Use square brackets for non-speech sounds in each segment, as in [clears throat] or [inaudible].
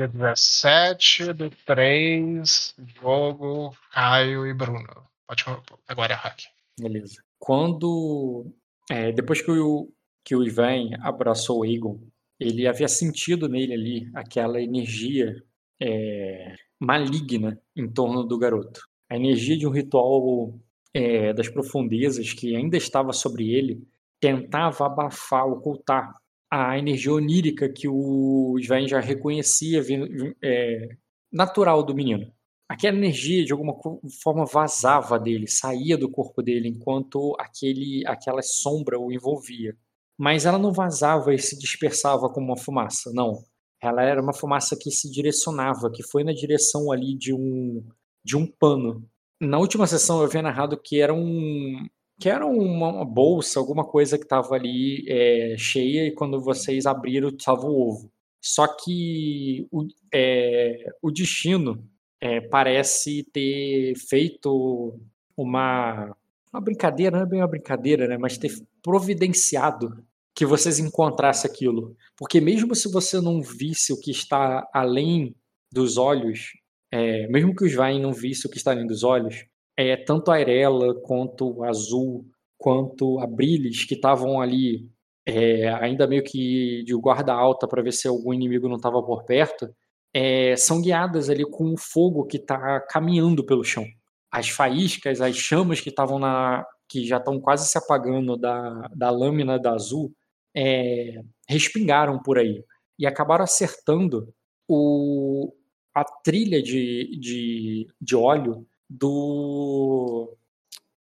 Dia 17 do 3, jogo, Caio e Bruno. Pode agora é hack. Beleza. Quando. É, depois que o, que o Ivan abraçou o Egon, ele havia sentido nele ali aquela energia é, maligna em torno do garoto. A energia de um ritual é, das profundezas que ainda estava sobre ele tentava abafar, ocultar a energia onírica que o Sven já reconhecia é, natural do menino. Aquela energia, de alguma forma, vazava dele, saía do corpo dele, enquanto aquele, aquela sombra o envolvia. Mas ela não vazava e se dispersava como uma fumaça, não. Ela era uma fumaça que se direcionava, que foi na direção ali de um, de um pano. Na última sessão eu havia narrado que era um, que era uma, bolsa, alguma coisa que estava ali é, cheia e quando vocês abriram estava o ovo. Só que o, é, o destino é, parece ter feito uma, uma brincadeira, não é bem uma brincadeira, né? mas ter providenciado que vocês encontrassem aquilo. Porque mesmo se você não visse o que está além dos olhos, é, mesmo que os Vain não visse o que está além dos olhos, é, tanto a Arela quanto a Azul, quanto a Brilis, que estavam ali é, ainda meio que de guarda alta para ver se algum inimigo não estava por perto, é, são guiadas ali com o fogo que está caminhando pelo chão. As faíscas, as chamas que estavam na. que já estão quase se apagando da, da lâmina da azul, é, respingaram por aí e acabaram acertando o, a trilha de, de, de óleo do,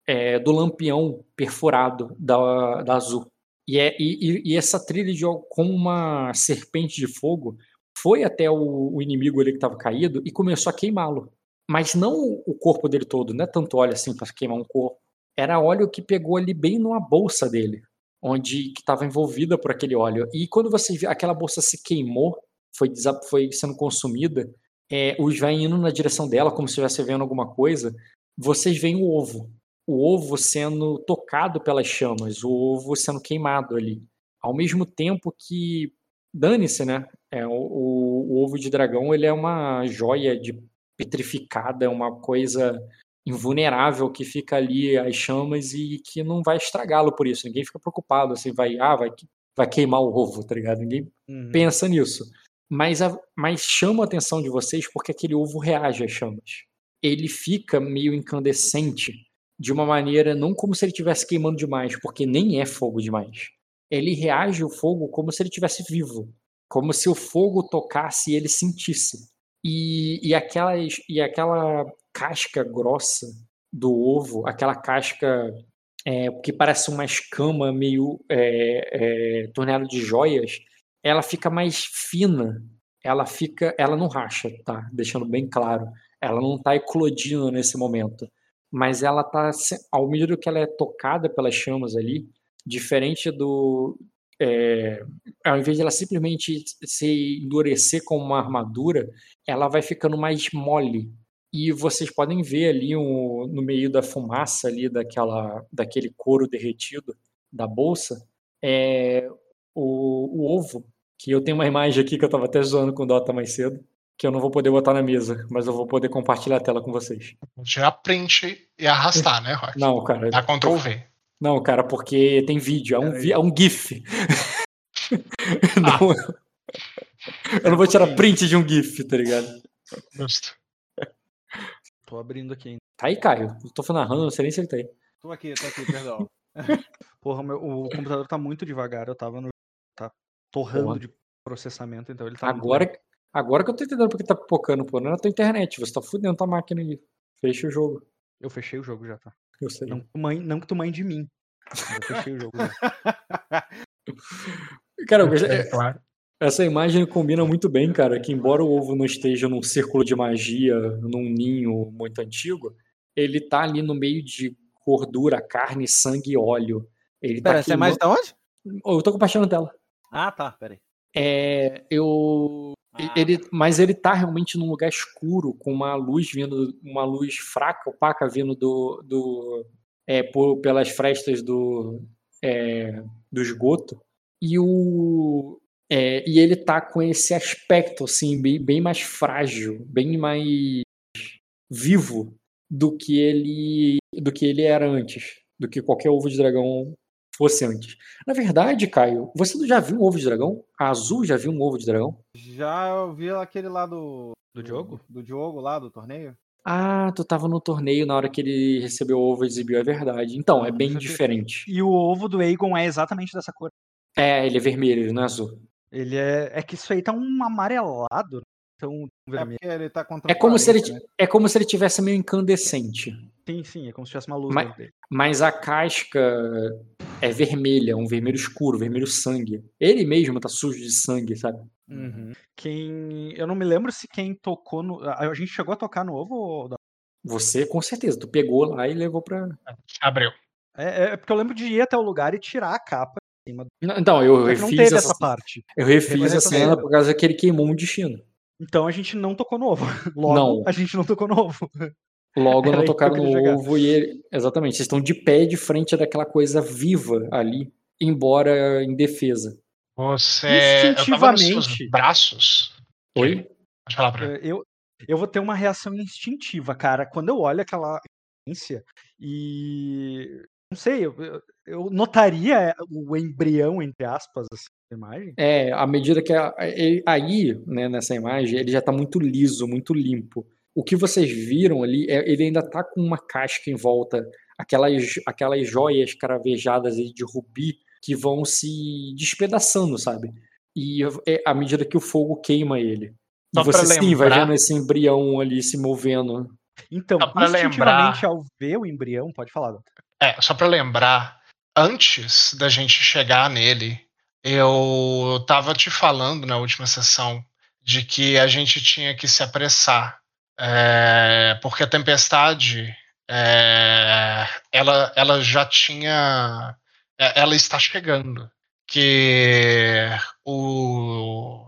é, do lampião perfurado da, da Azul. E, é, e, e essa trilha de, com uma serpente de fogo foi até o, o inimigo ali que estava caído e começou a queimá-lo. Mas não o corpo dele todo, não é tanto óleo assim para queimar um corpo. Era óleo que pegou ali bem numa bolsa dele, onde que estava envolvida por aquele óleo. E quando você aquela bolsa se queimou, foi, foi sendo consumida, é, os vai indo na direção dela, como se estivesse vendo alguma coisa, vocês veem o ovo. O ovo sendo tocado pelas chamas, o ovo sendo queimado ali. Ao mesmo tempo que, dane-se, né? É, o, o, o, ovo de dragão ele é uma joia de petrificada, é uma coisa invulnerável que fica ali às chamas e que não vai estragá-lo por isso. Ninguém fica preocupado assim, vai, ah, vai, vai queimar o ovo, tá ligado? Ninguém uhum. pensa nisso mas, a, mas chama a atenção de vocês porque aquele ovo reage às chamas. Ele fica meio incandescente de uma maneira não como se ele estivesse queimando demais, porque nem é fogo demais. Ele reage ao fogo como se ele estivesse vivo, como se o fogo tocasse e ele sentisse. E, e, aquelas, e aquela casca grossa do ovo, aquela casca é, que parece uma escama meio é, é, torneada de joias, ela fica mais fina, ela fica, ela não racha, tá? Deixando bem claro, ela não está eclodindo nesse momento, mas ela está ao medida que ela é tocada pelas chamas ali, diferente do é, ao invés de ela simplesmente se endurecer como uma armadura, ela vai ficando mais mole. E vocês podem ver ali um, no meio da fumaça ali daquela, daquele couro derretido da bolsa, é, o, o ovo, que eu tenho uma imagem aqui que eu estava até zoando com o Dota mais cedo, que eu não vou poder botar na mesa, mas eu vou poder compartilhar a tela com vocês. Tirar print e arrastar, né, Rock? Não, cara. Dá Ctrl V. Não, cara, porque tem vídeo, é um, é um GIF. [laughs] não, ah. eu não vou tirar print de um GIF, tá ligado? Justo. Tô abrindo aqui ainda. Tá aí, Caio. Eu tô narrando, não sei nem se ele tá aí. Tô aqui, tô aqui, perdão. [laughs] Porra, meu, o computador tá muito devagar, eu tava no. Tá torrando Porra. de processamento, então ele tá. Agora, agora que eu tô entendendo porque tá pipocando, pô, não é na tua internet, você tá fudendo tua máquina aí. Fecha o jogo. Eu fechei o jogo já, tá? Eu sei. Não, mãe, não que tu mãe de mim. Eu fechei o jogo já. [laughs] Cara, é, é, claro. essa imagem combina muito bem, cara, que embora o ovo não esteja num círculo de magia, num ninho muito antigo, ele tá ali no meio de gordura, carne, sangue e óleo. Ele Pera, tá você é mais da onde? Eu tô compartilhando tela. Ah, tá, peraí. É, eu. Ah. Ele, mas ele tá realmente num lugar escuro, com uma luz vindo, uma luz fraca, opaca vindo do. do é, por, pelas frestas do, é, do esgoto. E o. É, e ele tá com esse aspecto, assim, bem, bem mais frágil, bem mais vivo do que ele do que ele era antes, do que qualquer ovo de dragão fosse antes. Na verdade, Caio, você já viu um ovo de dragão? A Azul já viu um ovo de dragão? Já eu vi aquele lá do. Do jogo? Do jogo lá, do torneio. Ah, tu tava no torneio na hora que ele recebeu o ovo e exibiu, é verdade. Então, é bem diferente. E o ovo do Aegon é exatamente dessa cor. É, ele é vermelho, ele não é azul. Ele é. É que isso aí tá um amarelado. Então, É ele tá contra É como se ele, ti- é como se ele tivesse meio incandescente. Sim, sim, é como se tivesse uma luz Mas- dele. Mas a casca é vermelha, um vermelho escuro, vermelho sangue. Ele mesmo tá sujo de sangue, sabe? Uhum. Quem. Eu não me lembro se quem tocou no. A gente chegou a tocar no ovo ou? Você, com certeza, tu pegou lá e levou pra. Abriu. É, é porque eu lembro de ir até o lugar e tirar a capa. em cima do- Não, Então, eu refiz essa, essa parte. eu refiz Reconhece a cena. por causa que ele queimou um destino. Então a gente não tocou no ovo. [laughs] Logo, Não. a gente não tocou no ovo. Logo [laughs] Era não eu tocaram no chegar. ovo e ele... Exatamente, vocês estão de pé de frente daquela coisa viva ali, embora em defesa. Você. Eu tava nos seus Instintivamente. braços. Oi? Pode falar pra É, Eu, eu vou ter uma reação instintiva, cara. Quando eu olho aquela e. Não sei, eu, eu- eu notaria o embrião, entre aspas, assim, imagem. É, à medida que a- ele- aí, né, nessa imagem, ele já tá muito liso, muito limpo. O que vocês viram ali, é, ele ainda tá com uma casca em volta, aquelas, aquelas joias cravejadas de rubi que vão se despedaçando, sabe? E é, à medida que o fogo queima ele. Só e você pra sim vai lembrar- vendo esse embrião ali se movendo. Então, instintivamente, lembrar- ao ver o embrião, pode falar. Dante. É, só pra lembrar, antes da gente chegar nele, eu tava te falando na última sessão de que a gente tinha que se apressar. é, porque a tempestade é, ela, ela já tinha. é, Ela está chegando. Que o.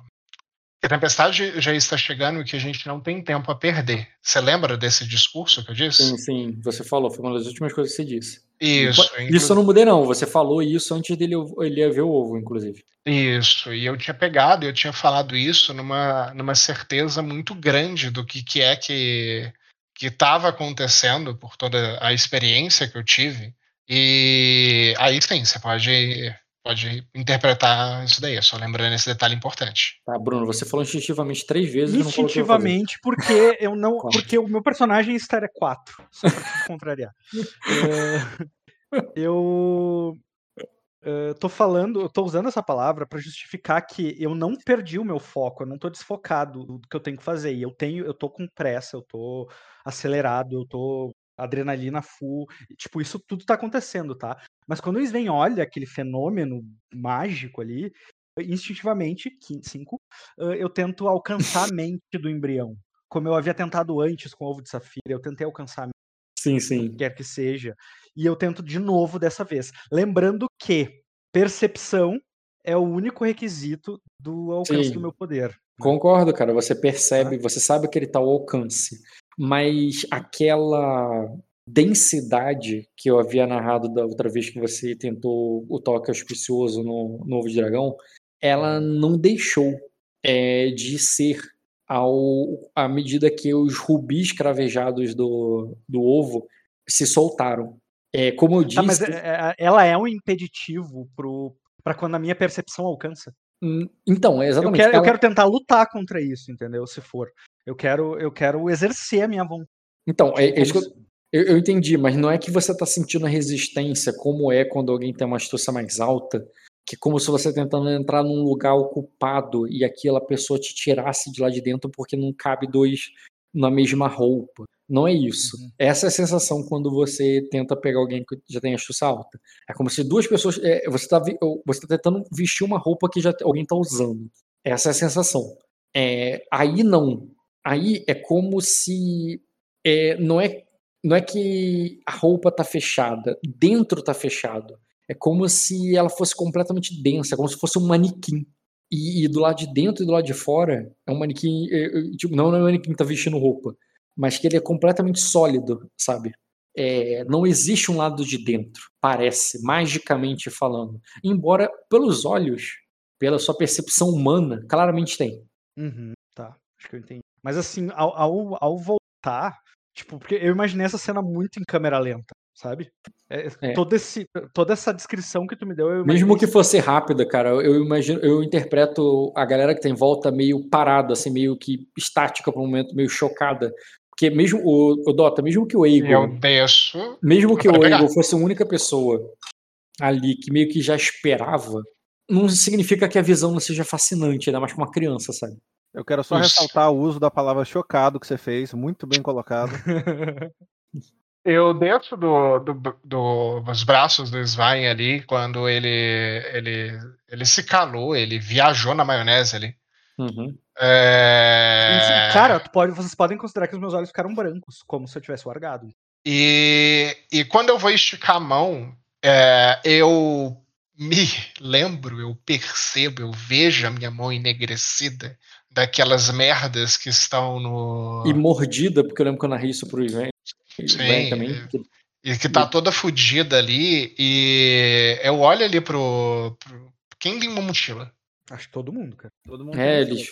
que A tempestade já está chegando e que a gente não tem tempo a perder. Você lembra desse discurso que eu disse? Sim, sim, você falou, foi uma das últimas coisas que você disse. Isso. Isso eu não mudei, não. Você falou isso antes dele ele ia ver o ovo, inclusive. Isso, e eu tinha pegado, eu tinha falado isso numa, numa certeza muito grande do que, que é que que estava acontecendo por toda a experiência que eu tive. E aí sim, você pode, pode interpretar isso daí, só lembrando esse detalhe importante. Tá, Bruno, você falou instintivamente três vezes. e que eu. Instintivamente, porque eu não. Claro. Porque o meu personagem estaria 4. Só pra te contrariar. [laughs] É, eu. é, tô falando, eu tô usando essa palavra para justificar que eu não perdi o meu foco, eu não tô desfocado do que eu tenho que fazer. E eu tenho, eu tô com pressa, eu tô acelerado, eu tô adrenalina full. Tipo, isso tudo tá acontecendo, tá? Mas quando o Sven olha aquele fenômeno mágico ali, instintivamente, 5, eu tento alcançar a [laughs] mente do embrião. Como eu havia tentado antes com o ovo de safira, eu tentei alcançar a mente, Sim, sim. quer que seja. E eu tento de novo dessa vez. Lembrando que percepção é o único requisito do alcance Sim. do meu poder. Concordo, cara. Você percebe, você sabe que ele tá ao alcance. Mas aquela densidade que eu havia narrado da outra vez que você tentou o toque auspicioso no, no Ovo de Dragão, ela não deixou é, de ser ao, à medida que os rubis cravejados do, do ovo se soltaram. É, como eu disse. Tá, mas é- é- ela é um impeditivo para quando a minha percepção alcança. Hum, Então, é Eu exatamente. quero, eu ela- quero tentar lutar contra isso, entendeu? Se for. Eu quero, eu quero exercer a minha vontade. Então, é, é isso que eu, eu, eu entendi, mas não é que você está sentindo a resistência, como é quando alguém tem uma astúcia mais alta, que como se você tentando entrar num lugar ocupado e aquela pessoa te tirasse de lá de dentro porque não cabe dois na mesma roupa. Não é isso. Uhum. Essa é a sensação quando você tenta pegar alguém que já tem astúcia alta. É como se duas pessoas. é, você está você tá tentando vestir uma roupa que já alguém está usando. Essa é a sensação. É, aí não. Aí é como se é, não é não é que a roupa tá fechada, dentro tá fechado. É como se ela fosse completamente densa, como se fosse um manequim. E, e do lado de dentro e do lado de fora é um manequim, é, é, tipo, não, não é um manequim que tá vestindo roupa, mas que ele é completamente sólido, sabe? É, não existe um lado de dentro, parece, magicamente falando. Embora, pelos olhos, pela sua percepção humana, claramente tem. Uhum, tá, acho que eu entendi. Mas assim, ao, ao, ao voltar, tipo, porque eu imaginei essa cena muito em câmera lenta, sabe? É, É. Todo esse, toda essa descrição que tu me deu, eu Mesmo imaginei que fosse rápida, cara, eu imagino, eu interpreto a galera que tem em volta meio parada, assim, meio que estática por um momento, meio chocada. Porque mesmo o, o Dota, mesmo que o Eu Eagle, desço. mesmo que o pegar. Eagle fosse a única pessoa ali que meio que já esperava, não significa que a visão não seja fascinante, ainda mais com uma criança, sabe? Eu quero só Isso. ressaltar o uso da palavra chocado que você fez, muito bem colocado. [laughs] Eu desço do, do, do- dos braços do Svein ali quando ele, ele, ele se calou, ele viajou na maionese ali. Uhum. É, Cara, tu pode, vocês podem considerar que os meus olhos ficaram brancos, como se eu tivesse largado. E, e quando eu vou esticar a mão, é, eu me lembro, eu percebo, eu vejo a minha mão enegrecida daquelas merdas que estão no. E mordida, porque eu lembro que eu narrei isso pro Ivan, Ivan também. que- E que tá toda fodida ali. E eu olho ali pro. pro- quem tem uma mochila? Acho que todo mundo, cara. Todo mundo É, eles.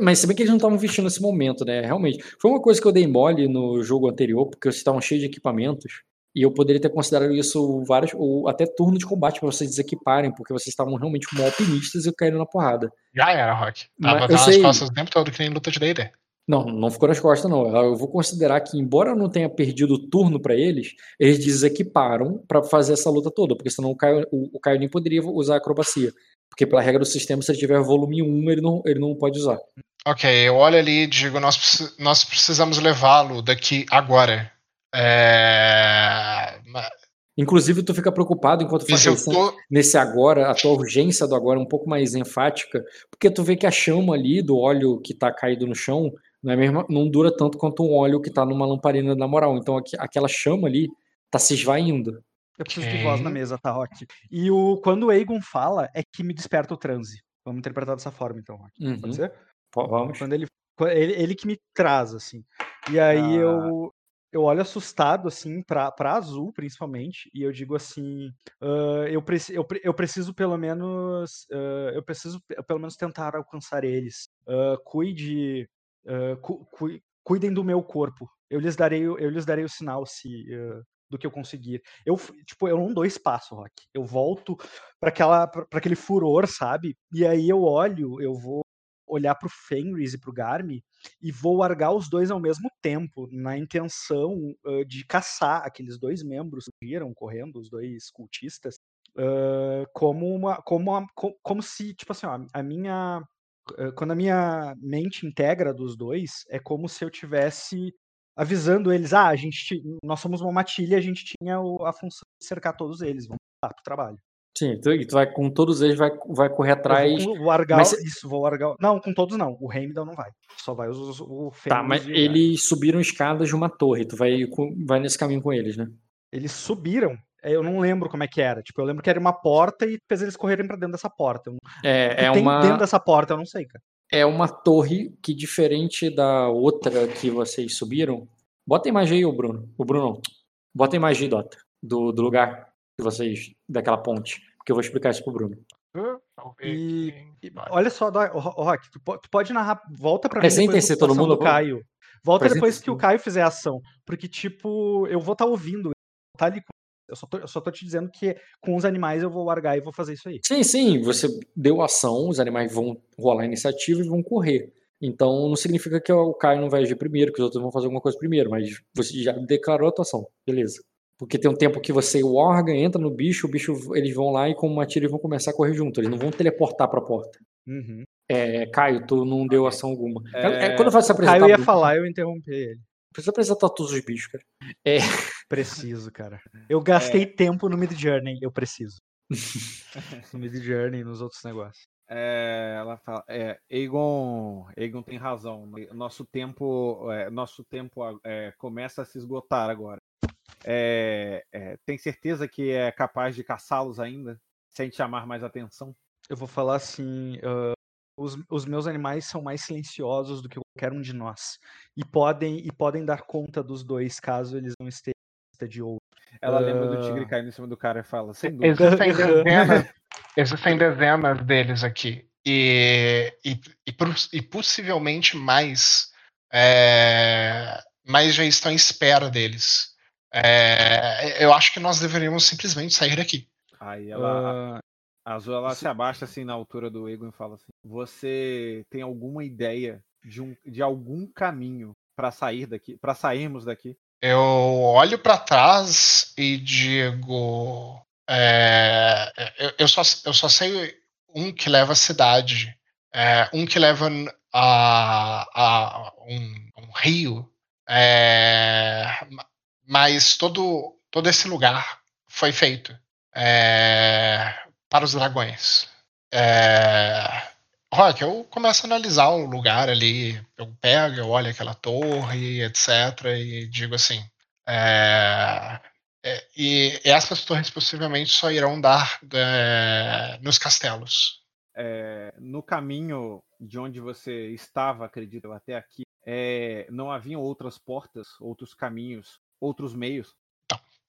Mas se bem que eles não estavam vestindo nesse momento, né? Realmente. Foi uma coisa que eu dei mole no jogo anterior, porque vocês estavam cheios de equipamentos. E eu poderia ter considerado isso vários, ou até turno de combate pra vocês desequiparem, porque vocês estavam realmente como alpinistas e caíram na porrada. Já era, Rock. Mas Tava eu nas sei. costas o tempo todo que nem luta de D&D. Não, não ficou nas costas, não. Eu vou considerar que, embora eu não tenha perdido o turno pra eles, eles desequiparam pra fazer essa luta toda, porque senão o Caio, o, o Caio nem poderia usar acrobacia. Porque pela regra do sistema, se ele tiver volume 1, ele não, ele não pode usar. Ok, eu olho ali e digo, nós, nós precisamos levá-lo daqui agora. É... Inclusive, tu fica preocupado enquanto faz tô... nesse agora, a tua urgência do agora é um pouco mais enfática, porque tu vê que a chama ali do óleo que tá caído no chão não, é mesmo, não dura tanto quanto um óleo que tá numa lamparina na moral. Então aqui- aquela chama ali tá se esvaindo. Eu preciso de voz na mesa, tá, Rock? E o, quando o Aegon fala, é que me desperta o transe. Vamos interpretar dessa forma, então, Rock. Uhum. Pode ser? Pô, Vamos. Quando ele, ele, ele que me traz, assim. E aí Ah. eu, eu olho assustado, assim, pra, Azul, principalmente, e eu digo assim, "Ah, eu, preci, eu, pre- eu preciso pelo menos, ah, eu preciso pe- pelo menos tentar alcançar eles. Ah, cuide, cu- cui- cuidem do meu corpo. Eu lhes darei, eu lhes darei o sinal se... do que eu conseguir. Eu, tipo, eu não dou espaço, Rock. Eu volto para aquela para aquele furor, sabe? E aí eu olho, eu vou olhar pro Fenris e pro Garmi e vou largar os dois ao mesmo tempo, na intenção ah, de caçar aqueles dois membros que viram correndo, os dois cultistas, ah, como uma. Como, a- co- como se, tipo assim, ó, a minha. Quando a minha mente integra dos dois, é como se eu tivesse avisando eles, ah, a gente, nós somos uma matilha, a gente tinha o- a função de cercar todos eles, vamos lá pro trabalho. Sim, tu, e tu vai com todos eles, vai, vai correr atrás. vou, largar, mas isso, vou largar, não, com todos não, o Heimdall não vai, só vai os, os- o Tá, Fenris mas o eles subiram escadas de uma torre, tu vai, vai nesse caminho com eles, né? Eles subiram, é, eu não lembro como é que era, tipo, eu lembro que era uma porta e depois eles correram pra dentro dessa porta. O É, é tem uma. dentro dessa porta, eu não sei, cara. é uma torre que, diferente da outra que vocês subiram. Bota a imagem aí, ô Bruno. O Bruno, bota a imagem aí, Dota, do, do lugar vocês. daquela ponte. Porque eu vou explicar isso pro Bruno. E-. E, olha só, Rock, tu, tu pode narrar, volta pra mim Apresentem-se depois todo mundo, do Caio. Volta depois que o. Caio fizer a ação, porque, tipo, eu vou estar ouvindo, tá ali, com- eu só, tô, eu só tô te dizendo que com os animais eu vou largar e vou fazer isso aí. Sim, sim, você deu ação, os animais vão rolar a iniciativa e vão correr. Então não significa que o Caio não vai agir primeiro, que os outros vão fazer alguma coisa primeiro, mas você já declarou a tua ação, beleza. Porque tem um tempo que você o órgão entra no bicho, o bicho eles vão lá e com uma tira eles vão começar a correr junto, eles não vão teleportar pra porta. Uhum. É, Caio, tu não deu ação alguma. É, É, quando vai se O apresentar, Caio ia falar, eu interrompi ele. precisa apresentar todos os bichos, cara. Preciso, cara. Eu gastei tempo no Mid Journey, eu preciso. [laughs] no Mid Journey e nos outros negócios. É, ela fala, é, Egon, Egon tem razão. Nosso tempo, é, nosso tempo é, começa a se esgotar agora. É, é, tem certeza que é capaz de caçá-los ainda, sem chamar mais atenção? Eu vou falar assim. ah, os, os meus animais são mais silenciosos do que qualquer um de nós. E podem, e podem dar conta dos dois caso eles não estejam de ouro. Ela lembra do tigre caindo em cima do cara e fala, sem dúvida. Existem [laughs] dezenas, existem dezenas deles aqui. E, e, e, e possivelmente mais, é, mais já estão à espera deles. É, eu acho que nós deveríamos simplesmente sair daqui. Aí ela, Ah, a Azul, ela se abaixa assim na altura do Egon e fala assim: Você tem alguma ideia de, um, de algum caminho pra sair daqui, para sairmos daqui? Eu olho para trás e digo. é, eu, eu só, eu só sei um que leva à cidade, é, um que leva a, a um, um rio, é, mas todo, todo esse lugar foi feito é, para os dragões. É, Rock, eu começo a analisar o lugar ali, eu pego, eu olho aquela torre, etc, e digo assim, é, é, e essas torres possivelmente só irão dar é, nos castelos. É, no caminho de onde você estava, acredito, até aqui, não haviam outras portas, outros caminhos, outros meios?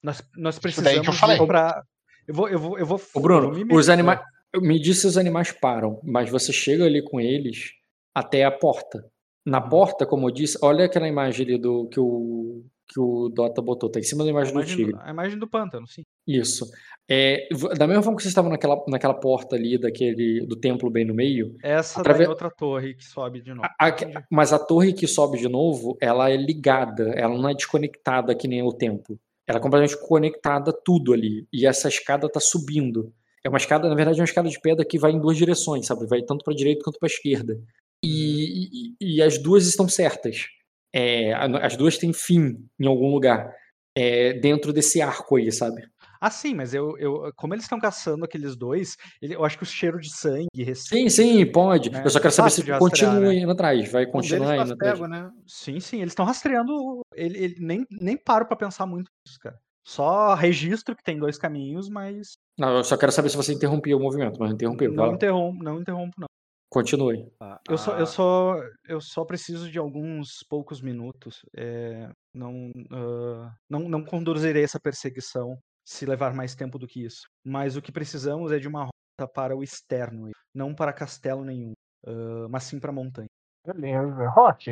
nós, nós Isso daí que eu precisamos falei. ir pra. Eu vou, eu vou, eu vou. Ô, eu Bruno, vou me os animais. Me disse se os animais param, mas você chega ali com eles até a porta. Na Uhum. porta, como eu disse, olha aquela imagem ali do que o, que o Dota botou, tá em cima da A imagem do imagem, tigre. do, a imagem do pântano, sim. Isso. É, da mesma forma que vocês estavam naquela, naquela porta ali daquele, do templo bem no meio, Essa Atrave- é outra torre que sobe de novo. a- a- mas a torre que sobe de novo, ela é ligada, ela não é desconectada que nem o templo. Ela é completamente conectada tudo ali. E essa escada tá subindo. É uma escada, na verdade, é uma escada de pedra que vai em duas direções, sabe? Vai tanto para direita quanto para esquerda. E, e- e as duas estão certas. É, as duas têm fim em algum lugar. É, dentro desse arco aí, sabe? Ah, sim, mas eu, eu como eles estão caçando aqueles dois, ele- eu acho que o cheiro de sangue Sim, recente. sim, pode. né? Eu só quero saber se rastrear, continua né? indo atrás. Vai continuar indo atrás. né? Sim, sim, eles estão rastreando. Ele, ele- nem, nem paro pra pensar muito nisso, cara. Só registro que tem dois caminhos, mas Não, eu só quero saber se você interrompeu o movimento, mas interrompeu. não interrompo, não interrompo, não. Continue. Tá, Eu só, eu só, eu só preciso de alguns poucos minutos. é, não, ah, não, não conduzirei essa perseguição se levar mais tempo do que isso. Mas o que precisamos é de uma rota para o externo, não para castelo nenhum, ah, mas sim para montanha. Beleza. Rock,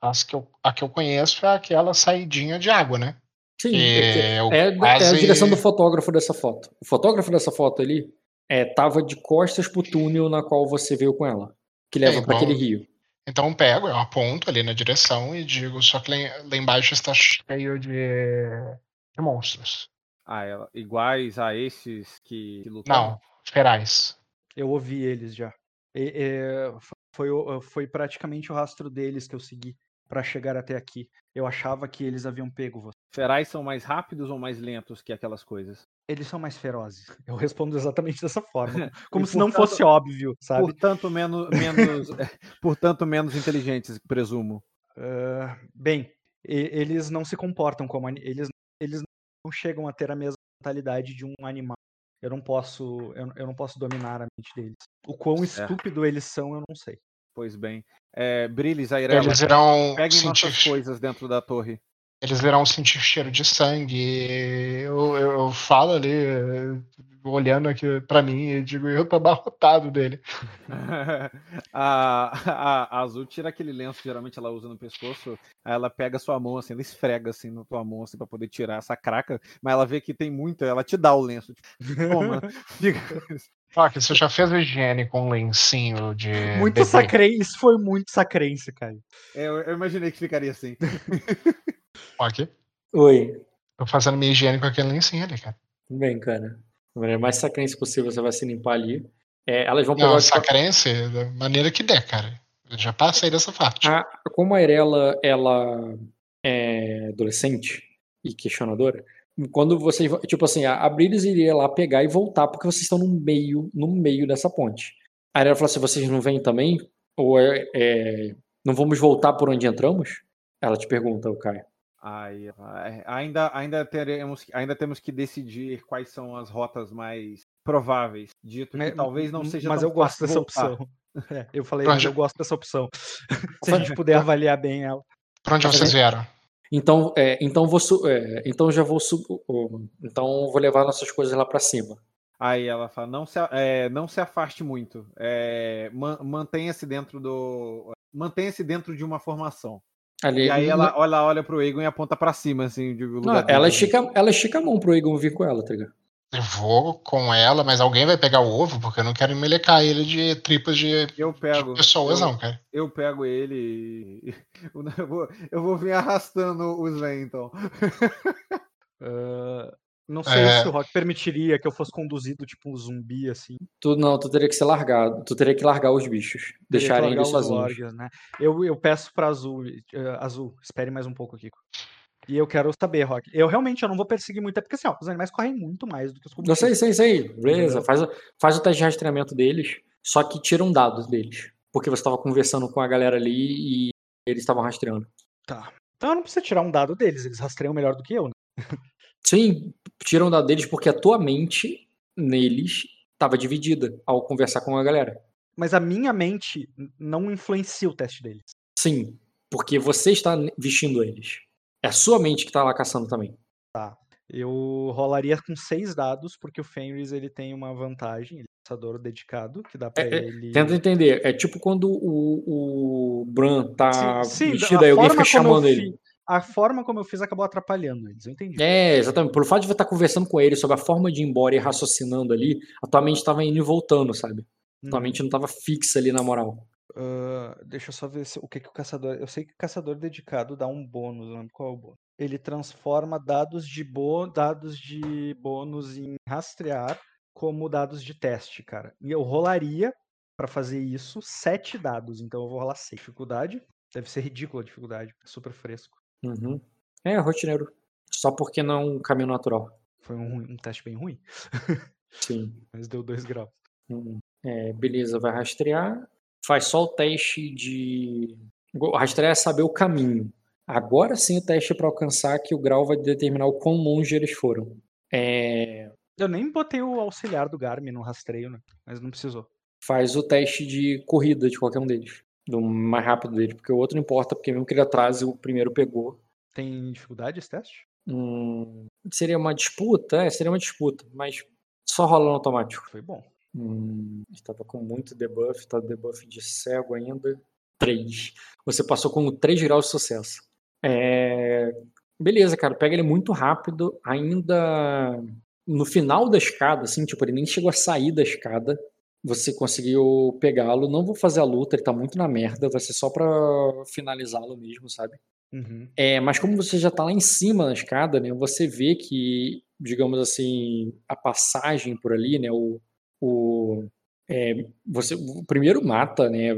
as que eu, a que eu conheço é aquela saidinha de água, né? Sim, Que é, eu é- é a quase- direção do fotógrafo dessa foto. O fotógrafo dessa foto ali é, tava de costas pro túnel na qual você veio com ela, que leva É, para aquele rio. Então eu pego, eu aponto ali na direção e digo, só que lá, lá embaixo está cheio de, de monstros. Ah, ela- iguais a esses que, que lutaram? Não, ferais. Eu ouvi eles já. E- é, foi, o- foi praticamente o rastro deles que eu segui para chegar até aqui. Eu achava que eles haviam pego você. Ferais são mais rápidos ou mais lentos que aquelas coisas? Eles são mais ferozes. [laughs] Eu respondo exatamente dessa forma. [laughs] Como E, se não portanto- fosse óbvio, sabe? Portanto, menos, menos, [laughs] portanto, menos inteligentes, presumo. Ah, bem, e- eles não se comportam como eles não chegam a ter a mesma mentalidade de um animal. Eu não posso eu, eu não posso dominar a mente deles. O quão estúpido eles são, eu não sei. Pois bem. É, Brilis, Airela, Eles irão peguem sentir, nossas coisas dentro da torre. Eles irão sentir cheiro de sangue. Eu, eu, eu falo ali, olhando aqui pra mim e digo, eu tô abarrotado dele. [laughs] a, a, a Azul tira aquele lenço que geralmente ela usa no pescoço, aí ela pega sua mão assim, ela esfrega assim na tua mão assim, pra poder tirar essa craca, mas ela vê que tem muita, ela te dá o lenço. Tipo, toma, [laughs] fica. Rock, você já fez higiene com um lencinho de Muito sacrense, isso foi muito sacrense, cara. É, eu, eu imaginei que ficaria assim. [laughs] Rock, Oi. tô fazendo minha higiene com aquele lencinho ali, cara. Tudo bem, cara. Da maneira mais sacrense possível, você vai se limpar ali. É, elas vão pegar Não, o- da maneira que der, cara. Eu já passei dessa parte. A, como a Irela, ela é adolescente e questionadora, quando vocês, tipo assim, a, a Brilis iria lá pegar e voltar porque vocês estão no meio, no meio dessa ponte. A Irela falou assim, vocês não vêm também? Ou é, é, não vamos voltar por onde entramos? Ela te pergunta, o Caio. Aí, é, ainda, ainda, teremos, ainda temos que decidir quais são as rotas mais prováveis. Dito que Né, talvez não seja mas tão eu gosto dessa voltar. opção. [laughs] É, eu falei, Pra eu gosto dessa opção. Se a gente puder avaliar bem ela. Pra onde vocês vieram? Então, é, então vou é, então já vou sub, então vou levar nossas coisas lá para cima. Aí ela fala, não se, é, não se afaste muito, é, mantenha-se dentro do, mantenha-se dentro de uma formação. Ali, e aí ela olha, olha pro Egon e aponta para cima, assim, de lugar não, ela estica, ela estica a mão pro Egon vir com ela, tá ligado? Eu vou com ela, mas alguém vai pegar o ovo, porque eu não quero melecar ele de tripas de, eu pego, de pessoas, eu, não, cara. Eu pego ele e. [laughs] Eu vou, eu vou vir arrastando os Sven, então. uh, [laughs] não sei é... se o Rock permitiria que eu fosse conduzido tipo um zumbi, assim. Tu não, tu teria que ser largado. Tu teria que largar os bichos. Deixarem eles sozinhos. Orgas, né? eu, eu peço pra Azul. Uh, Azul, espere mais um pouco aqui. E eu quero saber, Rock. Eu realmente eu não vou perseguir muito, é porque assim, ó, os animais correm muito mais do que os Eu sei, sei, sei. Beleza. Faz, faz o teste de rastreamento deles, só que tira um dado deles. Porque você estava conversando com a galera ali e eles estavam rastreando. Tá. Então eu não preciso tirar um dado deles, eles rastreiam melhor do que eu, né? [laughs] Sim, tira um dado deles porque a tua mente neles estava dividida ao conversar com a galera. Mas a minha mente não influencia o teste deles. Sim, porque você está vestindo eles. É a sua mente que tá lá caçando também. Tá. Eu rolaria com seis dados, porque o Fenris ele tem uma vantagem, ele é caçador dedicado, que dá pra é, é, ele. Tenta entender. É tipo quando o, o Bran tá sim, vestido aí, alguém fica chamando ele. A forma como eu fiz acabou atrapalhando eles, eu entendi. É, exatamente. Pelo fato de você estar conversando com ele sobre a forma de ir embora e raciocinando ali, a tua mente estava indo e voltando, sabe? A tua hum. mente não estava fixa ali na moral. Uh, deixa eu só ver se, o que, que o caçador. Eu sei que o caçador dedicado dá um bônus, não lembro qual é o bônus. Ele transforma dados de, bo, dados de bônus em rastrear como dados de teste, cara. E eu rolaria para fazer isso sete dados, então eu vou rolar seis. Dificuldade deve ser ridícula a dificuldade, é super fresco. Uhum. É, rotineiro. Só porque não é um caminho natural. Foi um, um teste bem ruim. Sim. [laughs] Mas deu dois graus. Uhum. É, beleza, vai rastrear faz só o teste de. O rastrear é saber o caminho. Agora sim o teste é para alcançar que o grau vai determinar o quão longe eles foram. É... Eu nem botei o auxiliar do Garmin no rastreio, né? Mas não precisou. Faz o teste de corrida de qualquer um deles. Do mais rápido dele, porque o outro não importa, porque mesmo que ele atrase, o primeiro pegou. Tem dificuldade esse teste? Hum, seria uma disputa? É, seria uma disputa, mas só rola no automático. Foi bom. Hum, estava com muito debuff, está debuff de cego ainda. 3. Você passou com 3 graus de sucesso. É... Beleza, cara, pega ele muito rápido, ainda no final da escada, assim, tipo, ele nem chegou a sair da escada. Você conseguiu pegá-lo. Não vou fazer a luta, ele tá muito na merda, vai ser só pra finalizá-lo mesmo, sabe? Uhum. É, mas como você já tá lá em cima na escada, né? Você vê que, digamos assim, a passagem por ali, né? O, o é, você o primeiro mata, né?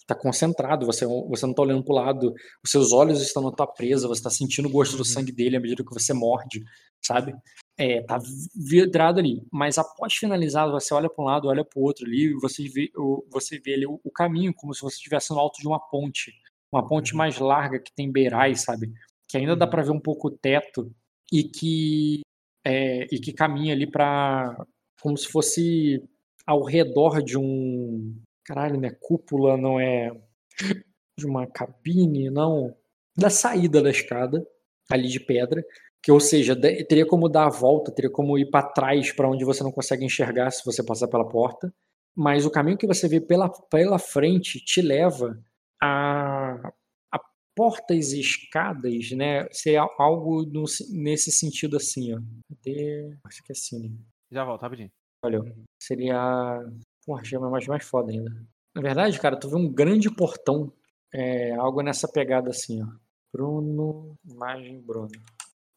Está concentrado, você, você não está olhando para o lado, os seus olhos estão na tua presa, você está sentindo o gosto uhum. do sangue dele à medida que você morde, sabe? É, tá vidrado ali. Mas após finalizar, você olha para um lado, olha para o outro ali, e você vê, você vê ali o, o, caminho como se você estivesse no alto de uma ponte, uma ponte uhum. mais larga que tem beirais, sabe? Que ainda dá uhum. para ver um pouco o teto e que é, e que caminha ali para como se fosse ao redor de um. Caralho, né? Cúpula, não é. [laughs] De uma cabine, não. Da saída da escada, ali de pedra. Que, ou seja, teria como dar a volta, teria como ir para trás para onde você não consegue enxergar se você passar pela porta. Mas o caminho que você vê pela, pela frente te leva a, a portas e escadas, né? Ser algo no, nesse sentido assim, ó. Cadê? Acho que é assim? Já volto, rapidinho. Olha, seria. Porra, achei uma imagem mais foda ainda. Na verdade, cara, tu vê um grande portão. É, algo nessa pegada assim, ó. Bruno, imagem Bruno.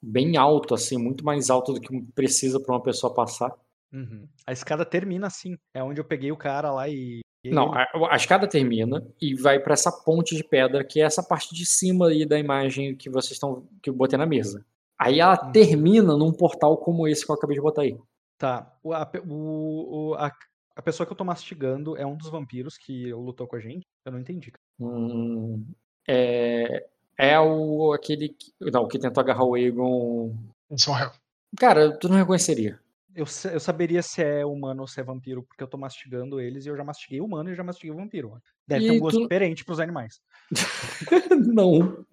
Bem alto, assim, muito mais alto do que precisa para uma pessoa passar. Uhum. A escada termina assim. É onde eu peguei o cara lá e. Não, a, a, escada termina e vai para essa ponte de pedra, que é essa parte de cima aí da imagem que vocês estão. que eu botei na mesa. Aí ela uhum. termina num portal como esse que eu acabei de botar aí. Tá. O, a, o, a, a pessoa que eu tô mastigando é um dos vampiros que lutou com a gente? Eu não entendi. Hum, é, é o aquele. Que, não, que tentou agarrar o Egon. morreu. Cara, tu não reconheceria. Eu, eu saberia se é humano ou se é vampiro, porque eu tô mastigando eles e eu já mastiguei humano e já mastiguei vampiro. Deve e ter um gosto tu... diferente pros animais. [laughs] não.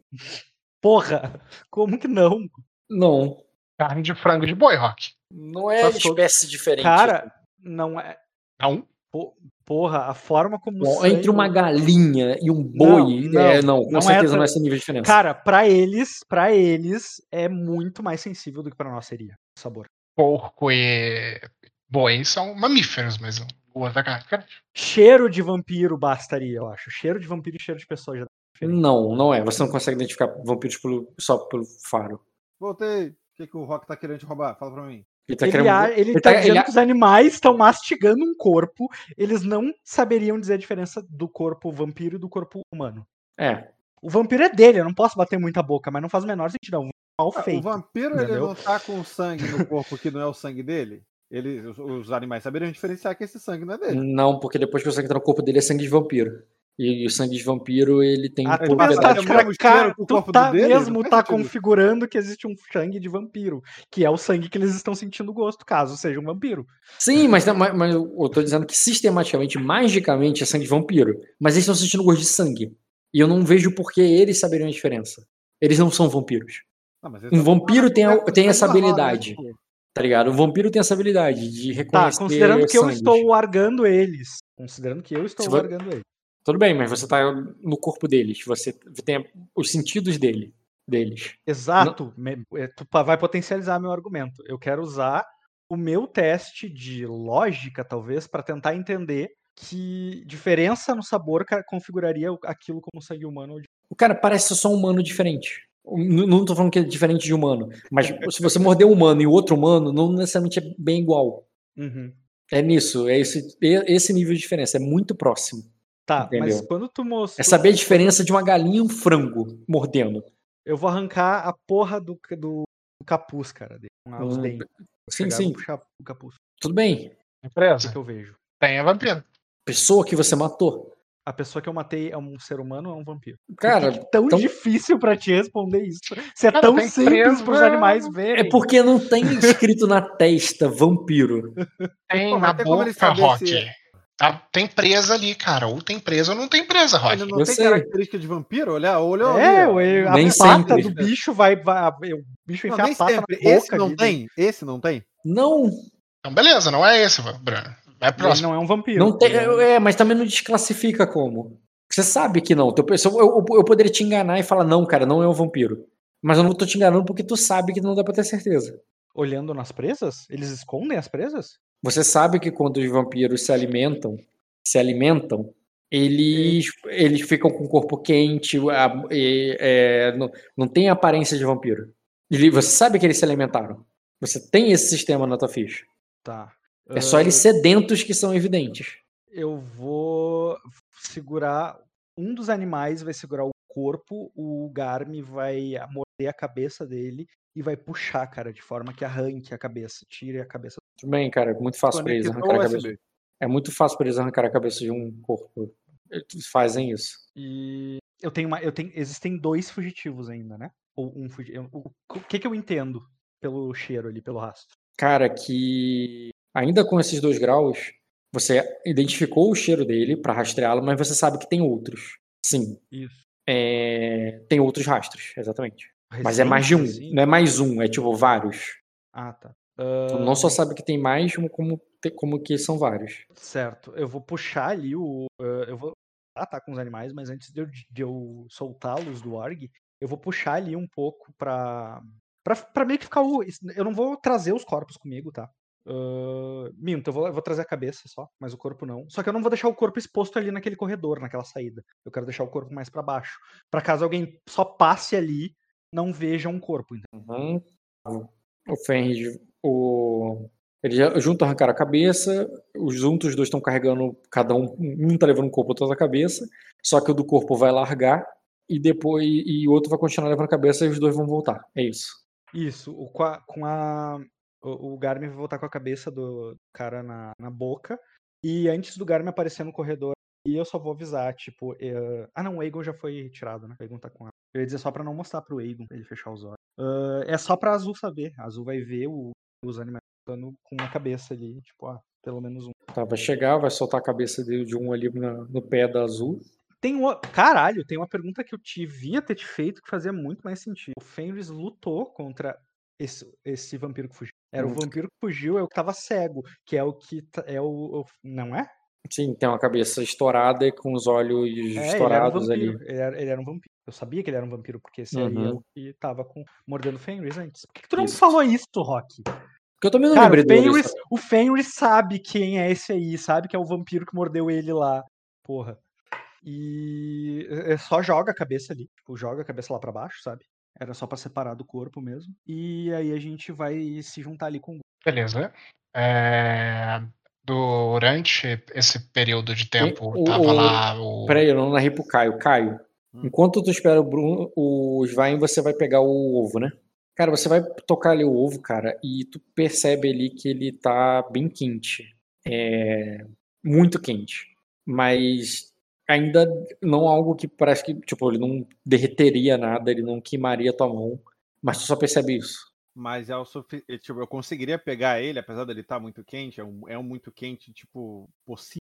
Porra, como que não? Não. Carne de frango de boi, Rock. Não é todo- espécie diferente. Cara, não é. Não? po- Porra, a forma como. Bom, sangue- entre uma galinha e um boi, Não, é, não, não, com não é certeza tra- não é esse nível de diferença. Cara, pra eles, para eles, é muito mais sensível do que pra nós seria o sabor. Porco e boi são mamíferos, mas o carne é diferente. Cheiro de vampiro bastaria, eu acho. Cheiro de vampiro e cheiro de pessoa já. Não, não é. Você não consegue identificar vampiros pelo- só pelo faro. Voltei. Que, que o Rock tá querendo te roubar? Fala pra mim. Ele tá ele, querendo- a- ele ele tá tá- dizendo ele- que os animais estão mastigando um corpo, eles não saberiam dizer a diferença do corpo vampiro e do corpo humano. É. O vampiro é dele, eu não posso bater muita boca, mas não faz o menor sentido. É um mal Ah, feito. o vampiro ele não tá com sangue no corpo que não é o sangue dele? Ele, os, os animais saberiam diferenciar que esse sangue não é dele. Não, porque depois que o sangue tá no corpo dele é sangue de vampiro. E, o sangue de vampiro, ele tem Ah, tá, propriedade. que é o mesmo cara, o tu tá dele? Mesmo tá sentido. configurando que existe um sangue de vampiro, que é o sangue que eles estão sentindo gosto, caso seja um vampiro. Sim, mas, mas, mas eu tô dizendo que sistematicamente, magicamente, é sangue de vampiro. Mas eles estão sentindo gosto de sangue. E eu não vejo por que eles saberiam a diferença. Eles não são vampiros. Não, eles Um vampiro tem a- com tem essa sangue né, habilidade. Tá ligado? O vampiro tem essa habilidade de Tá, reconhecer. considerando que eu sangues. estou largando eles. Considerando que eu estou largando eles. Tudo bem, mas você tá no corpo deles. Você tem os sentidos dele, deles. Exato. me- é, Tu vai potencializar meu argumento. Eu quero usar o meu teste de lógica, talvez, para tentar entender que diferença no sabor configuraria aquilo como sangue humano. O cara parece só um humano diferente. Não tô falando que é diferente de humano. Mas se você morder um humano e outro humano, não necessariamente é bem igual. Uhum. É nisso, é esse, é esse nível de diferença, é muito próximo. Tá, mas Entendeu? quando tu mostrou. É saber a diferença de uma galinha e um frango mordendo. Eu vou arrancar a porra do, do, do capuz, cara. dele, com os Hum, dentes. Sim, e sim, puxar o capuz. tudo bem. O que, Empresa. que eu vejo? Tem a vampiro. Pessoa que você matou. A pessoa que eu matei é um ser humano ou é um vampiro? Cara, é tão então- difícil pra te responder isso. Se é Cara, tão simples preso, pros é- animais verem. é porque não tem escrito na testa vampiro. Tem Pô, mas na boca, Rock. se- Tá- tem presa ali, cara. Ou tem presa ou não tem presa, Rock. Ele não Eu tem sei. característica de vampiro? Olha, olhou É, ó. ué, a Nem pata sempre. do bicho vai. vai o bicho Não, enfia nem a pata sempre. na boca. Esse não ali, tem? Esse não tem? Não, Então, beleza, não é esse, Bruno. Ele próximo. não é um vampiro. não tem. ele é É, mas também não desclassifica como. Você sabe que não. Eu, eu, eu poderia te enganar e falar, não, cara, não é um vampiro. Mas eu não tô te enganando porque tu sabe que não dá pra ter certeza. Olhando nas presas? Eles escondem as presas? Você sabe que quando os vampiros se alimentam, se alimentam, eles, eles ficam com o corpo quente, a- e, é, não, não tem aparência de vampiro. Você sabe que eles se alimentaram. Você tem esse sistema na tua ficha. Tá. É só Ah, eles sedentos que são evidentes. Eu vou segurar. Um dos animais vai segurar o corpo, o Garmi vai morder a cabeça dele e vai puxar, cara, de forma que arranque a cabeça, tire a cabeça. Tudo bem, cara. É muito fácil pra eles arrancar a cabeça. É muito fácil pra eles arrancar a cabeça de um corpo. Eles fazem isso. E eu tenho uma. Eu tenho, existem dois fugitivos ainda, né? Ou um fugitivo. O, que, que eu entendo pelo cheiro ali, pelo rastro? Cara, que ainda com esses dois graus, você identificou o cheiro dele pra rastreá-lo, mas você sabe que tem outros. Sim. Isso. É, Tem outros rastros, exatamente. Mas é mais de um, assim? não é mais um, é tipo vários. Ah, tá. Tu não só sabe que tem mais, como, como, que são vários. Certo. Eu vou puxar ali o. eh, eu vou tratar com os animais, mas antes de eu, eu soltá-los do org, eu vou puxar ali um pouco pra. Pra, pra meio que ficar o. Eu não vou trazer os corpos comigo, tá? Ah, minto, eu vou, eu vou trazer a cabeça só, mas o corpo não. Só que eu não vou deixar o corpo exposto ali naquele corredor, naquela saída. Eu quero deixar o corpo mais pra baixo. Pra caso alguém só passe ali, não veja um corpo. entendeu? Uhum. O Fenris, o. Eles já- juntos arrancaram a cabeça, os juntos os dois estão carregando, cada um, um tá levando um corpo atrás da cabeça, só que o do corpo vai largar e depois e o outro vai continuar levando a cabeça e os dois vão voltar. É isso. Isso, o, com a. Com a o, o Garmin vai voltar com a cabeça do cara na, na boca. E antes do Garmin aparecer no corredor, e eu só vou avisar, tipo. eh, Ah, não, o Aegon já foi tirado, né? O Aegon tá com ela. Eu ia dizer só pra não mostrar pro Aegon, pra ele fechar os olhos. Ah, é só pra Azul saber. A Azul vai ver o- os animais voltando com uma cabeça ali, tipo, ah, pelo menos um. Tá, vai chegar, vai soltar a cabeça de, de um ali na- no pé da azul. Tem uma... Caralho, tem uma pergunta que eu devia ter te feito que fazia muito mais sentido. O Fenris lutou contra esse, esse vampiro que fugiu. Era Hum. o vampiro que fugiu, é o que tava cego, que é o que tá- é o, não é? Sim, tem uma cabeça estourada e com os olhos É, ele era um estourados ali. Ele era, ele era um vampiro. Eu sabia que ele era um vampiro porque esse aí é Uhum. o que tava com mordendo o Fenris antes. Por que, que tu não Isso. falou isso, Rock? Porque eu também não Cara, lembrei o dele. Fenris, sabe? o Fenris sabe quem é esse aí, sabe que é o vampiro que mordeu ele lá. Porra. E é só joga a cabeça ali, tipo, joga a cabeça lá pra baixo, sabe? Era só pra separar do corpo mesmo. E aí a gente vai se juntar ali com o Beleza. É, Durante esse período de tempo, o- tava o- lá o. Peraí, eu não narrei pro Caio. Caio, Hum. enquanto tu espera o Bruno, o Svain, você vai pegar o ovo, né? Cara, você vai tocar ali o ovo, cara, e tu percebe ali que ele tá bem quente. É... Muito quente. Mas ainda não algo que parece que, tipo, ele não derreteria nada, ele não queimaria tua mão. Mas tu só percebe isso. Mas é o sufi... eh, tipo, eu conseguiria pegar ele, apesar dele estar muito quente, é um, é um muito quente, tipo, possível.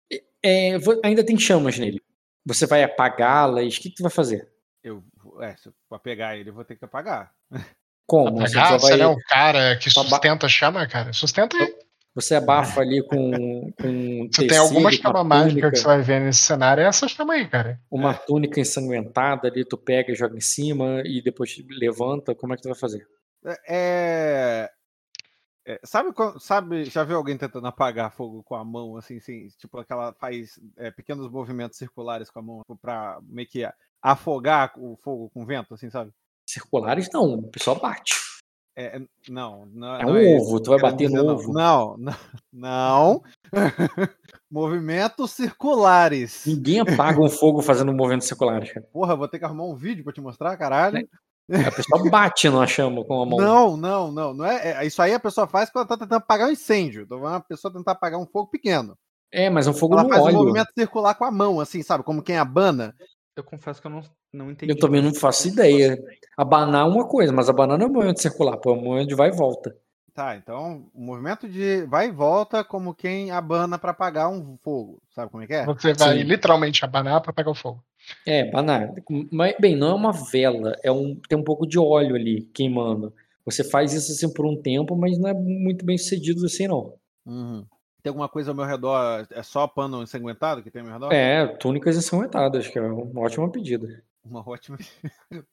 É, ainda tem chamas nele. Você vai apagá-las? O que, que tu vai fazer? Eu, é, se eu pegar ele, eu vou ter que apagar. [laughs] Como? Você só Você vai- não é o cara que sustenta a chama, cara? Sustenta aí. Você abafa ali com, com [laughs] Se tem alguma tecido, chama mágica túnica, que você vai ver nesse cenário, é essa chama aí, cara. uma túnica ensanguentada ali, tu pega e joga em cima e depois levanta. Como é que tu vai fazer? É. é, sabe, quando- sabe, já viu alguém tentando apagar fogo com a mão, assim, assim tipo, aquela faz é, pequenos movimentos circulares com a mão tipo, pra meio que afogar o fogo com vento, assim, sabe? Circulares não, o pessoal bate. É, é- não, não É não um isso ovo, que tu vai bater no não. ovo. Não, não. não. [laughs] Movimentos circulares. Ninguém apaga um fogo fazendo movimentos circulares, cara. Porra, vou ter que arrumar um vídeo pra te mostrar, caralho. A pessoa bate numa chama com a mão. Não, não, não. não é, é- Isso aí a pessoa faz quando ela tá tentando apagar um incêndio. Então, uma pessoa tentar apagar um fogo pequeno. É, mas é um fogo Ela no faz um movimento circular com a mão, assim, sabe? Como quem abana. Eu confesso que eu não, não entendi. Eu também não faço ideia. Abanar é uma coisa, mas abanar não é movimento circular, pô, é um movimento de vai e volta. Tá, então o movimento de vai e volta como quem abana pra apagar um fogo. Sabe como é que é? Você vai Sim. literalmente abanar pra pegar o fogo. É, abanar. Mas, bem, não é uma vela, é um, tem um pouco de óleo ali queimando. Você faz isso assim por um tempo, mas não é muito bem sucedido assim, não. Uhum. Tem alguma coisa ao meu redor? É só pano ensanguentado que tem ao meu redor? É, túnicas ensanguentadas, que é uma ótima pedida. Uma ótima.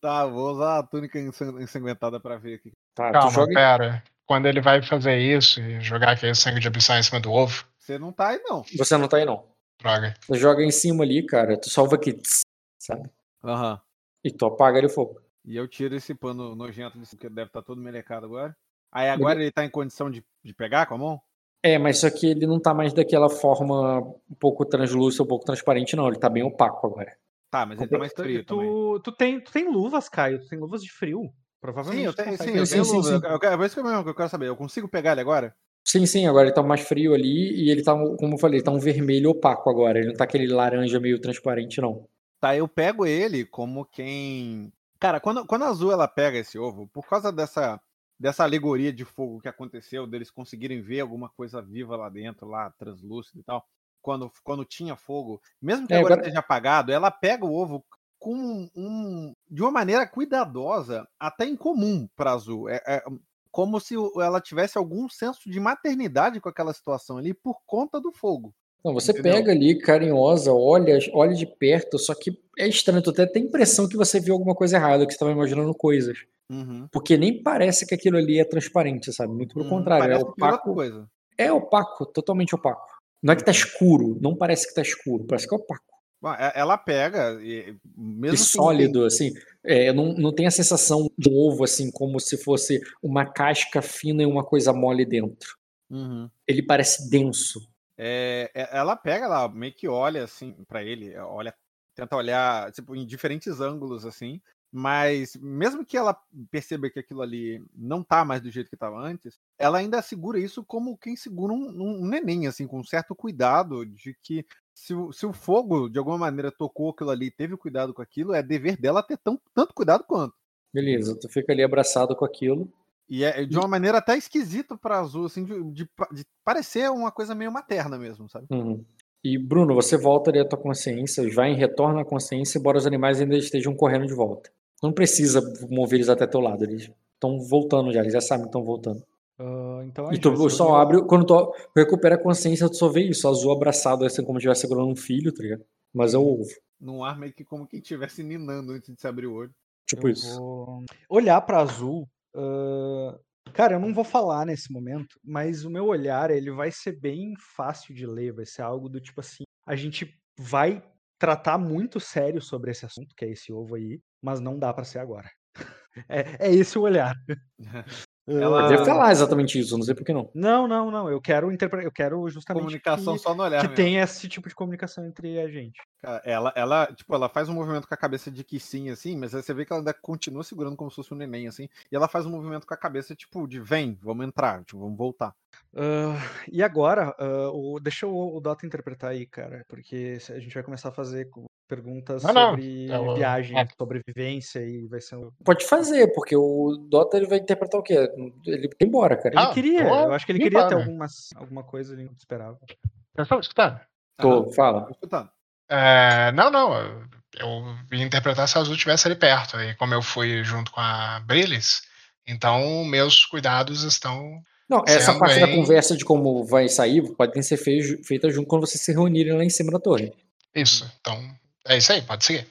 tá, vou usar a túnica ensan- ensanguentada pra ver aqui. Tá, Calma, joga. pera. Quando ele vai fazer isso e jogar aquele sangue de abissal em cima do ovo, Você não tá aí, não. Você não tá aí, não. droga. Tu joga em cima ali, cara, tu salva aqui, tss, sabe? Aham. E tu apaga ali o fogo. E eu tiro esse pano nojento desse que deve estar todo melecado agora. Aí agora ele tá em condição de, de pegar com a mão? É, mas só que ele não tá mais daquela forma um pouco translúcida, um pouco transparente, não. Ele tá bem opaco agora. Tá, mas ele tá mais frio também. Tu, tu, tem, tu tem luvas, Caio. Tu tem luvas de frio. Provavelmente. Sim, eu tu tenho, sim, eu sim, tenho sim, luva. sim. Eu, eu, é isso que eu, eu quero saber. Eu consigo pegar ele agora? Sim, sim, agora ele tá mais frio ali e ele tá, como eu falei, tá um vermelho opaco agora. Ele não tá aquele laranja meio transparente, não. Tá, eu pego ele como quem. Cara, quando, quando a Azul ela pega esse ovo, por causa dessa, dessa alegoria de fogo que aconteceu, deles conseguirem ver alguma coisa viva lá dentro, lá, translúcido e tal, quando, quando tinha fogo, mesmo que É, agora, agora- esteja apagado, ela pega o ovo com um, um- de uma maneira cuidadosa, até incomum pra Azul. É, é como se ela tivesse algum senso de maternidade com aquela situação ali por conta do fogo. Não, você Entendeu? pega ali, carinhosa, olha, olha de perto, só que é estranho, tu até tem a impressão que você viu alguma coisa errada, que você tava imaginando coisas. Uhum. Porque nem parece que aquilo ali é transparente, sabe? Muito pelo Hum, contrário, é opaco. coisa. É opaco, totalmente opaco. Não é que tá escuro, não parece que tá escuro, parece que é opaco. Bom, e- Ela pega, e, mesmo E sólido, assim. É, não, não tem a sensação de um ovo, assim, como se fosse uma casca fina e uma coisa mole dentro. Uhum. Ele parece denso. É, é- ela pega, ela meio que olha assim pra ele, olha, tenta olhar tipo em diferentes ângulos assim, mas mesmo que ela perceba que aquilo ali não tá mais do jeito que estava antes, ela ainda segura isso como quem segura um, um neném assim, com um certo cuidado de que se o, se o fogo de alguma maneira tocou aquilo ali, teve cuidado com aquilo, é dever dela ter tão, tanto cuidado quanto. Beleza, tu fica ali abraçado com aquilo. E é de uma maneira até esquisita pra Azul, assim, de, de de parecer uma coisa meio materna mesmo, sabe? Uhum. E, Bruno, você volta ali à tua consciência, vai em retorno à consciência, embora os animais ainda estejam correndo de volta. Não precisa mover eles até teu lado, eles estão voltando já, eles já sabem que estão voltando. Uh, então a E tu só abre, quando tu recupera a consciência, tu só vê isso, azul abraçado, assim como se estivesse segurando um filho, tá ligado? Mas é o ovo. Num ar meio que como quem estivesse ninando antes de se abrir o olho. Tipo eu isso. vou olhar para azul. ah, cara, eu não vou falar nesse momento, mas o meu olhar ele vai ser bem fácil de ler. Vai ser algo do tipo assim: a gente vai tratar muito sério sobre esse assunto, que é esse ovo aí, mas não dá para ser agora. [laughs] É, é esse o olhar. [laughs] [laughs] Ela- Deve falar exatamente isso, não sei por que não. Não, não, não. Eu quero interpretar. Eu quero justamente Comunicação que, só no olhar. que mesmo. tenha esse tipo de comunicação entre a gente. Cara, Ela, ela, tipo, ela faz um movimento com a cabeça de que sim, assim, mas aí você vê que ela ainda continua segurando como se fosse um neném, assim, e ela faz um movimento com a cabeça, tipo, de vem, vamos entrar, tipo, vamos voltar. Ah, e agora, ah, o, deixa o, o Dota interpretar aí, cara, porque a gente vai começar a fazer perguntas Não, não, sobre é o- viagem, é. sobrevivência e vai ser. um- Pode fazer, porque o Dota ele vai interpretar o quê? Ele vai embora, cara. Ele Ah, queria, eu acho que ele queria ter limpando. algumas, alguma coisa ali que eu esperava. Vocês estão escutando? Tô, Aham, fala. escutando. É, não, não. eu- Eu ia interpretar se a Azul estivesse ali perto. E como eu fui junto com a Brilis, então meus cuidados estão. Não, essa parte da conversa de como vai sair podem ser fei- feita junto quando vocês se reunirem lá em cima da torre. Isso. Então, é isso aí, pode seguir.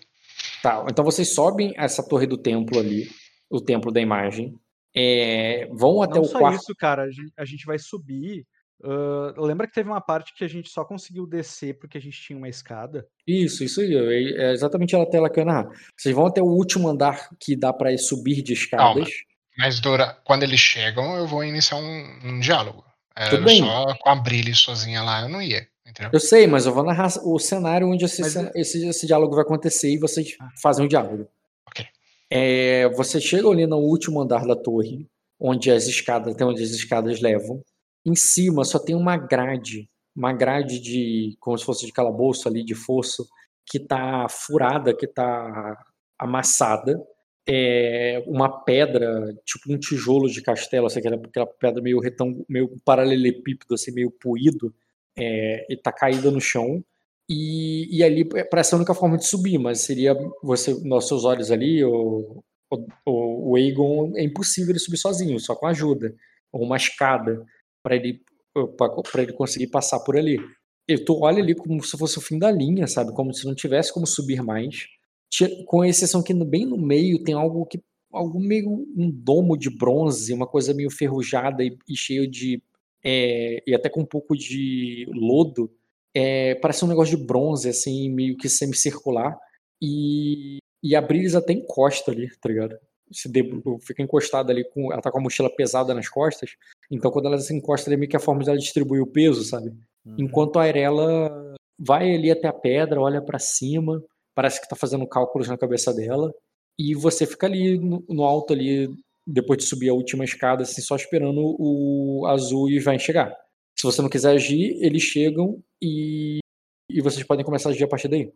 Tá, então vocês sobem essa torre do templo ali, o templo da imagem, é, vão até Não o só quarto. isso, cara, a gente, a gente vai subir. ah, lembra que teve uma parte que a gente só conseguiu descer porque a gente tinha uma escada? Isso, isso aí, é é exatamente a tela que eu narrar. Vocês vão até o último andar que dá pra subir de escadas. Mas dura, quando eles chegam, eu vou iniciar um, um diálogo. É, Tudo bem. Só com a Brilis sozinha lá, eu não ia. Entendeu? Eu sei, mas eu vou narrar o cenário onde esse, Mas cen- esse, esse diálogo vai acontecer e vocês Ah. fazem o diálogo. Ok. É, você chega ali no último andar da torre, onde as escadas, até onde as escadas levam. Em cima só tem uma grade, uma grade de, como se fosse de calabouço ali, de fosso, que tá furada, que tá amassada. É uma pedra, tipo um tijolo de castelo, assim, aquela, aquela pedra meio retângulo, meio paralelepípedo, assim, meio poído, é, e tá caída no chão. E, e ali parece a única forma de subir, mas seria você, nossos olhos ali, o, o, o Aegon é impossível ele subir sozinho, só com ajuda, ou uma escada para ele para ele conseguir passar por ali. E tu olha ali como se fosse o fim da linha, sabe? Como se não tivesse como subir mais. Com exceção que bem no meio tem algo que algo meio um domo de bronze, uma coisa meio ferrujada e, e cheio de é, e até com um pouco de lodo. É, parece um negócio de bronze assim, meio que semicircular e e a Brilis até encosta ali, tá ligado? Se debru- fica encostada ali com ela tá com a mochila pesada nas costas. Então quando ela se encosta ali é meio que a forma dela distribuir o peso, sabe? Uhum. Enquanto a Arela vai ali até a pedra, olha pra cima, parece que tá fazendo cálculos na cabeça dela, e você fica ali no, no alto ali, depois de subir a última escada, assim, só esperando o azul e vai chegar. Se você não quiser agir, eles chegam e, e vocês podem começar a agir a partir daí.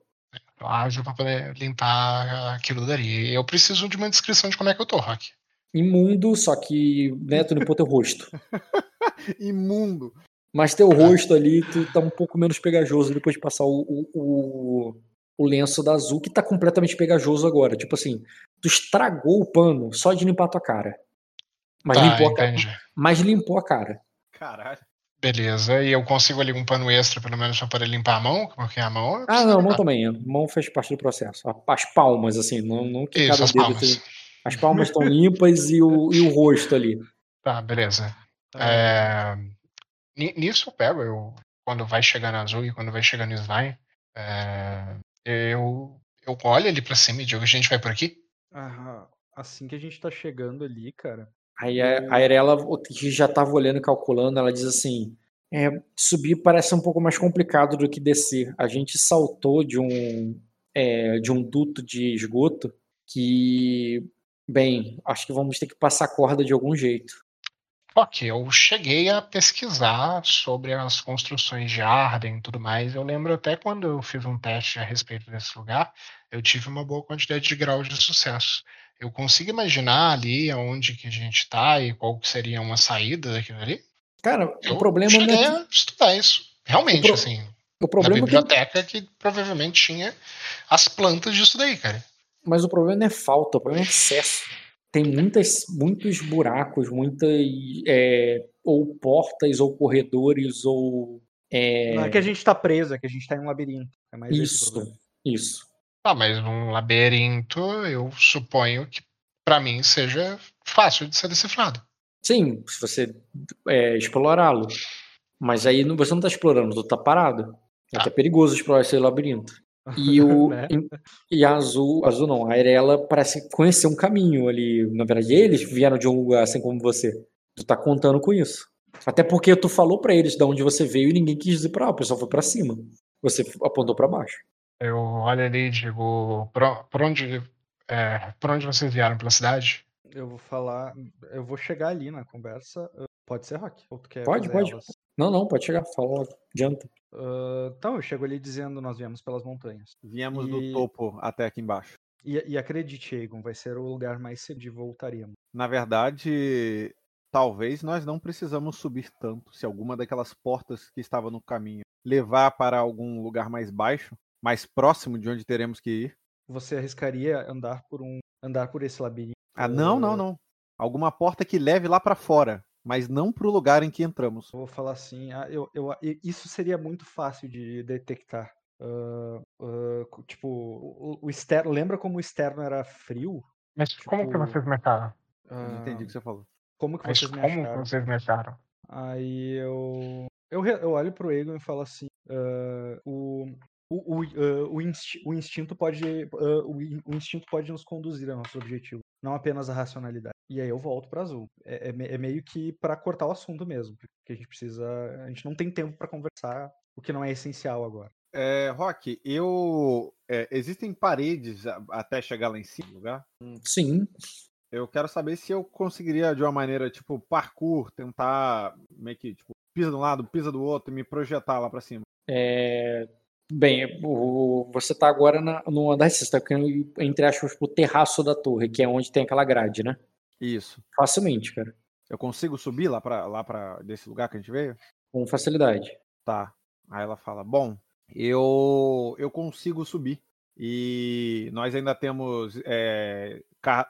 Eu ajo pra poder limpar aquilo dali. Eu preciso de uma descrição de como é que eu tô, Rock. Imundo, só que né, tu limpou teu rosto. [laughs] Imundo. Mas teu rosto ali tu tá um pouco menos pegajoso depois de passar o, o, o, o lenço da azul, que tá completamente pegajoso agora. Tipo assim, tu estragou o pano só de limpar tua cara. Mas, tá, limpou, a, ca- entendi. mas limpou a cara. Caralho. Beleza. E eu consigo ali um pano extra, pelo menos, pra poder limpar a mão? Porque a mão. Ah, não, a mão também. A mão fez parte do processo. A- As palmas, assim, não, não que Isso, cada as dedo palmas. tenha- As palmas estão limpas e o, e o rosto ali. Tá, beleza. Ah, É, ni- Nisso eu pego, eu, quando vai chegando azul e quando vai chegando Svai, é, eu, eu olho ali pra cima e digo, a gente vai por aqui? Ah, assim que a gente tá chegando ali, cara. Aí a, a Arela, que já estava olhando e calculando, ela diz assim: é, subir parece um pouco mais complicado do que descer. A gente saltou de um, é, de um duto de esgoto que, bem, acho que vamos ter que passar a corda de algum jeito. Ok, eu cheguei a pesquisar sobre as construções de Arden e tudo mais. Eu lembro até quando eu fiz um teste a respeito desse lugar, eu tive uma boa quantidade de graus de sucesso. Eu consigo imaginar ali aonde que a gente tá e qual que seria uma saída daquilo ali? Cara, Eu o problema não é. a estudar isso. Realmente, pro- assim. O problema na é que- biblioteca que... provavelmente tinha as plantas disso daí, cara. Mas o problema não é falta, o problema é excesso. Tem muitas, muitos buracos, muitas é, ou portas, ou corredores, ou. é, Não é que a gente tá preso, é que a gente tá em um labirinto. É isso, isso. Ah, mas um labirinto, eu suponho que pra mim seja fácil de ser decifrado. Sim, se você é, explorá-lo. Mas aí você não tá explorando, tu tá parado. É Tá. até perigoso explorar esse labirinto. E, o, [laughs] Né? e, a azul, azul não, a Irela parece conhecer um caminho ali. Na verdade, eles vieram de um lugar assim como você. Tu tá contando com isso. Até porque tu falou pra eles de onde você veio e ninguém quis dizer pra lá, o pessoal foi pra cima. Você apontou pra baixo. Eu olho ali e digo, por, por onde. É, por onde vocês vieram pela cidade? Eu vou falar. Eu vou chegar ali na conversa. Pode ser, Rock? Ou tu quer Pode, pode. elas? Não, não, pode chegar, fala logo, adianta. Uh, então, eu chego ali dizendo: Nós viemos pelas montanhas. Viemos E- do topo até aqui embaixo. E, e acredite, Egon, vai ser o lugar mais cedo de voltaríamos. Na verdade, talvez nós não precisamos subir tanto. Se alguma daquelas portas que estava no caminho levar para algum lugar mais baixo, mais próximo de onde teremos que ir. Você arriscaria andar por um. andar por esse labirinto? Ah, não, não, não. Alguma porta que leve lá para fora, mas não para o lugar em que entramos. Eu vou falar assim, ah, eu, eu, e- isso seria muito fácil de detectar. Ah, ah, co- tipo, o, o externo, lembra como o externo era frio? Mas como que Tipo, vocês me acharam? Não entendi o Ah, que você falou. como que vocês me como que acharam? vocês me acharam? Aí eu, eu, eu olho pro Egon e falo assim, ah, o, o, o, ah, o, insti- o instinto pode, ah, o, in- o instinto pode nos conduzir ao nosso objetivo, não apenas a racionalidade. E aí eu volto pra azul. É, é me- é meio que pra cortar o assunto mesmo, porque a gente precisa, a gente não tem tempo pra conversar o que não é essencial agora. É, Rock, eu. é, existem paredes a- até chegar lá em cima do lugar? Sim, Eu quero saber se eu conseguiria, de uma maneira tipo parkour, tentar meio que, tipo, pisa de um lado, pisa do outro e me projetar lá pra cima. É, Bem, o- você tá agora na, no andar, você está entre aspas, pro terraço da torre, que é onde tem aquela grade, né? Isso. Facilmente, cara. Eu consigo subir lá pra, lá pra desse lugar que a gente veio? Com facilidade. Tá. Aí ela fala: Bom, eu, eu consigo subir. E nós ainda temos é,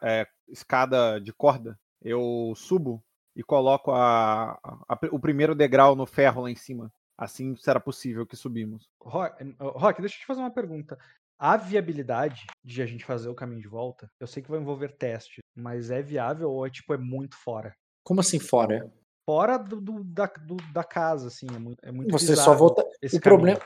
é, escada de corda. Eu subo e coloco a, a- o primeiro degrau no ferro lá em cima. Assim será possível que subimos. Rock, Rock, deixa eu te fazer uma pergunta. A viabilidade de a gente fazer o caminho de volta, eu sei que vai envolver teste, mas é viável ou é tipo é muito fora? Como assim fora? Fora do, do- da, do- da casa, assim, é muito, é muito Você só volta. esse O caminho. problema.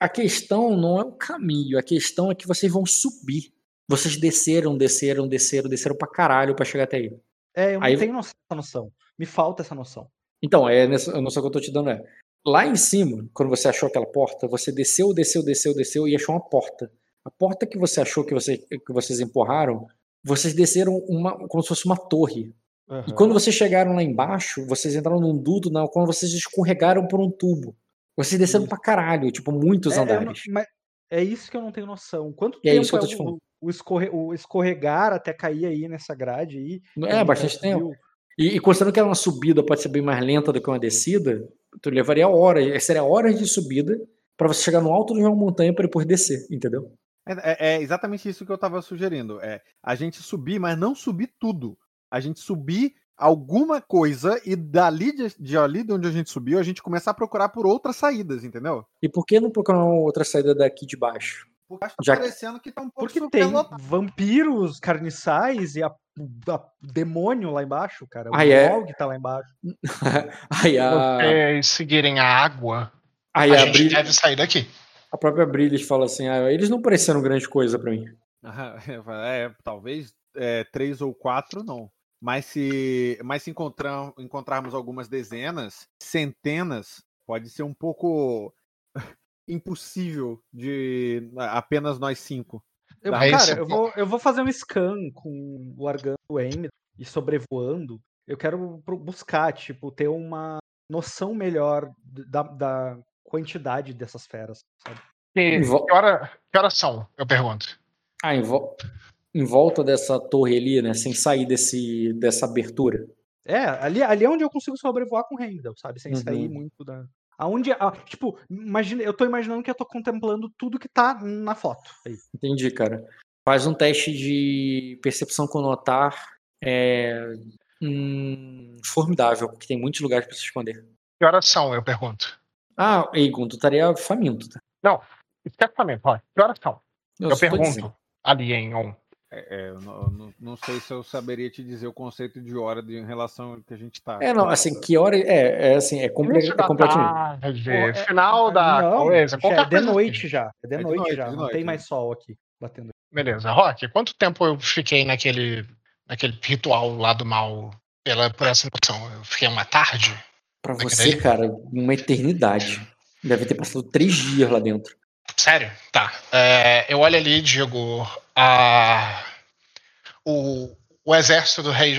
A questão não é o caminho, a questão é que vocês vão subir. Vocês desceram, desceram, desceram, desceram pra caralho pra chegar até aí. É, eu não Aí- tenho noção- essa noção. Me falta essa noção. Então, é nessa, a noção que eu tô te dando é. Lá em cima, quando você achou aquela porta, você desceu, desceu, desceu, desceu e achou uma porta. A porta que você achou que, você, que vocês empurraram, vocês desceram uma, como se fosse uma torre. E Aham. quando vocês chegaram lá embaixo, vocês entraram num duto, não, quando vocês escorregaram por um tubo. Vocês desceram Isso. pra caralho, tipo, muitos É, andares. mas é isso que eu não tenho noção. Quanto E é tempo isso que eu é tô te o, falando. o, escorre- o escorregar até cair aí nessa grade aí? É, já bastante tempo. E, e considerando que era uma subida pode ser bem mais lenta do que uma descida, tu levaria horas, seria horas de subida pra você chegar no alto de uma montanha pra depois descer, entendeu? É, é- é exatamente isso que eu estava sugerindo. É a gente subir, mas não subir tudo. A gente subir alguma coisa e dali de, de ali de onde a gente subiu, a gente começar a procurar por outras saídas, entendeu? E por que não procurar outra saída daqui de baixo? Porque acho que Já tá parecendo que tá um pouco Porque tem vampiros, carniçais e a, a- demônio lá embaixo, cara. O Ah, é? Dog tá lá embaixo. [laughs] aí a, vocês seguirem a água, aí a a, gente deve sair daqui. a própria Brillis fala assim: ah, eles não pareceram grande coisa pra mim. [laughs] É, talvez é, três ou quatro não. Mas se, mas se encontrar, encontrarmos algumas dezenas, centenas, pode ser um pouco impossível de apenas nós cinco. Eu, cara, você- eu vou, eu vou fazer um scan com o Argando M e sobrevoando. Eu quero buscar, tipo, ter uma noção melhor da, da quantidade dessas feras, sabe? Que, hora, que horas são? Eu pergunto. Ah, em, vo- em volta dessa torre ali, né? Sem sair desse, dessa abertura. É, ali, ali é onde eu consigo sobrevoar com Rendel, sabe? Sem sair Uhum. muito da. Aonde. a- tipo, imagina, eu tô imaginando que eu tô contemplando tudo que tá na foto. Aí. Entendi, cara. Faz um teste de percepção com notar. É. hum, formidável, porque tem muitos lugares pra se esconder. Que horas são, eu pergunto. Ah, Egon, tu estaria faminto, tá? Esquecimento, olha. Que horas são? Eu, tô pergunto ali em on. É, é, eu não, eu não- não sei se eu saberia te dizer o conceito de hora de, em relação ao que a gente tá. É, não, assim, que hora. É, é assim, é, comple é tarde, Ó, é- final da não, coisa, é de coisa noite assim. já. É de É de noite, noite, já. de não noite, tem né? mais sol aqui batendo. Beleza. Rock, quanto tempo eu fiquei naquele, naquele ritual lá do mal pela, por essa noção? Eu fiquei uma tarde? Pra você, cara, uma eternidade. Deve ter passado três dias lá dentro. Sério? Tá. É, eu olho ali e digo. A, o, o exército do rei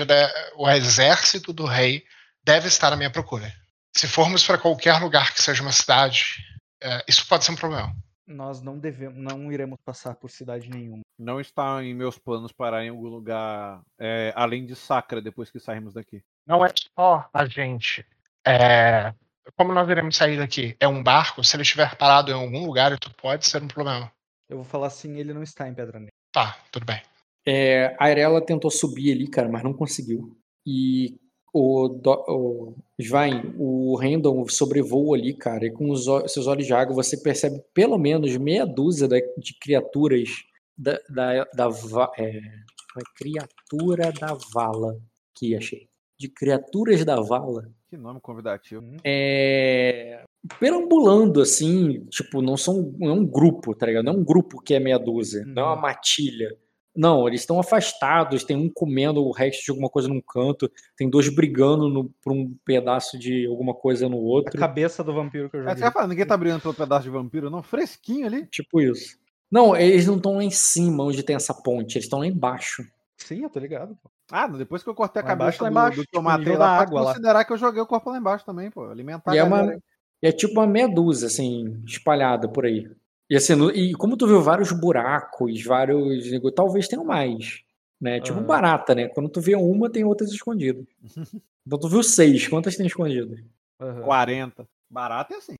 o exército do rei deve estar à minha procura. Se formos para qualquer lugar que seja uma cidade, é, isso pode ser um problema. Nós não devemos, não iremos passar por cidade nenhuma. Não está em meus planos parar em algum lugar é, além de Sacra depois que sairmos daqui. Não é só a gente. É, como nós iremos sair daqui? É um barco. Se ele estiver parado em algum lugar, isso pode ser um problema. Eu vou falar assim, ele não está em Pedra Negra. Tá, tudo bem. É, a Arela tentou subir ali, cara, mas não conseguiu. E o, Do- o Svein, o Randall sobrevoa ali, cara, e com os seus olhos de água você percebe pelo menos meia dúzia da- de criaturas da, da, da va- é, é? criatura da vala que achei. De criaturas da vala Que nome convidativo. É, perambulando assim, tipo, não são não é um grupo, tá ligado? Não é um grupo que é meia dúzia, não é uma Uhum. matilha. Não, eles estão afastados, tem um comendo o resto de alguma coisa num canto, tem dois brigando no, por um pedaço de alguma coisa no A outro, cabeça do vampiro que eu É, joguei. você vai falar, ninguém tá brigando pelo pedaço de vampiro, não? Fresquinho ali. tipo isso. Não, eles não estão lá em cima onde tem essa ponte, eles estão lá embaixo. Sim, eu tô ligado. pô. Ah, depois que eu cortei a Lá cabeça embaixo, lá do, embaixo, do tipo, nível lá, água lá. considerar que eu joguei o corpo lá embaixo também, pô. Alimentar E é a uma, é tipo uma meia dúzia, assim, espalhada por aí. E assim, no- e como tu viu vários buracos, vários. Talvez tenham mais. Né? Tipo barata, né? Quando tu vê uma, tem outras escondidas. [laughs] Então tu viu seis, quantas tem escondidas? Aham. 40. Barato é assim.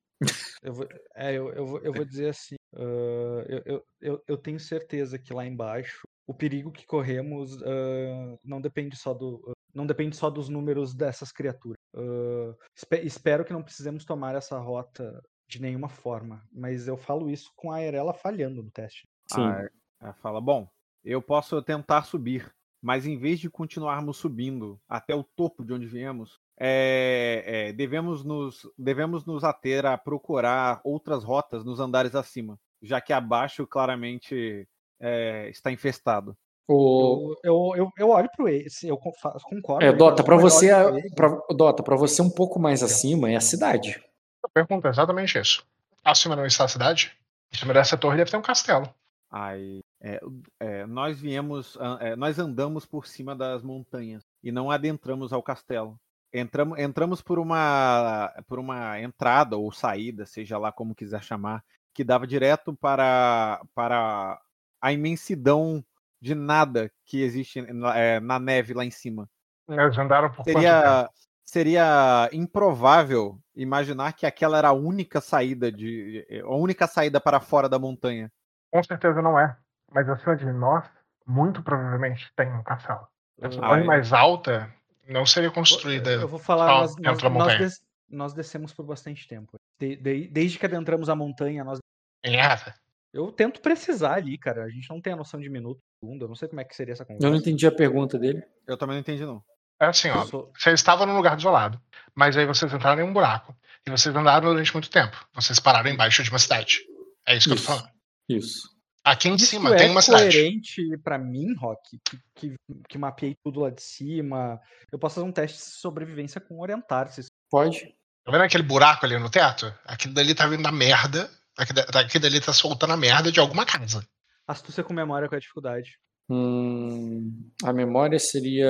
Eu vou, é, eu, eu, vou, eu vou dizer assim, eu, eu, eu, eu tenho certeza que lá embaixo o perigo que corremos ah, não depende só do ah, não depende só dos números dessas criaturas. Ah, espe- espero que não precisemos tomar essa rota de nenhuma forma, mas eu falo isso com a Arela falhando no teste. Sim. Ah, ela fala, bom, eu posso tentar subir, mas em vez de continuarmos subindo até o topo de onde viemos, é, é, devemos, nos, devemos nos ater a procurar outras rotas nos andares acima, já que abaixo claramente é, está infestado. O... Eu, eu, eu, olho pro Ace, eu concordo. É, com Dota, o eu você, pra, Dota, pra você um pouco mais acima é a cidade. Eu pergunto exatamente isso. Acima não está a cidade? Em cima dessa torre deve ter um castelo. Aí, é, é, nós viemos, é, nós andamos por cima das montanhas e não adentramos ao castelo. Entramos, entramos por uma por uma entrada ou saída, seja lá como quiser chamar, que dava direto para para a imensidão de nada que existe na, é, na neve lá em cima. Eles andaram por? Seria seria improvável imaginar que aquela era a única saída de a única saída para fora da montanha. Com certeza não é. Mas acima de nós, muito provavelmente tem um castelo. Essa Ah, torre é. mais alta não seria construída. Eu vou falar, nós, dentro nós, da nós, montanha. des- nós descemos por bastante tempo. De- de- desde que adentramos a montanha, nós Em errata. Eu tento precisar ali, cara. A gente não tem a noção de minuto, segundo. Eu não sei como é que seria essa conversa. Eu não entendi a pergunta dele. Eu também não entendi não. É assim, ó. Sou- Vocês estavam num lugar desolado, mas aí vocês entraram em um buraco. E vocês andaram durante muito tempo. Vocês pararam embaixo de uma cidade. É isso que eu tô Isso. falando. Isso. Aqui em Isso cima é tem uma cidade. coerente pra mim, Rock, que, que, que mapeei tudo lá de cima. Eu posso fazer um teste de sobrevivência com orientar. Se... Pode? Tá vendo aquele buraco ali no teto? Aquilo dali tá vindo da merda. Aquilo da- Aquilo dali tá soltando a merda de alguma casa. Astúcia com memória com a dificuldade. Hum, a memória seria.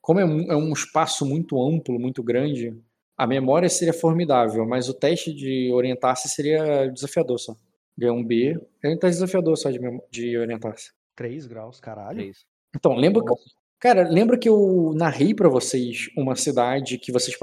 Como é um, é um espaço muito amplo, muito grande, a memória seria formidável, mas o teste de orientar-se seria desafiador só. Ganhar um B. É um teste desafiador só de, de orientar-se. 3 graus, caralho. É isso. Então, lembra que. Cara, lembra que eu narrei pra vocês uma cidade que vocês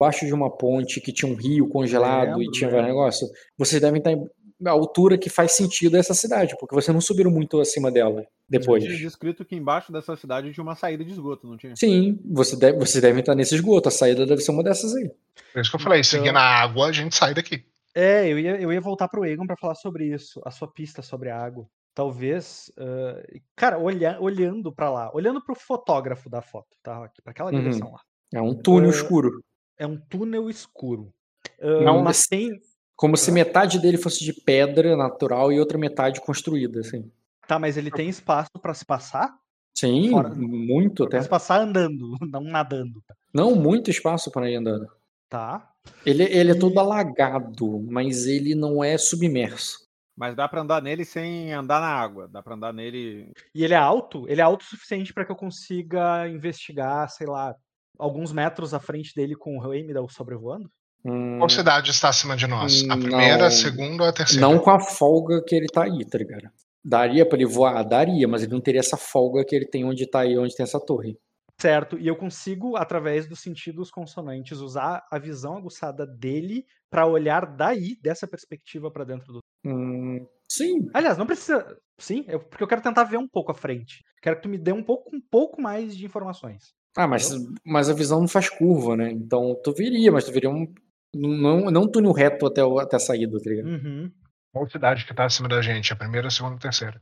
embaixo de uma ponte que tinha um rio congelado Lembro, e tinha vários negócios, vocês devem estar em a altura que faz sentido essa cidade, porque vocês não subiram muito acima dela depois. Tinha descrito que embaixo dessa cidade tinha uma saída de esgoto, não tinha? Sim, você deve, vocês devem estar nesse esgoto. A saída deve ser uma dessas aí. Por isso que eu falei, Então- seguindo a água, a gente sai daqui. É, eu ia, eu ia voltar pro Egon pra falar sobre isso, a sua pista sobre a água. Talvez, ah, cara, olha, olhando pra lá, olhando pro fotógrafo da foto, tá? Aqui, pra aquela Uhum. direção lá. É um túnel Ah, escuro. É um túnel escuro. Não, mas mas- tem. Como se metade dele fosse de pedra natural e outra metade construída, assim. Tá, mas ele tem espaço pra se passar? Sim, Fora- muito Pra até. se passar andando, [laughs] não nadando. Não, muito espaço para ir andando. Tá? Ele, ele é todo alagado, mas ele não é submerso. Mas dá pra andar nele sem andar na água. Dá pra andar nele. E ele é alto? Ele é alto o suficiente pra que eu consiga investigar, sei lá, alguns metros à frente dele com o Heimdall sobrevoando? Hum, Qual cidade está acima de nós? A primeira, não. a segunda ou a terceira? não com a folga que ele tá aí, tá ligado? Daria pra ele voar? Daria, mas ele não teria essa folga que ele tem onde tá aí, onde tem essa torre. Certo, e eu consigo, através dos sentidos consonantes, usar a visão aguçada dele pra olhar daí, dessa perspectiva pra dentro do. Hum, sim, Aliás, não precisa. Sim, eu- porque eu quero tentar ver um pouco à frente. Quero que tu me dê um pouco, um pouco mais de informações. Ah, mas, mas a visão não faz curva, né? Então tu viria, mas tu viria um. Não, não um túnel reto até, o- até a saída, tá ligado? Uhum. Qual cidade que está acima da gente? A primeira, a segunda ou a terceira?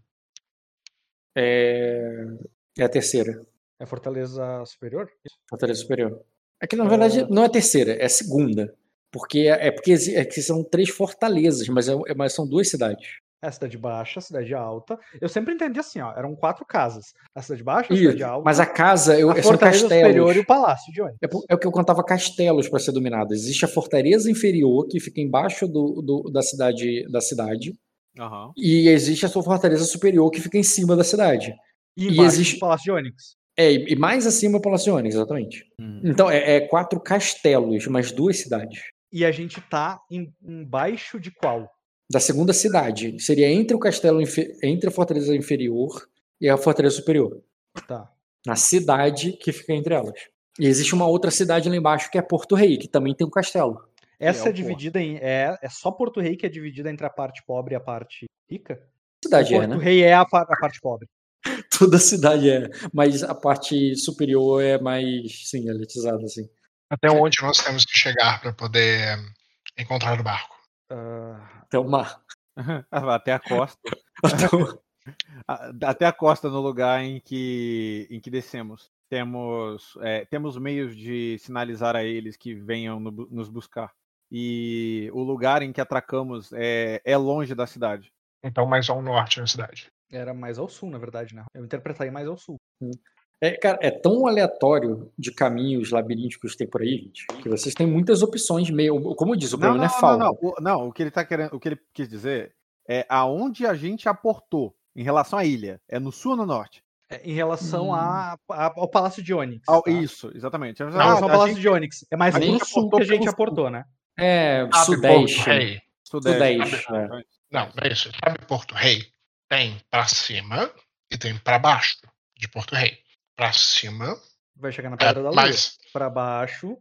É, é a terceira, É Fortaleza Superior? Fortaleza Superior. É que na verdade não é a terceira, é a segunda. Porque é porque exi- é que são três fortalezas, mas, é, é- mas são duas cidades. É a cidade baixa, a cidade alta. Eu sempre entendi assim, ó. Eram quatro casas. A cidade baixa, a Isso, cidade alta, mas a casa eu, a são Fortaleza Superior castelos. e o Palácio de Ônibus. É, é o que eu contava castelos para ser dominado. Existe a fortaleza inferior que fica embaixo do, do- da cidade da cidade Aham. e existe a sua fortaleza superior que fica em cima da cidade. E E existe- o Palácio de Ônix. É, e mais acima o Palácio de Ônix, exatamente. Uhum. Então é, é quatro castelos, mas duas cidades. E a gente tá em- embaixo de qual? Da segunda cidade seria entre o castelo entre a fortaleza inferior e a fortaleza superior. Tá. Na cidade que fica entre elas. E existe uma outra cidade lá embaixo que é Porto Rei, que também tem um castelo. Essa é é, Porto. dividida em. É, é só Porto Rei que é dividida entre a parte pobre e a parte rica? Cidade é, Porto né? Rei é a, a parte pobre. [laughs] Toda cidade é, mas a parte superior é mais, sim, elitizada, assim. Até onde nós temos que chegar para poder encontrar o barco? Ah, Até uma. [laughs] Até a costa. [laughs] Até uma- A- [laughs] Até a costa no lugar em que, em que descemos. Temos, é, temos meios de sinalizar a eles que venham no nos buscar. E o lugar em que atracamos é, é longe da cidade. Então, mais ao norte da cidade. era mais ao sul, na verdade, né? Eu interpretaria mais ao sul. É, cara, é tão aleatório de caminhos labirínticos que tem por aí, gente, que vocês têm muitas opções meio. Como eu disse, o Não, problema não, não, é não, falta. não, O, não, o que ele tá querendo, o que ele quis dizer é aonde a gente aportou em relação à ilha. É no sul ou no norte? É, em relação Hum. a, a- ao Palácio de Ônix. Ao- tá? Isso, exatamente. Em Ah, relação ao Palácio gente- de Ônix. É mais gente sul que a gente aportou, né? É, Sabe sudeste. Rei? Sudeste, é. Não, não é isso. Sabe Porto Rei? Tem para cima e tem para baixo de Porto Rei. Para cima, Vai chegar na é, Pedra da Lua. mas Pra baixo.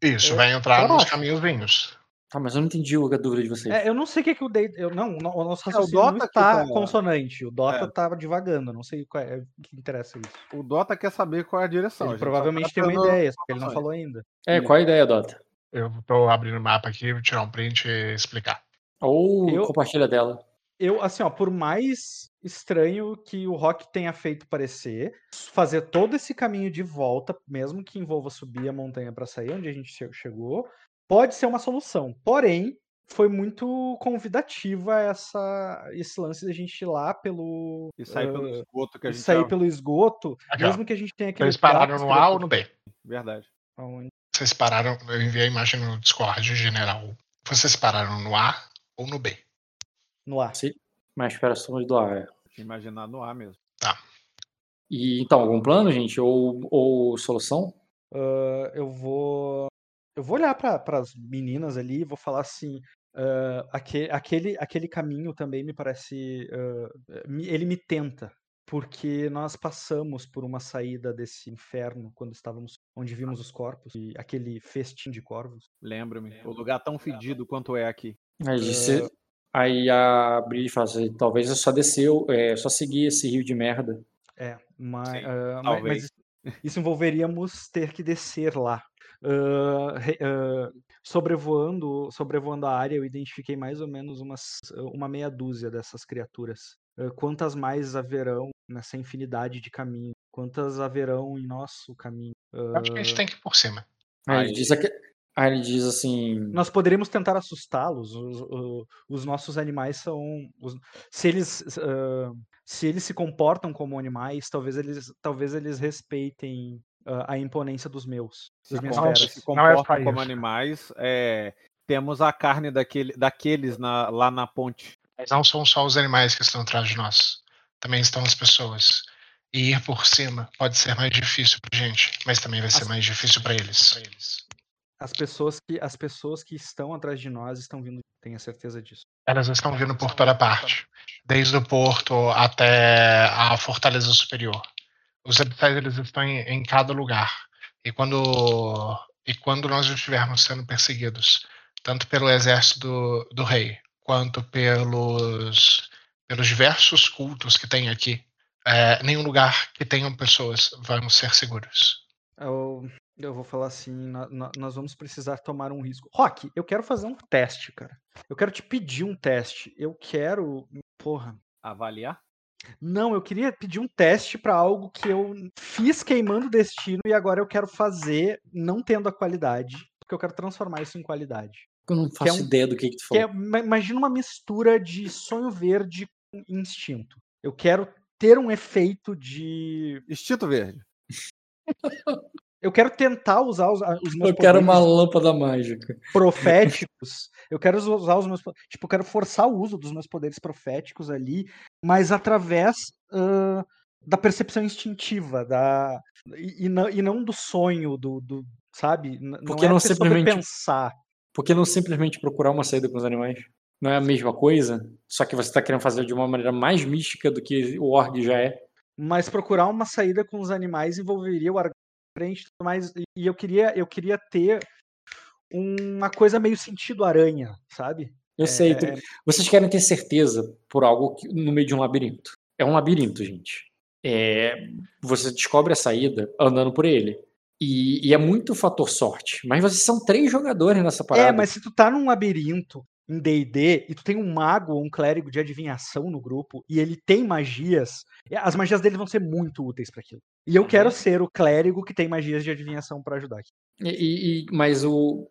isso É, vai entrar pra nos baixo. caminhozinhos. Tá, mas eu não entendi a dúvida de vocês. É, eu não sei o que, que o Data. Eu, não, o nosso É, o raciocínio Dota tá- consonante. O Dota É. tá divagando. Não sei qual é, o que interessa isso. O Dota quer saber qual é a direção. Ele provavelmente tá tem uma dando ideia, só que ele não falou ainda. É, qual a ideia, Dota? Eu tô abrindo o mapa aqui, vou tirar um print e explicar. Ou Eu- compartilha dela. Eu, assim, ó, por mais estranho que o Rock tenha feito parecer, fazer todo esse caminho de volta, mesmo que envolva subir a montanha para sair onde a gente che- chegou, pode ser uma solução. Porém, foi muito convidativa essa, esse lance da gente ir lá pelo. E sair pelo ah, esgoto que a e gente sair tava- pelo esgoto, Aqui, ó. mesmo que a gente tenha aquele. Vocês pararam no A ou no B? Verdade. Aonde? Vocês pararam. Eu enviei a imagem no Discord general. Vocês pararam no A ou no B? No ar. Mas espera, somos do ar. é. Tinha imaginado no ar mesmo. E então, algum plano, gente? Ou, ou solução? Ah, eu vou eu vou olhar para as meninas ali e vou falar assim ah, aque- aquele, aquele caminho também me parece me- ele me tenta porque nós passamos por uma saída desse inferno quando estávamos onde vimos os corpos e aquele festim de corvos. Lembro-me. O lugar tão fedido quanto é aqui. Aí, disse- aí a Bri fala assim, talvez eu só desceu, é, só seguir esse rio de merda. É, mas, Sim, ah, talvez. mas isso- envolveríamos ter que descer lá. Ah, re- ah, sobrevoando, sobrevoando a área, eu identifiquei mais ou menos umas, uma meia dúzia dessas criaturas. Ah, quantas mais haverão nessa infinidade de caminhos? Quantas haverão em nosso caminho? Acho que a gente tem que ir por cima. Aí, Aí- diz, aqui- aí ele diz assim, Nós poderíamos tentar assustá-los. Os, o- os nossos animais são. os- se eles ah, se eles se comportam como animais, talvez eles talvez eles respeitem ah, a imponência dos meus. Se, é comportam como animais, é, temos a carne daquele, daqueles na- lá na ponte. Mas não são só os animais que estão atrás de nós. Também estão as pessoas. E ir por cima pode ser mais difícil pra gente, mas também vai ser mais difícil pra eles. As pessoas que as pessoas que estão atrás de nós estão vindo, tenha certeza disso. Elas estão vindo por toda parte, desde o porto até a fortaleza superior. Os habitats eles estão em, em cada lugar. E quando e quando nós estivermos sendo perseguidos, tanto pelo exército do, do rei quanto pelos pelos diversos cultos que tem aqui, é, nenhum lugar que tenham pessoas vamos ser seguros. Eu, eu vou falar assim, nó- nó- nós vamos precisar tomar um risco. Rock, eu quero fazer um teste, cara. Eu quero te pedir um teste. Eu quero, porra, Avaliar? Não, eu queria pedir um teste pra algo que eu fiz queimando o destino e agora eu quero fazer não tendo a qualidade, porque eu quero transformar isso em qualidade. eu não faço um- ideia do que, que tu é, falou. ima- imagina uma mistura de sonho verde com instinto. Eu quero ter um efeito de. Instinto verde. [laughs] Eu quero tentar usar os, os meus Eu quero uma poderes lâmpada mágica. proféticos. Eu quero usar os meus. po- Tipo, eu quero forçar o uso dos meus poderes proféticos ali, mas através ãh, da percepção instintiva, da. E, e não, e não do sonho, do. do sabe? Não Porque é não simplesmente- pensar. Por que não simplesmente procurar uma saída com os animais? Não é a mesma coisa? Só que você está querendo fazer de uma maneira mais mística do que o org já é. Mas procurar uma saída com os animais envolveria o frente mais. E eu queria, eu queria ter uma coisa meio sentido aranha, sabe? Eu sei. É, tu- Vocês querem ter certeza por algo que- no meio de um labirinto. É um labirinto, gente. É, você descobre a saída andando por ele. E, e é muito fator sorte. Mas vocês são três jogadores nessa parada. É, mas se tu tá num labirinto em D&D e tu tem um mago ou um clérigo de adivinhação no grupo e ele tem magias, é, as magias dele vão ser muito úteis pra aquilo. E eu quero ser o clérigo que tem magias de adivinhação pra ajudar aqui. E- e- mas o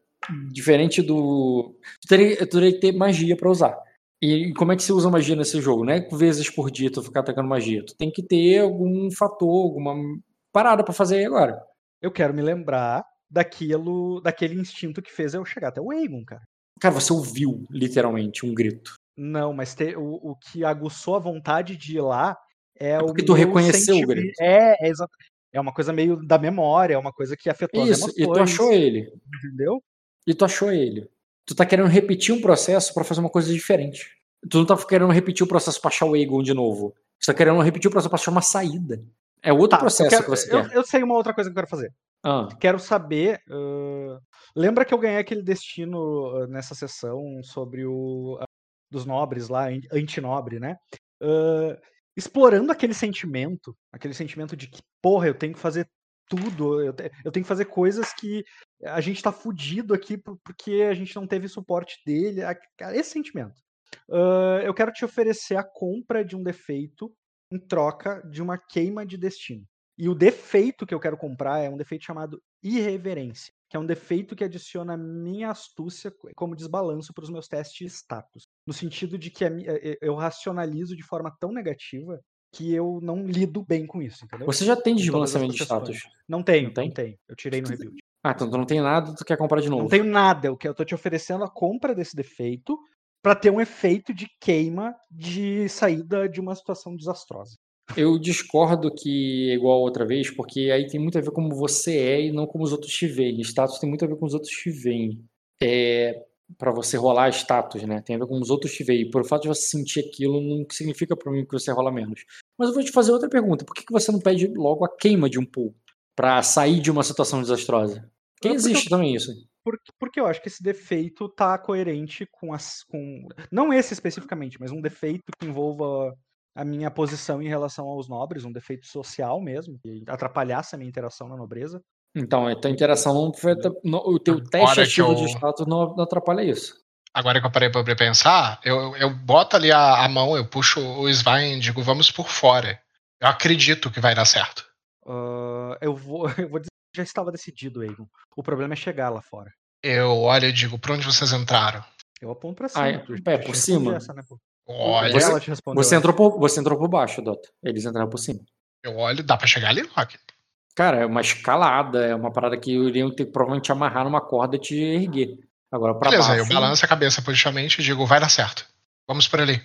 diferente do. Tu teria, tu teria que ter magia pra usar. E como é que se usa magia nesse jogo? Não é vezes por dia tu ficar atacando magia. Tu tem que ter algum fator, alguma parada pra fazer aí agora. Eu quero me lembrar daquilo, daquele instinto que fez eu chegar até o Aegon, cara. Cara, você ouviu literalmente um grito. Não, mas te- o, o que aguçou a vontade de ir lá é, o porque tu reconheceu o grito. É, é, exato. é uma coisa meio da memória, é uma coisa que afetou Isso, as e tu emoções, achou ele. entendeu? E tu achou ele. Tu tá querendo repetir um processo pra fazer uma coisa diferente. Tu não tá querendo repetir o processo pra achar o Aegon de novo. Você tá querendo repetir o processo pra achar uma saída. É outro Tá, processo quero- que você eu, quer. eu sei uma outra coisa que eu quero fazer. Ah, Quero saber. ãh, lembra que eu ganhei aquele destino nessa sessão sobre o a- dos nobres lá, an- antinobre, né? Ãh, explorando aquele sentimento, aquele sentimento de que, porra, eu tenho que fazer tudo, eu, te- eu tenho que fazer coisas que a gente tá fudido aqui por- porque a gente não teve suporte dele. Esse sentimento. Ãh, eu quero te oferecer a compra de um defeito em troca de uma queima de destino. E o defeito que eu quero comprar é um defeito chamado irreverência, que é um defeito que adiciona a minha astúcia co- como desbalanço para os meus testes de status. No sentido de que eh, eu racionalizo de forma tão negativa que eu não lido bem com isso, entendeu? você já tem desbalanceamento de status. Não tenho, Não não, tem? tenho. Eu tirei no rebuild. Ah, então tu não tem nada, tu quer comprar de novo. Não tenho nada, eu, que- eu tô te oferecendo a compra desse defeito para ter um efeito de queima de saída de uma situação desastrosa. Eu discordo que é igual outra vez, porque aí tem muito a ver como você é e não como os outros te veem. Status tem muito a ver com os outros te veem. É, para você rolar status, né? Tem a ver com os outros te veem. Por fato de você sentir aquilo, não significa para mim que você rola menos. Mas eu vou te fazer outra pergunta. Por que, que você não pede logo a queima de um pool para sair de uma situação desastrosa? Porque existe também isso. Porque, porque eu acho que esse defeito tá coerente com as. Com, não esse especificamente, mas um defeito que envolva a minha posição em relação aos nobres, um defeito social mesmo, que atrapalhasse a minha interação na nobreza. Então, a tua interação não foi. no- O teu teste que ativo de eu- status não, não atrapalha isso. Agora que eu parei pra pensar, eu, eu boto ali a, a mão, eu puxo o Svein e digo, vamos por fora. Eu acredito que vai dar certo. Ah, eu, vou, [laughs] eu vou dizer que já estava decidido, Egon. O problema é chegar lá fora. Eu olho e digo, pra onde vocês entraram? Eu aponto pra cima. Ah, é? tu- É, por te cima? respondi essa, né, pô? Olha, Você- Ela te respondeu Você essa. entrou, por, você entrou por baixo, Dota. Eles entraram por cima. eu olho, dá pra chegar ali, Rock? Cara, é uma escalada, é uma parada que iriam ter que provavelmente te amarrar numa corda e te erguer. Agora, pra Beleza, baixo. eu balanço a cabeça positivamente e digo, vai dar certo. Vamos por ali.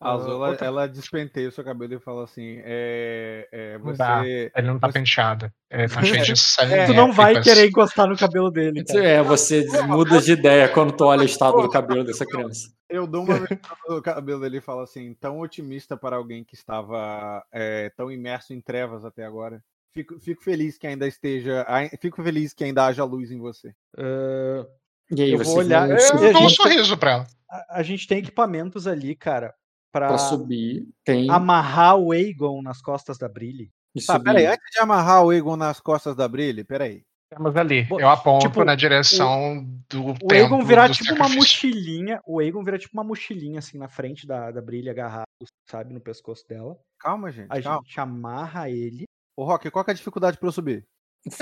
A Azul, ela, outra- ela despenteia o seu cabelo e fala assim: é, é, você. Ele não tá Você- penteado. Ele tá [laughs] cheio de sangue. É, Tu não vai épicas. querer encostar no cabelo dele, cara. É, você muda de ideia quando tu olha o estado do cabelo dessa criança. Eu dou uma [laughs] no cabelo dele e falo assim: tão otimista para alguém que estava é, tão imerso em trevas até agora. Fico, fico feliz que ainda esteja. Fico feliz que ainda haja luz em você. Ah, E aí Eu você vou olhar- É, Eu dou um sorriso pra ela. a, a gente tem equipamentos ali, cara, pra, pra subir, tem amarrar o Aegon nas costas da Brilhe. e Tá, subir. peraí, antes de amarrar o Egon nas costas da Brilhe, peraí. Temos ali. Eu aponto tipo, na direção do O templo Aegon virar tipo uma sacrifício. mochilinha. O Aegon vira tipo uma mochilinha assim na frente da, da Brilhe agarrado, sabe, no pescoço dela. Calma, gente. A calma. gente amarra ele. Ô, Rock, qual que é a dificuldade pra eu subir? Isso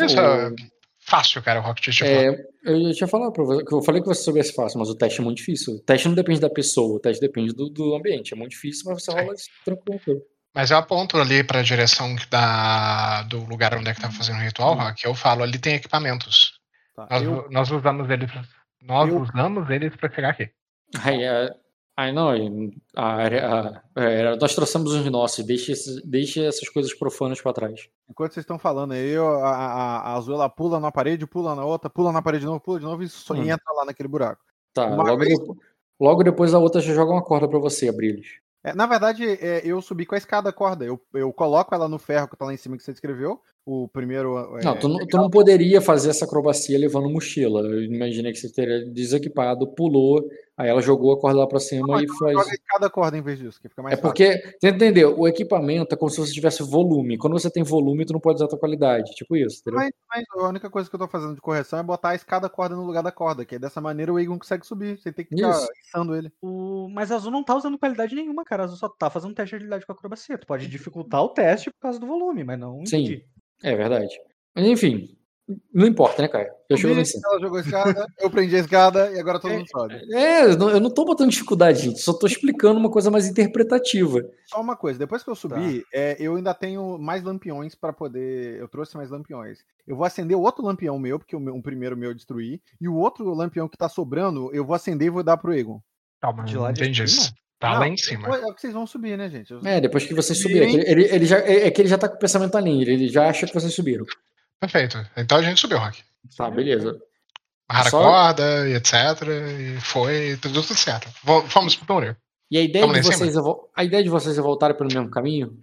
fácil, cara, o Rocket Teacher. É, eu já tinha falado pra você, que eu falei que você soubesse fácil, mas o teste é muito difícil. O teste não depende da pessoa, o teste depende do, do ambiente. É muito difícil, mas você rola tranquilo. Mas eu aponto ali pra direção que da, do lugar onde é que tá fazendo o ritual, Rock. Eu falo, ali tem equipamentos. Tá, Nós, eu- nós usamos eles pra, nós eu- usamos eles pra chegar aqui. Aí, aí não, a, a- é, nós trouxemos os nossos, deixe, esses- deixe essas coisas profanas pra trás. Enquanto vocês estão falando aí, a, a, a Azul ela pula na parede, pula na outra, pula na parede de novo, pula de novo e, só, Hum. entra lá naquele buraco. Tá, logo, vez- depo- logo depois a outra já joga uma corda pra você, Abriles. É, na verdade, é, eu subi com a escada corda. Eu, eu coloco ela no ferro que tá lá em cima que você descreveu. O primeiro. é, Não, tu, não- tu não poderia fazer essa acrobacia levando mochila. Eu imaginei que você teria desequipado, pulou, aí ela jogou a corda lá pra cima Não, e faz. Joga a escada corda em vez disso, que fica mais É porque, você entendeu? O equipamento é como se você tivesse volume. Quando você tem volume, tu não pode usar a tua qualidade. Tipo isso, entendeu? Mas, mas a única coisa que eu tô fazendo de correção é botar a escada corda no lugar da corda, que dessa maneira o Egon consegue subir. Você tem que ficar Isso. ele. O... Mas a Azul não tá usando qualidade nenhuma, cara. A Azul só tá fazendo teste de agilidade com acrobacia. Tu pode dificultar o teste por causa do volume, mas não Sim. impedir. É verdade. Mas enfim, não importa, né, cara? Eu chego lá em Subi, cima. ela jogou a escada, eu prendi a escada e agora todo mundo sobe. É, eu não- eu não tô botando dificuldade, gente. Só tô explicando uma coisa mais interpretativa. Só uma coisa, depois que eu subir, é, eu ainda tenho mais lampiões pra poder. Eu trouxe mais lampiões. Eu vou acender o outro lampião meu, porque o, meu, o primeiro meu eu destruí. E o outro lampião que tá sobrando, eu vou acender e vou dar pro Egon. Calma, De lá de entendi cima? isso. Tá Não, lá em cima. É que vocês vão subir, né, gente? Eu- É, depois que vocês subirem. é que Ele, ele já, é é que ele já tá com o pensamento ali. Ele já acha que vocês subiram. Perfeito. Então a gente subiu, Rock. Tá, beleza. Amarrar a Só- corda e etc. E foi tudo, tudo certo. Fomos pro túnel. E a ideia, Vamos de vocês, é vo- a ideia de vocês é voltarem pelo mesmo caminho?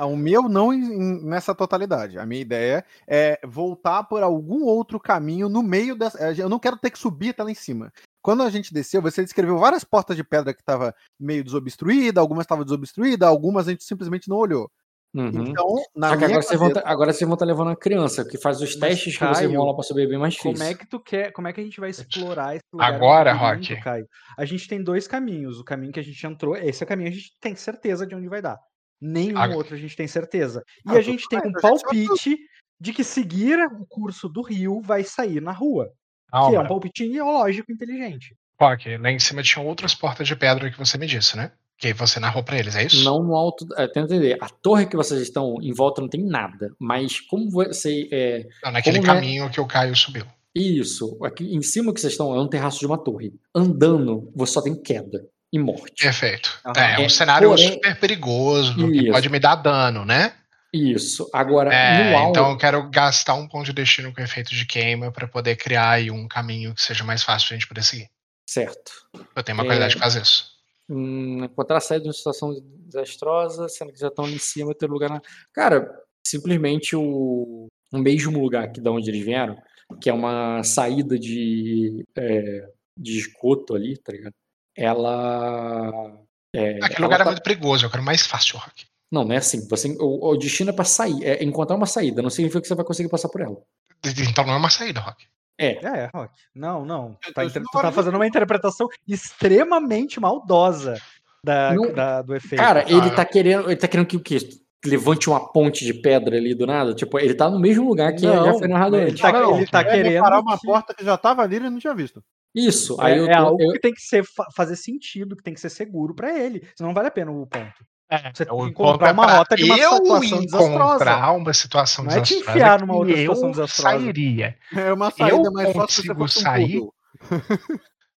O meu não nessa totalidade. A minha ideia é voltar por algum outro caminho no meio dessa. eh, Eu não quero ter que subir até lá em cima. Quando a gente desceu, você descreveu várias portas de pedra que estavam meio desobstruídas, algumas estavam desobstruídas, algumas a gente simplesmente não olhou. Uhum. Então, na que agora vocês, vão cabeça- tá, agora vocês vão estar levando a criança, que faz os Mas, testes que vocês Caio, vão lá pra subir bem mais difícil. Como é que tu quer, como é que a gente vai explorar esse lugar? Agora, Rock. Caio? A gente tem dois caminhos. O caminho que a gente entrou, esse é o caminho que a gente tem certeza de onde vai dar. Nenhum Ag- outro a gente tem certeza. E Ah, a gente tem bem, um palpite de que seguir o curso do rio vai sair na rua. Que é Calma. um palpite ideológico inteligente. Rock, lá em cima tinham outras portas de pedra que você me disse, né? Que você narrou pra eles, é isso? Não no alto. É, tenta entender. A torre que vocês estão em volta não tem nada. Mas como você. É, Não, naquele é- caminho que o Caio subiu. isso, aqui em cima que vocês estão é um terraço de uma torre. Andando, você só tem queda e morte. Perfeito. Aham. É, é um É, cenário porém- super perigoso, que Isso. pode me dar dano, né? Isso. Agora, É, alto. então eu quero gastar um ponto de destino com efeito de queima pra poder criar aí um caminho que seja mais fácil de a gente poder seguir. Certo. Eu tenho uma É. qualidade que faz isso. Hum, encontrar a saída de uma situação desastrosa, sendo que já estão ali em cima, ter lugar na. Cara, simplesmente o, o mesmo lugar que da onde eles vieram, que é uma saída de, é, de esgoto ali, tá ligado? Ela. É, Aquele ela lugar é tá- muito perigoso, eu quero mais fácil, Rock. Não, não é assim. Você, o, o destino é pra sair, é encontrar uma saída, não significa que você vai conseguir passar por ela. Então não é uma saída, Rock. É, É, é, Rock. Não, não. Tu Eu tá, inter- tu tá fazendo uma interpretação extremamente maldosa da, Não- da- do efeito. cara, ele tá querendo, ele tá querendo que o quê? Levante uma ponte de pedra ali do nada? Tipo, ele tá no mesmo lugar que já Não, foi narrado ele antes. tá, Não, ele tá É querendo. parar uma que- porta que já tava ali e ele não tinha visto. Isso, É, aí eu, é algo eu- que tem que ser, fa- fazer sentido, que tem que ser seguro pra ele. Senão não vale a pena o ponto. É, Você o encontrar é uma rota de uma eu situação desastrosa. encontrar uma situação Não é te desastrosa enfiar numa que outra eu situação desastrosa. sairia. É uma saída Eu mais fácil se você um sair?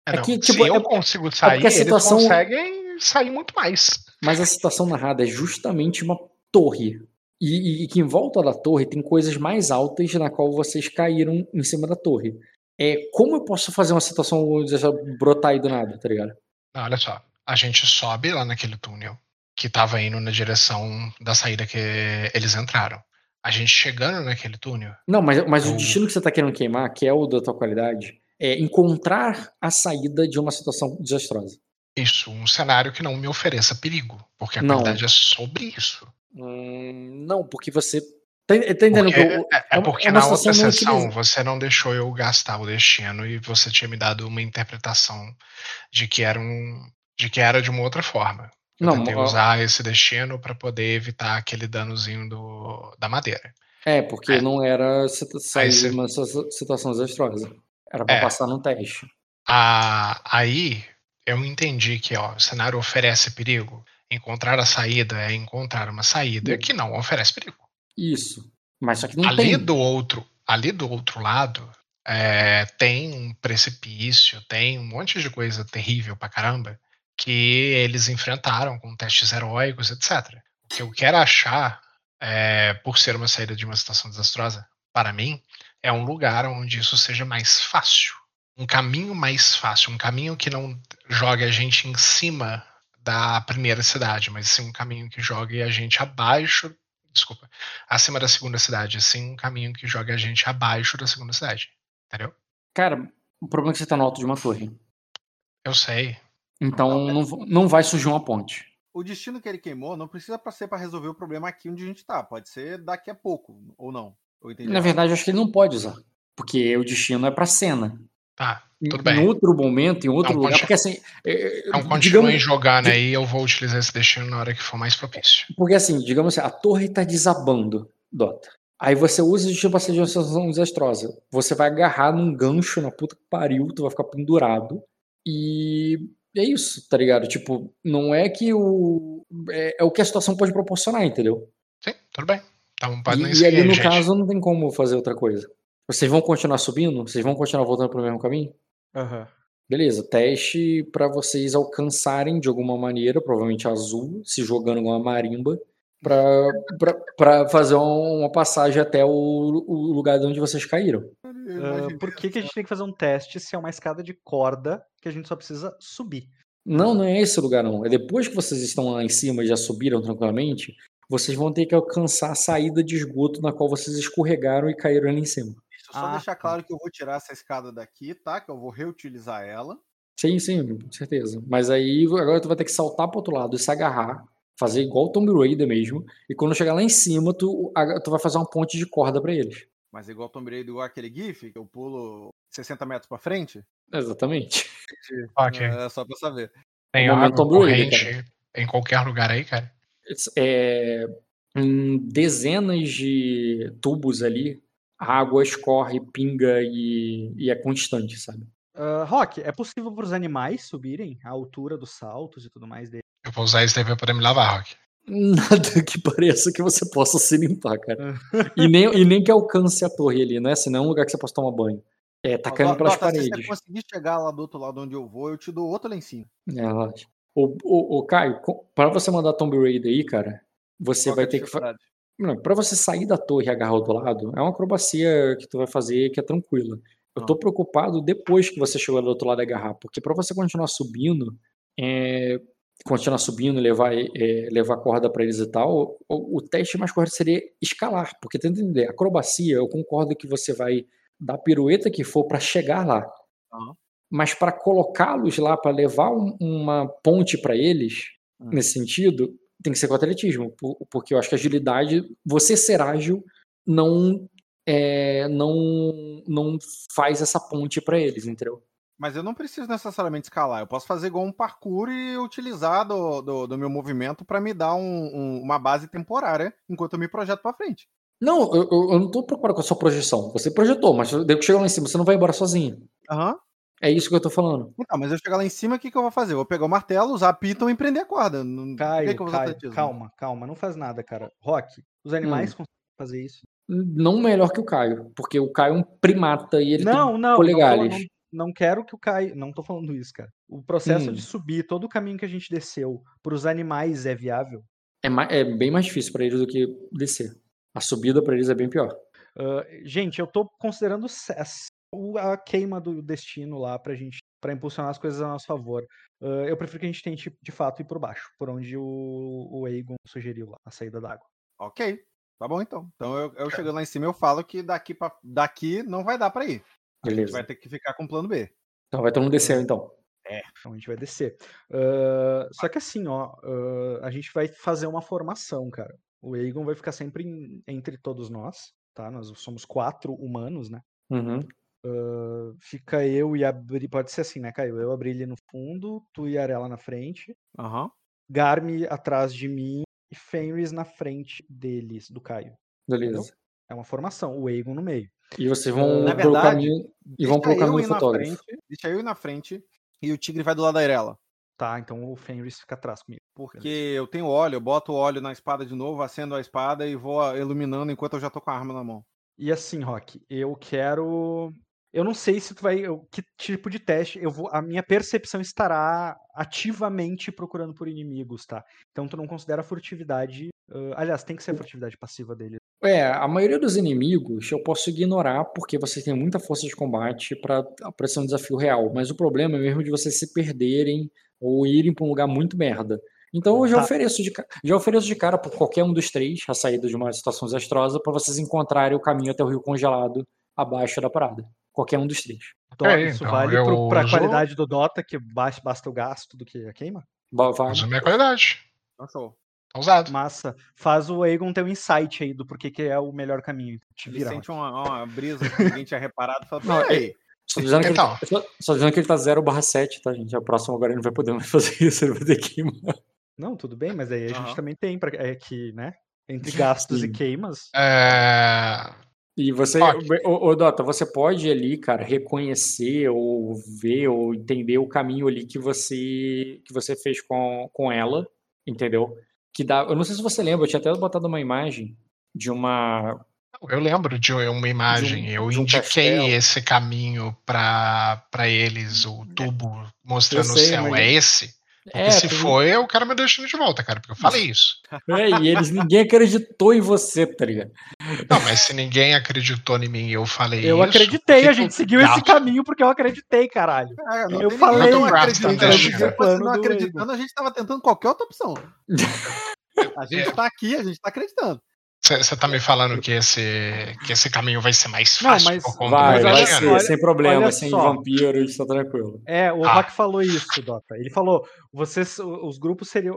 É, É não, que, se tipo, eu é- consigo sair, a situação- eles conseguem sair muito mais. Mas a situação narrada é justamente uma torre. E, e que em volta da torre tem coisas mais altas na qual vocês caíram em cima da torre. É, como eu posso fazer uma situação dessa brotar aí do nada, tá ligado? Não, olha só, a gente sobe lá naquele túnel que tava indo na direção da saída que eles entraram. A gente chegando naquele túnel, Não, mas, mas o Eu- destino que você tá querendo queimar, que é o da tua qualidade, é encontrar a saída de uma situação desastrosa. isso, um cenário que não me ofereça perigo, porque a Não. qualidade é sobre isso. Hum, não, porque você. Tá, tá entendendo Porque, que o- é, é é porque é na outra não sessão você não deixou eu gastar o destino e você tinha me dado uma interpretação de que era um de que era de uma outra forma. Eu Não, usar esse destino para poder evitar aquele danozinho do, da madeira. É, porque É. não era sair de uma situ- situação desastrosa. Era pra É. passar no teste. Ah, aí eu entendi que ó, o cenário oferece perigo. Encontrar a saída é encontrar uma saída que não oferece perigo. Isso. Mas só que não ali tem. do outro, ali do outro lado, é, tem um precipício, tem um monte de coisa terrível pra caramba que eles enfrentaram com testes heróicos, etc. O que eu quero achar, é, por ser uma saída de uma situação desastrosa, para mim, é um lugar onde isso seja mais fácil. Um caminho mais fácil, um caminho que não jogue a gente em cima da primeira cidade, mas sim um caminho que jogue a gente abaixo. Desculpa, acima da segunda cidade, sim um caminho que jogue a gente abaixo da segunda cidade. Entendeu? Cara, o problema é que você tá no alto de uma torre. Eu sei. Então não, v- não vai surgir uma ponte. O destino que ele queimou não precisa ser pra resolver o problema aqui onde a gente tá. Pode ser daqui a pouco, ou não. Eu entendi. Na verdade, acho que ele não pode usar. Porque o destino é pra cena. Tá, Em, tudo em bem. outro momento, em outro Não, lugar. continua. Porque assim. é, Então continuem digamos, jogando aí, eu vou utilizar esse destino na hora que for mais propício. porque assim, digamos assim, a torre tá desabando, Dota. Aí você usa o destino pra ser de uma situação desastrosa. Você vai agarrar num gancho na puta que pariu, tu vai ficar pendurado. E é isso, tá ligado? Tipo, não é que o. É, é o que a situação pode proporcionar, entendeu? Sim, tudo bem. Então E, e ali no gente. caso não tem como fazer outra coisa. Vocês vão continuar subindo? Vocês vão continuar voltando pro mesmo caminho? Aham. Beleza, teste pra vocês alcançarem de alguma maneira, provavelmente azul, se jogando com uma marimba, pra, pra, pra fazer um- uma passagem até o, o lugar de onde vocês caíram. Ah, por que, que a gente tem que fazer um teste se é uma escada de corda que a gente só precisa subir? Não, não é esse lugar não. É depois que vocês estão lá em cima e já subiram tranquilamente, vocês vão ter que alcançar a saída de esgoto na qual vocês escorregaram e caíram ali em cima. Deixa eu só Ah, deixar tá. claro que eu vou tirar essa escada daqui, tá? Que eu vou reutilizar ela. Sim, sim, com certeza. Mas aí agora tu vai ter que saltar pro outro lado e se agarrar, fazer igual o Tomb Raider mesmo, e quando chegar lá em cima, tu, tu vai fazer uma ponte de corda pra eles. Mas igual Tomb Raider, igual aquele GIF, que eu pulo 60 metros pra frente. Exatamente. Ok. É só pra saber. Tem momento água corrente em qualquer lugar aí, cara. É, em dezenas de tubos ali, a água escorre, pinga e, e é constante, sabe? Ah, Rock, é possível para os animais subirem a altura dos saltos e tudo mais dele? Eu vou usar isso daí pra poder me lavar, Rock. [laughs] Nada que pareça que você possa se limpar, cara. E nem, e nem que alcance a torre ali, não é assim, não é um lugar que você possa tomar banho. É, tá Ó, caindo Dota, pelas Se você paredes. conseguir chegar lá do outro lado onde eu vou, eu te dou outro lencinho. É, relaxa. Ô, ô, ô, Caio, pra você mandar Tomb Raider aí, cara, você Qual vai é ter que. fa- dificuldade? Não, pra você sair da torre e agarrar o outro lado, é uma acrobacia que tu vai fazer que é tranquila. Eu tô preocupado depois que você chegou do outro lado e agarrar, porque pra você continuar subindo, é, continuar subindo, levar, é, levar corda para eles e tal, o, o, teste mais correto seria escalar, porque tenta entender, acrobacia, eu concordo que você vai dar pirueta que for para chegar lá. Uhum. Mas para colocá-los lá, para levar um, uma ponte para eles, uhum. nesse sentido, tem que ser com atletismo, porque eu acho que agilidade, você ser ágil, não é, não não faz essa ponte para eles, entendeu? Mas eu não preciso necessariamente escalar. Eu posso fazer igual um parkour e utilizar do, do, do meu movimento para me dar um, um, uma base temporária enquanto eu me projeto para frente. Não, eu, eu não tô preocupado com a sua projeção. Você projetou, mas depois que chegar lá em cima, você não vai embora sozinho. Aham. Uhum. É isso que eu tô falando. Então, mas eu chegar lá em cima, o que, que eu vou fazer? Eu vou pegar o martelo, usar a piton e prender a corda. Caio, que que Caio calma, calma, não faz nada, cara. Rock, os animais hum. conseguem fazer isso? Não melhor que o Caio, porque o Caio é um primata e ele não, tem não, polegares. Não, não, não quero que o Caio. Não tô falando isso, cara. O processo hum. de subir todo o caminho que a gente desceu para os animais é viável? É, é bem mais difícil para eles do que descer. A subida para eles é bem pior. Uh, gente, eu tô considerando a queima do destino lá pra gente para impulsionar as coisas a nosso favor. Uh, eu prefiro que a gente tente de fato ir por baixo, por onde o, o Aegon sugeriu lá, a saída d'água. Ok, tá bom então. Então eu, eu chegando lá em cima eu falo que daqui, pra, daqui não vai dar para ir. Beleza. A gente vai ter que ficar com o plano B. Então vai todo mundo descer então. É, então a gente vai descer. Uh, só que assim, ó, uh, a gente vai fazer uma formação, cara. O Aegon vai ficar sempre em, entre todos nós, tá? Nós somos quatro humanos, né? Uhum. Uh, fica eu e a Bri, pode ser assim, né, Caio? Eu abri ele no fundo, tu e a Arela na frente. Uhum. Garmi atrás de mim e Fenris na frente deles, do Caio. Beleza. Entendeu? É uma formação, o Egon no meio. E vocês vão uh, pelo caminho e vão pelo caminho fotógrafo. Frente, deixa eu ir na frente e o tigre vai do lado da Arela. Tá, então o Fenris fica atrás comigo. Porque eu tenho óleo, eu boto o óleo na espada de novo, acendo a espada e vou iluminando enquanto eu já tô com a arma na mão. E assim, Rock, eu quero eu não sei se tu vai. Que tipo de teste. Eu vou. A minha percepção estará ativamente procurando por inimigos, tá? Então tu não considera a furtividade. Uh, aliás, tem que ser a furtividade passiva dele. É, a maioria dos inimigos eu posso ignorar porque você tem muita força de combate para ser um desafio real. Mas o problema é mesmo de vocês se perderem ou irem para um lugar muito merda. Então eu já, tá. ofereço de, já ofereço de cara por qualquer um dos três a saída de uma situação desastrosa para vocês encontrarem o caminho até o rio congelado abaixo da parada. Qualquer um dos três. Então, é, isso então, vale para a qualidade do Dota, que basta, basta o gasto do que a queima? Vale. Usa a minha qualidade. Passou. Tá usado. Massa. Faz o Aegon ter um insight aí do porquê que é o melhor caminho. Te vira, sente uma, uma, brisa que ninguém tinha reparado e fala, não, aí. Só dizendo, então. que ele, tá, só dizendo que ele tá 0 barra 7, tá, gente? A próxima agora ele não vai poder mais [laughs] fazer isso, ele vai ter queimar. Não, tudo bem, mas aí a gente também tem pra, é que, né? Entre gastos Sim. e queimas. É... E você, okay. o, o, Dota, você pode ali, cara, reconhecer ou ver ou entender o caminho ali que você que você fez com, com ela, entendeu? Que dá, eu não sei se você lembra, eu tinha até botado uma imagem de uma eu lembro de uma imagem, de um, eu indiquei um esse caminho para eles, o é. tubo mostrando sei, o céu. É esse? Porque é, se foi, eu quero meu destino de volta, cara, porque eu falei isso. É, e eles, ninguém acreditou em você, tá ligado? Não, mas se ninguém acreditou em mim e eu falei eu isso... Eu acreditei, a gente seguiu esse caminho porque eu acreditei, caralho. É, eu falei, não acreditando, não acreditando, a gente tava tentando qualquer outra opção. [laughs] A gente é. tá aqui, a gente tá acreditando. Você tá me falando que esse, que esse caminho vai ser mais fácil não, mas por vai, vai ser, olha, sem problema, sem só. vampiros, tá tranquilo. É, o ah. Falou isso, Dota. Ele falou: vocês, os grupos seriam,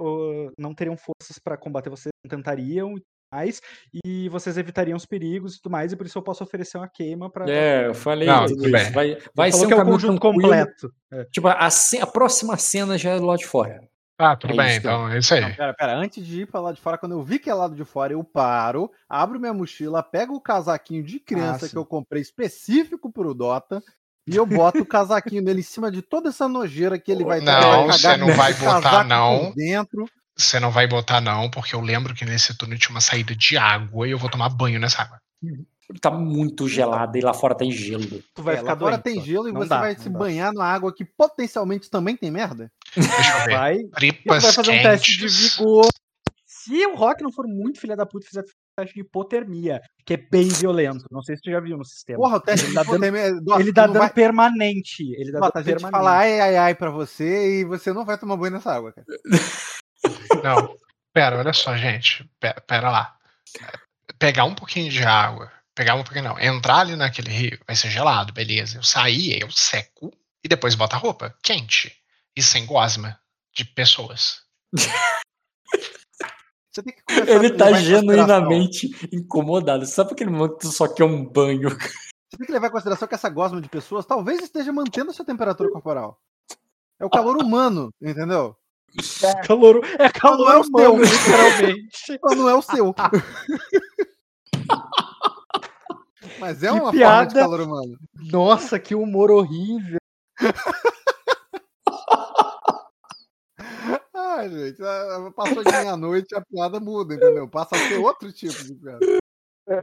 não teriam forças para combater vocês, tentariam mais, e vocês evitariam os perigos e tudo mais, e por isso eu posso oferecer uma queima para. É, eu falei não, tudo isso. Vai, vai ser um é o conjunto completo. É. Tipo, a, a próxima cena já é do lado de fora. Ah, tudo é bem, então é isso aí. Não, pera, pera, antes de ir pra lá de fora, quando eu vi que é lado de fora, eu paro, abro minha mochila, pego o casaquinho de criança ah, que eu comprei específico pro Dota, e eu boto o casaquinho dele em cima de toda essa nojeira que ele vai Não, você não vai botar, não. Dentro. Você não vai botar, não, porque eu lembro que nesse túnel tinha uma saída de água e eu vou tomar banho nessa água. Tá muito gelado e lá fora tem gelo. Tu vai é, ficar fora tem gelo e você dá, vai se dá. banhar na água que potencialmente também tem merda? Deixa eu ver. Vai, Tripas vai fazer quentes. um teste de vigor. Se o Rock não for muito filha da puta e fizer teste de hipotermia, que é bem violento. Não sei se você já viu no sistema. Porra, o teste ele de dá dano, ele dá não dano vai- permanente. Ele dá dano a gente permanente. fala ai, ai, ai pra você e você não vai tomar banho nessa água, cara. [laughs] Não, pera, olha só, gente. Pera, pera lá. Pegar um pouquinho de água, pegar um pouquinho não, entrar ali naquele rio, vai ser gelado, beleza. Eu sair, eu seco e depois boto a roupa quente e sem gosma de pessoas. Você tem que começar Ele tá genuinamente incomodado. Sabe aquele momento que tu só quer um banho? Você tem que levar em consideração que essa gosma de pessoas talvez esteja mantendo a sua temperatura corporal. É o calor humano, entendeu? Calor, é calor Não é o seu. humano, literalmente. Não é o seu. Mas é Que uma forma piada. de calor humano. Nossa, que humor horrível. [laughs] Ai, gente, a- a- passou de meia-noite, a piada muda, entendeu? Passa a ser outro tipo de piada.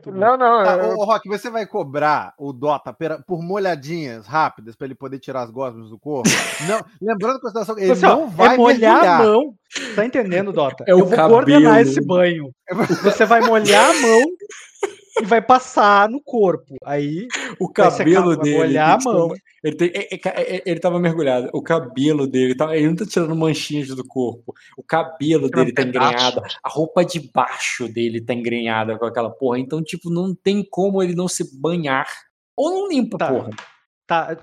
Não, não, Tá, ô, ô, Rock, você vai cobrar o Dota por molhadinhas rápidas pra ele poder tirar as gosmas do corpo? Não, lembrando a consideração que ele Assim, ó, não vai é molhar mergulhar. a mão. Tá entendendo, Dota? É o Eu vou cabelo. coordenar esse banho. [laughs] Você vai molhar a mão e vai passar no corpo. Aí O secar, cabelo vai dele. molhar a que mão. Ele, tem, é- é- é- ele tava mergulhado. O cabelo dele. Tá, ele não tá tirando manchinhas do corpo. O cabelo dele tá engrenhado. A roupa de baixo dele tá engrenhada com aquela porra. Então, tipo, não tem como ele não se banhar. Ou não limpa, Tá. porra. Tá,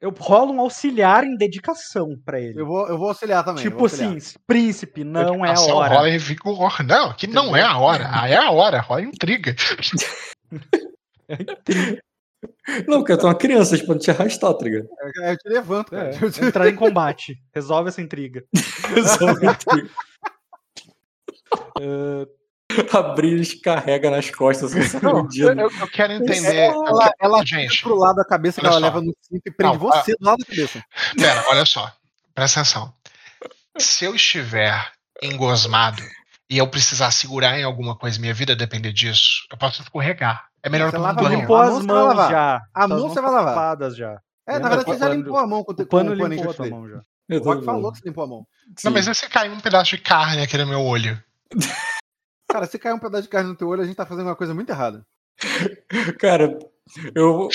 eu rolo um auxiliar em dedicação pra ele. Eu vou, eu vou auxiliar também. tipo vou auxiliar. assim, príncipe, não é a hora. Rola em vigor. Não, que não é a hora. Ah, é a hora, rola intriga. [laughs] Não, porque eu tô uma criança, tipo, não te arrastar, tá ligado? Eu, eu te levanto, cara. É, Eu te- entrar em combate. Resolve essa intriga. [laughs] A [laughs] [laughs] Brilis carrega nas costas, assim, Não, eu, eu- eu quero entender. Ela, quero- ela gente, pro lado da cabeça que ela só. leva no cinto e prende Não, você do lado da cabeça. Pera, olha só. Presta atenção. Se eu estiver engosmado e eu precisar segurar em alguma coisa, minha vida depender disso, eu posso escorregar. É melhor Você eu tomar lava a banho. Limpou A as você mãos lavar. já. A mão mãos você vai lavar. já. É, na verdade, você já limpou a mão com O pano com limpou a mão já. Eu O Rock falou que você limpou a mão. Não, mas se cair um pedaço de carne aqui no meu olho? [laughs] Cara, se cair um pedaço de carne no teu olho, a gente tá fazendo uma coisa muito errada. [laughs] Cara, eu.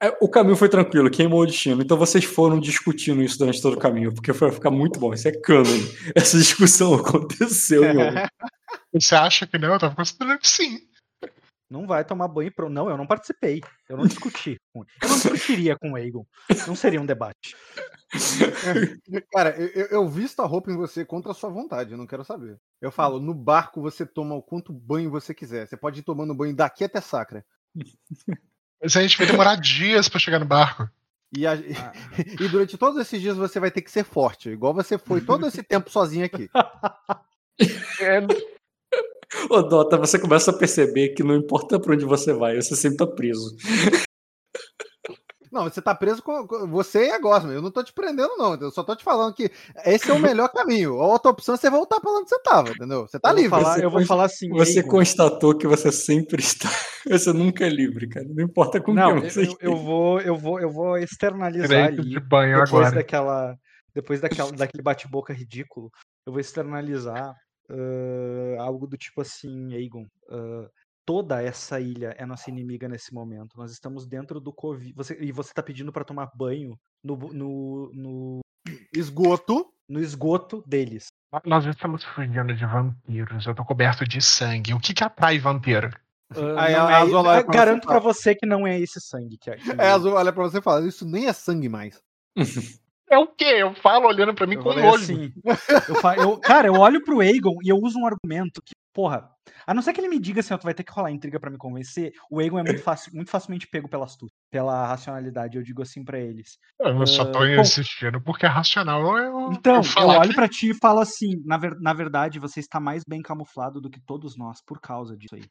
É, O caminho foi tranquilo, queimou o destino. Então vocês foram discutindo isso durante todo o caminho, porque foi ficar muito bom. Isso é canon. Essa discussão aconteceu um. [laughs] Você acha que não? Eu tava considerando que sim. Não vai tomar banho pro. Não, eu não participei. Eu não discuti. com- Eu não discutiria com o Egon. Não seria um debate. [laughs] Cara, eu, eu- visto a roupa em você contra a sua vontade, eu não quero saber. Eu falo, no barco você toma o quanto banho você quiser. Você pode ir tomando banho daqui até Sacra. Mas a gente vai demorar dias pra chegar no barco. E, a- Ah. [laughs] e durante todos esses dias você vai ter que ser forte, igual você foi todo esse tempo sozinho aqui. [laughs] Ô, Dota, você começa a perceber que não importa pra onde você vai, você sempre tá preso. Não, você tá preso com você e a Gosma. Eu não tô te prendendo, não. Eu só tô te falando que esse é o melhor caminho. A outra opção é você voltar pra onde você tava, entendeu? Você tá eu vou livre. falar, Você eu vou falar assim. Você Egon, constatou que você sempre está. [laughs] Você nunca é livre, cara. Não importa com Não, quem você eu, eu vou, eu vou, eu vou externalizar ali. de banho depois agora. daquela depois daquela, daquele bate-boca ridículo, eu vou externalizar ãh, algo do tipo assim, Aegon, ãh, toda essa ilha é nossa inimiga nesse momento. Nós estamos dentro do Covid. Você, e você tá pedindo para tomar banho no, no, no, [clears throat] Esgoto. no esgoto deles. Nós estamos fugindo de vampiros. Eu tô coberto de sangue. O que que atrai vampiro? Ãh, [laughs] Aí não a é- Azul olha ah, pra garanto você para você que não é esse sangue que é. que É, Azul olha pra você e fala: Isso nem é sangue mais. [laughs] É o quê? Eu falo olhando pra mim Eu com falei nojo. assim, eu fa- eu- cara, eu olho pro Aegon e eu uso um argumento que, porra, a não ser que ele me diga assim, ó, tu vai ter que rolar intriga pra me convencer, o Aegon é muito, fácil, muito facilmente pego pela astúcia, pela racionalidade. Eu digo assim pra eles. Eu só tô Ah, bom. insistindo porque é racional. Eu, Então, eu eu falar olho que- pra ti e falo assim, na, ver- na verdade, você está mais bem camuflado do que todos nós por causa disso aí.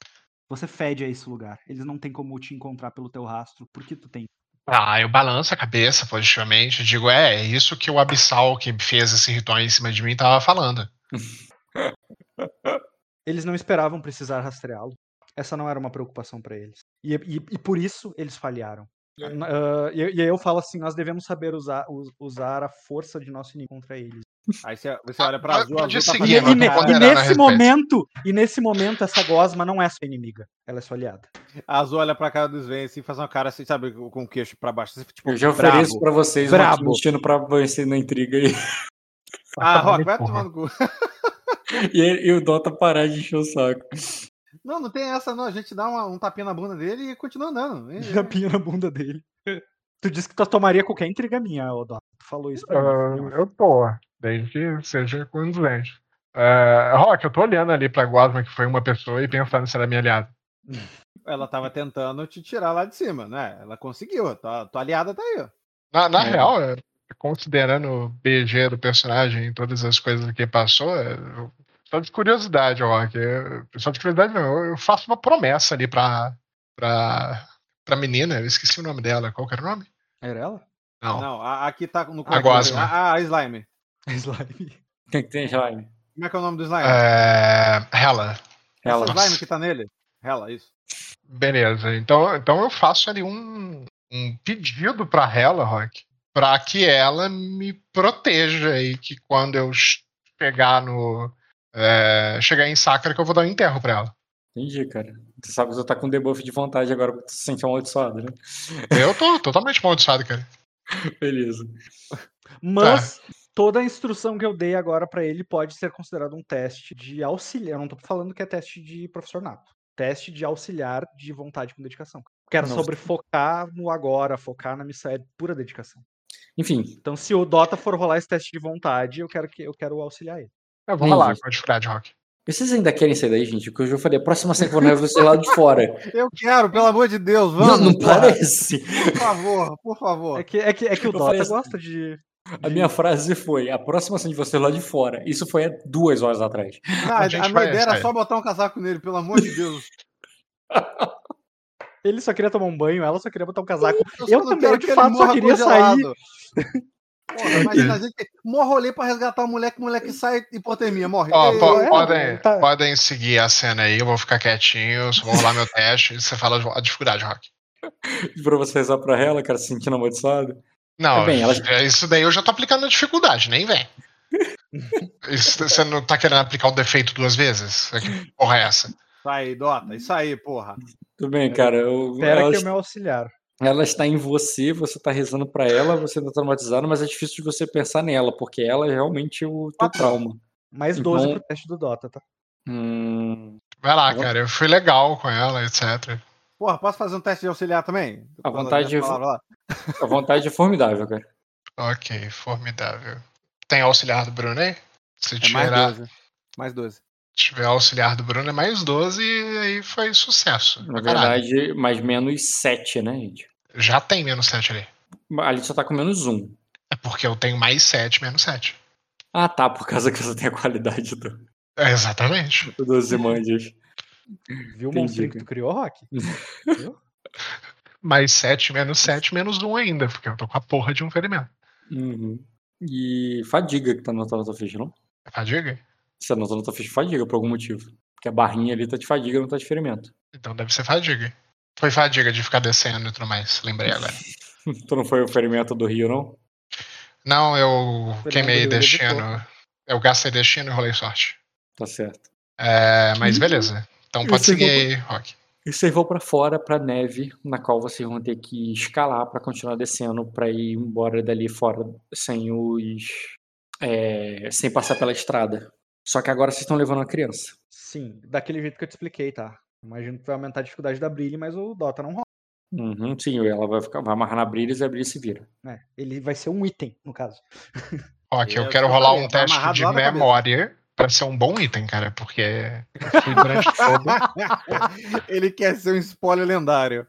Você fede a esse lugar. Eles não têm como te encontrar pelo teu rastro, porque tu tem. Ah, eu balanço a cabeça positivamente. Digo, é, é isso que o Abissal que fez esse ritual em cima de mim tava falando. [laughs] Eles não esperavam precisar rastreá-lo. Essa não era uma preocupação pra eles. E, e- e por isso eles falharam. Ah, e, e aí eu falo assim: nós devemos saber usar, us- usar a força de nosso inimigo contra eles. Aí você, você olha pra Ah, azul, azul tá seguir, E, fazendo e ne- e nesse momento, e nesse momento, essa gosma não é sua inimiga. Ela é sua aliada. A azul olha pra cara do Sven assim, faz uma cara assim, sabe, com o queixo pra baixo. Assim, tipo, Eu já brabo. ofereço pra vocês Brabo. um destino pra vencer na intriga aí. Ah, Rock, vai Porra. tomar no cu. [laughs] E, ele- e o Dota parar de encher o saco. Não, não tem essa, não. A gente dá uma- um tapinha na bunda dele e continua andando. E- [laughs] Tapinha na bunda dele. [laughs] Tu disse que tu tomaria qualquer intriga minha, Odó. Tu falou isso pra mim. Ah, eu tô, desde que seja com os. Uh, Rock, eu tô olhando ali pra Guasma, que foi uma pessoa, e pensando se era minha aliada. Ela tava tentando te tirar lá de cima, né? Ela conseguiu. Tua, tua aliada tá aí, ó. Na, na É. real, é, considerando o BG do personagem e todas as coisas que passou, é, eu- só de curiosidade, Rock. eu- Só de curiosidade, não. Eu, eu faço uma promessa ali pra, pra, pra menina. Eu esqueci o nome dela. Qual que era o nome? Era ela? Não. Não, a- aqui tá no A Gosma. A, a Slime. [laughs] Slime. Quem que tem, Jaime? Como é que é o nome do Slime? É, Hela. Ela. Essa Slime que tá nele? Ela, isso. Beleza. Então, então eu faço ali um, um pedido pra Hela, Rock, pra que ela me proteja e que quando eu chegar no. é, chegar em Sakura, que eu vou dar um enterro pra ela. Entendi, cara. Tu sabe que tu tá com debuff de vontade agora porque tu se sente amaldiçoado, né? Eu tô totalmente amaldiçoado, cara. [laughs] Beleza. Mas toda a instrução que eu dei agora pra ele pode ser considerado um teste de auxiliar. Eu não tô falando que é teste de professor nato. Teste de auxiliar de vontade com dedicação. Que era Não. sobre focar no agora, focar na missão, é pura dedicação. Enfim, Então, se o Dota for rolar esse teste de vontade, eu quero que eu quero auxiliar ele. Eu vou Entendi. falar com a dificuldade, Rock. vocês ainda querem sair daí, gente? Porque eu já falei, a próxima que eu vou você lá de fora. [laughs] Eu quero, pelo amor de Deus, Não, vamos. não porra. parece. Por favor, por favor. É que, é que, é que o Eu Dota assim, gosta de. A minha frase foi: a próxima cena de você lá de fora. Isso foi há duas horas atrás. Ah, A a minha ideia era sair. só botar um casaco nele, pelo amor de Deus. [laughs] Ele só queria tomar um banho, ela só queria botar um casaco. Eu, Eu também, quero eu de fato só queria congelado. Porra, imagina, a gente morre rolê pra resgatar o moleque, o moleque sai e hipotermia, morre. Ó, po- é, podem, tá. podem seguir a cena aí, eu vou ficar quietinho, só vou rolar meu teste e você fala a dificuldade, Rock. Pra você rezar pra ela, cara, se sentindo amaldiçoado. Não, É bem, ela- é, isso daí eu já tô aplicando a dificuldade, nem vem. [laughs] Isso- você não tá querendo aplicar o defeito duas vezes? Que porra é essa? Isso aí, Dota, isso aí, porra. Tudo bem, cara. Eu, Espera ela, que é o meu auxiliar. ela está em você, você tá rezando pra ela, você tá traumatizado, mas é difícil de você pensar nela, porque ela é realmente o teu trauma. Mais 12 Então- pro teste do Dota, tá? Hum, Vai lá, cara, eu fui legal com ela, etc. Porra, posso fazer um teste de auxiliar também? Falando vontade, a [laughs] vontade é formidável, cara. Ok, formidável. Tem auxiliar do Bruno aí? Se É mais tiver, 12. Mais 12. tiver auxiliar do Bruno é mais 12 e aí foi sucesso. Na caralho. verdade, mais menos 7, né, gente? Já tem menos 7 ali. Ali só tá com menos 1. É porque eu tenho mais 7, menos 7. Ah, tá, por causa que você tem a qualidade do, É, exatamente. dos imandias. Viu o monstrinho que tu criou, Rock? [laughs] Viu? Mais 7, menos 7, menos 1 ainda, porque eu tô com a porra de um ferimento. Uhum. E fadiga que tá anotado na tua ficha, não? É Fadiga? Você anotou na tua ficha fadiga por algum motivo. Porque a barrinha ali tá de fadiga, não tá de ferimento. Então deve ser fadiga. Foi fadiga de ficar descendo e tudo mais, lembrei agora. [laughs] Tu não foi o ferimento do Rio, não? Não, eu queimei Rio destino. Eu gastei destino e rolei sorte. Tá certo. É, mas beleza. Então pode seguir aí, Rock. E vocês vão pra fora, pra neve, na qual vocês vão ter que escalar pra continuar descendo, pra ir embora dali fora sem os. é, sem passar pela estrada. Só que agora vocês estão levando uma criança. Sim, daquele jeito que eu te expliquei, tá? Imagino que vai aumentar a dificuldade da Brilhe, mas o Dota não rola. Uhum, sim, ela vai, ficar, vai amarrar na brilha e a brilha se vira. né? Ele vai ser um item, no caso. Rock, eu Eu quero rolar um teste de memória pra ser um bom item, cara, porque eu [laughs] fui durante todo. Ele quer ser um spoiler lendário.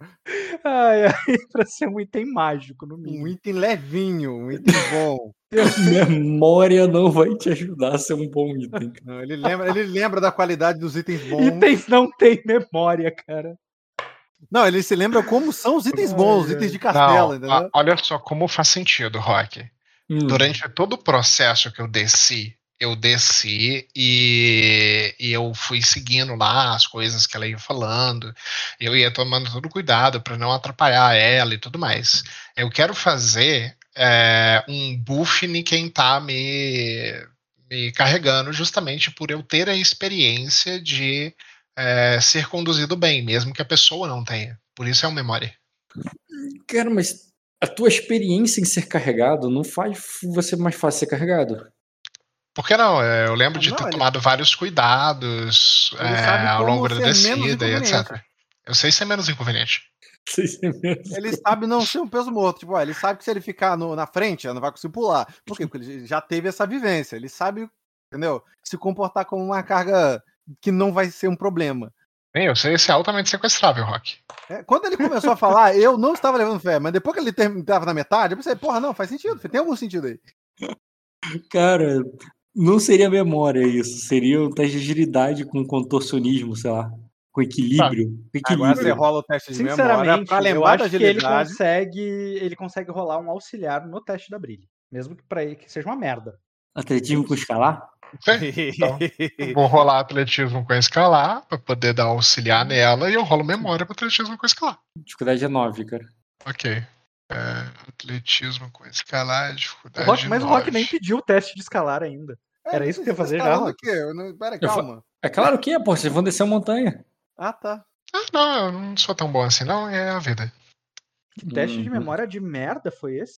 Ai, ai, [laughs] pra ser um item mágico, no mínimo. Um item levinho, um item bom. [laughs] Memória não vai te ajudar a ser um bom item. Não, ele, lembra, ele lembra da qualidade dos itens bons. Itens não tem memória, cara. Não, ele se lembra como são os itens bons, os itens de Não, castelo, entendeu? a- olha só como faz sentido, Rock. Hum, Durante todo o processo que eu desci, eu desci e, e eu fui seguindo lá as coisas que ela ia falando. Eu ia tomando todo cuidado para não atrapalhar ela e tudo mais. Eu quero fazer é, um buff em quem tá me, me carregando, justamente por eu ter a experiência de é, ser conduzido bem, mesmo que a pessoa não tenha. Por isso é um memória. Cara, mas a tua experiência em ser carregado não faz você mais fácil ser carregado. Por que não? É, Eu lembro Ah, de não, ter ele- tomado vários cuidados Ele é, ao longo da descida e etc. inconveniente. Eu sei ser menos inconveniente. [laughs] Ele sabe não ser um peso morto. Tipo, ó, ele sabe que se ele ficar no- na frente, ela não vai conseguir pular. Por quê? Porque ele já teve essa vivência. Ele sabe, entendeu? Se comportar como uma carga que não vai ser um problema. Bem, eu sei ser altamente sequestrável, Rock. É, quando ele começou a falar, eu não estava levando fé, mas depois que ele estava na metade, eu pensei, porra, não, faz sentido, tem algum sentido aí. Cara, não seria memória isso. Seria um teste de agilidade com contorcionismo, sei lá. Com equilíbrio. Com Agora você equilíbrio. rola o teste de memória eu lembrar da acho que ele agilidade. consegue, ele consegue rolar um auxiliar no teste da Brilhe. Mesmo que pra ele que seja uma merda. Atletismo com escalar? Então, [laughs] Vou rolar atletismo com escalar pra poder dar auxiliar nela e eu rolo memória para atletismo com escalar. Dificuldade é 9, cara. Ok. É, atletismo com escalar, O dificuldade. Rock- mas o Rock nem pediu o teste de escalar ainda. Era isso que eu ia fazer já, o Rock? quê? Eu não- Pera, calma. É claro que é, pô. Vocês vão descer a montanha. Ah, tá. Ah, não, eu não sou tão bom assim, não. É a vida. Que teste de Uhum. memória de merda foi esse?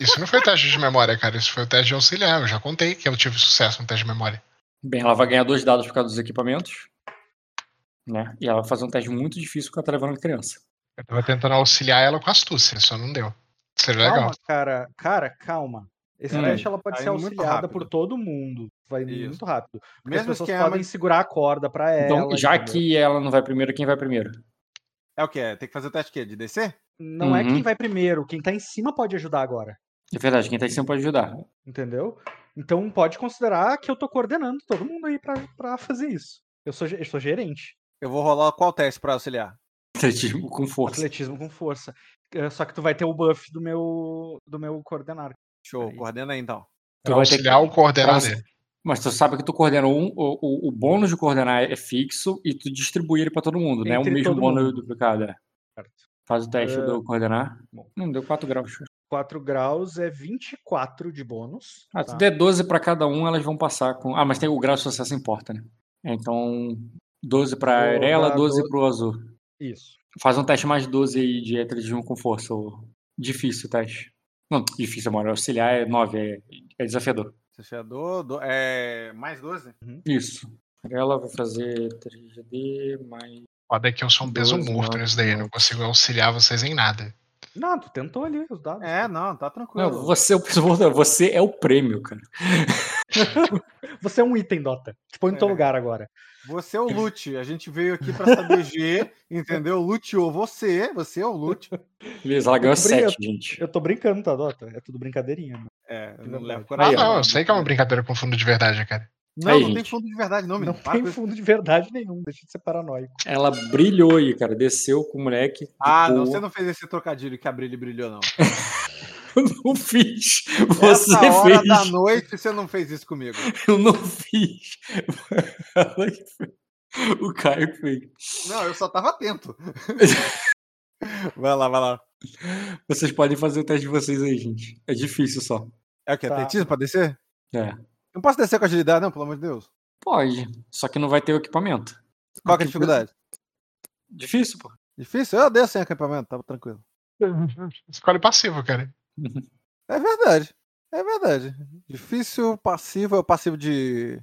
Isso não foi teste de memória, cara. Isso foi o teste de auxiliar. Eu já contei que eu tive sucesso no teste de memória. Bem, ela vai ganhar dois dados por causa dos equipamentos. Né? E ela vai fazer um teste muito difícil porque ela tá levando a criança. Eu tava tentando auxiliar ela com astúcia, só não deu. Seria legal. Calma, cara. Cara, calma. Esse Hum. teste ela pode Tá ser indo muito auxiliada por todo mundo. Vai Isso. muito rápido. Porque Mesmo as pessoas esquema podem de- segurar a corda pra ela. Então, já entendeu? que ela não vai primeiro, quem vai primeiro? É o quê? Tem que fazer o teste o quê? De descer? Não é Uhum. quem vai primeiro, quem tá em cima pode ajudar agora. É verdade, quem tá em cima pode ajudar. Entendeu? Então pode considerar que eu tô coordenando todo mundo aí pra, pra fazer isso. Eu sou, eu sou gerente. Eu vou rolar qual teste pra auxiliar? Atletismo com força. Atletismo com força. Eh, Só que tu vai ter o buff do meu, do meu coordenar. Show, Aí. coordena aí então. Tu vai ter que- auxiliar o coordenar dele. Mas tu sabe que tu coordena um, o, o, o bônus de coordenar é fixo e tu distribui ele pra todo mundo, né? O Entre mesmo todo bônus mundo. duplicado. é. Certo. Faz o teste É, do coordenar. bom. Não, deu 4 graus. 4 graus é 24 de bônus. Ah, tá? se der 12 pra cada um, elas vão passar com. Ah, mas tem o grau de sucesso importa, né? Então, 12 pra Vou Arela, dar 12 do- pro azul. Isso. Faz um teste mais 12 aí de atletismo com força. Difícil o teste. Não, difícil, amor. Auxiliar é 9, é, é desafiador. Desafiador, do- é mais 12? Isso. Ela vai fazer 3D mais. Foda é que eu sou um peso 12, morto nove, nisso daí. Não consigo auxiliar vocês em nada. Não, tu tentou ali os dados. É, não, tá tranquilo. Não, você, é o- você é o prêmio, cara. [laughs] Você é um item, Dota. Te põe no teu É. lugar agora. Você é o Lute. A gente veio aqui pra saber G, [laughs] entendeu? Luteou você, você é o Lute. Beleza, ela ganhou tô brincando. 7, gente. Eu tô brincando, tá, Dota? É tudo brincadeirinha. mano. É, eu não levo Ah, coragem. Aí, ó. não, eu sei que é uma brincadeira com fundo de verdade, cara. Não, Aí, não tem gente. fundo de verdade, não, Não tem fundo de verdade nenhum. Deixa de ser paranoico. Ela brilhou aí, cara. Desceu com o moleque. Ah, não, você não fez esse trocadilho que a Brilho brilhou, não. [laughs] Eu não fiz. Você Essa hora fez. da noite você não fez isso comigo. Eu não fiz. [laughs] O Caio fez. Não, eu só tava atento. [laughs] vai lá, vai lá. Vocês podem fazer o teste de vocês aí, gente. É difícil só. É o que? Tá. Atletismo pra descer? É. Não posso descer com agilidade, não, pelo amor de Deus. Pode. Só que não vai ter o equipamento. Qual que é a dificuldade? Difícil, pô. Difícil? Eu desço sem acampamento, tava tranquilo. [laughs] Escolhe passivo, cara. É verdade. É verdade. Difícil, passivo, é o passivo de.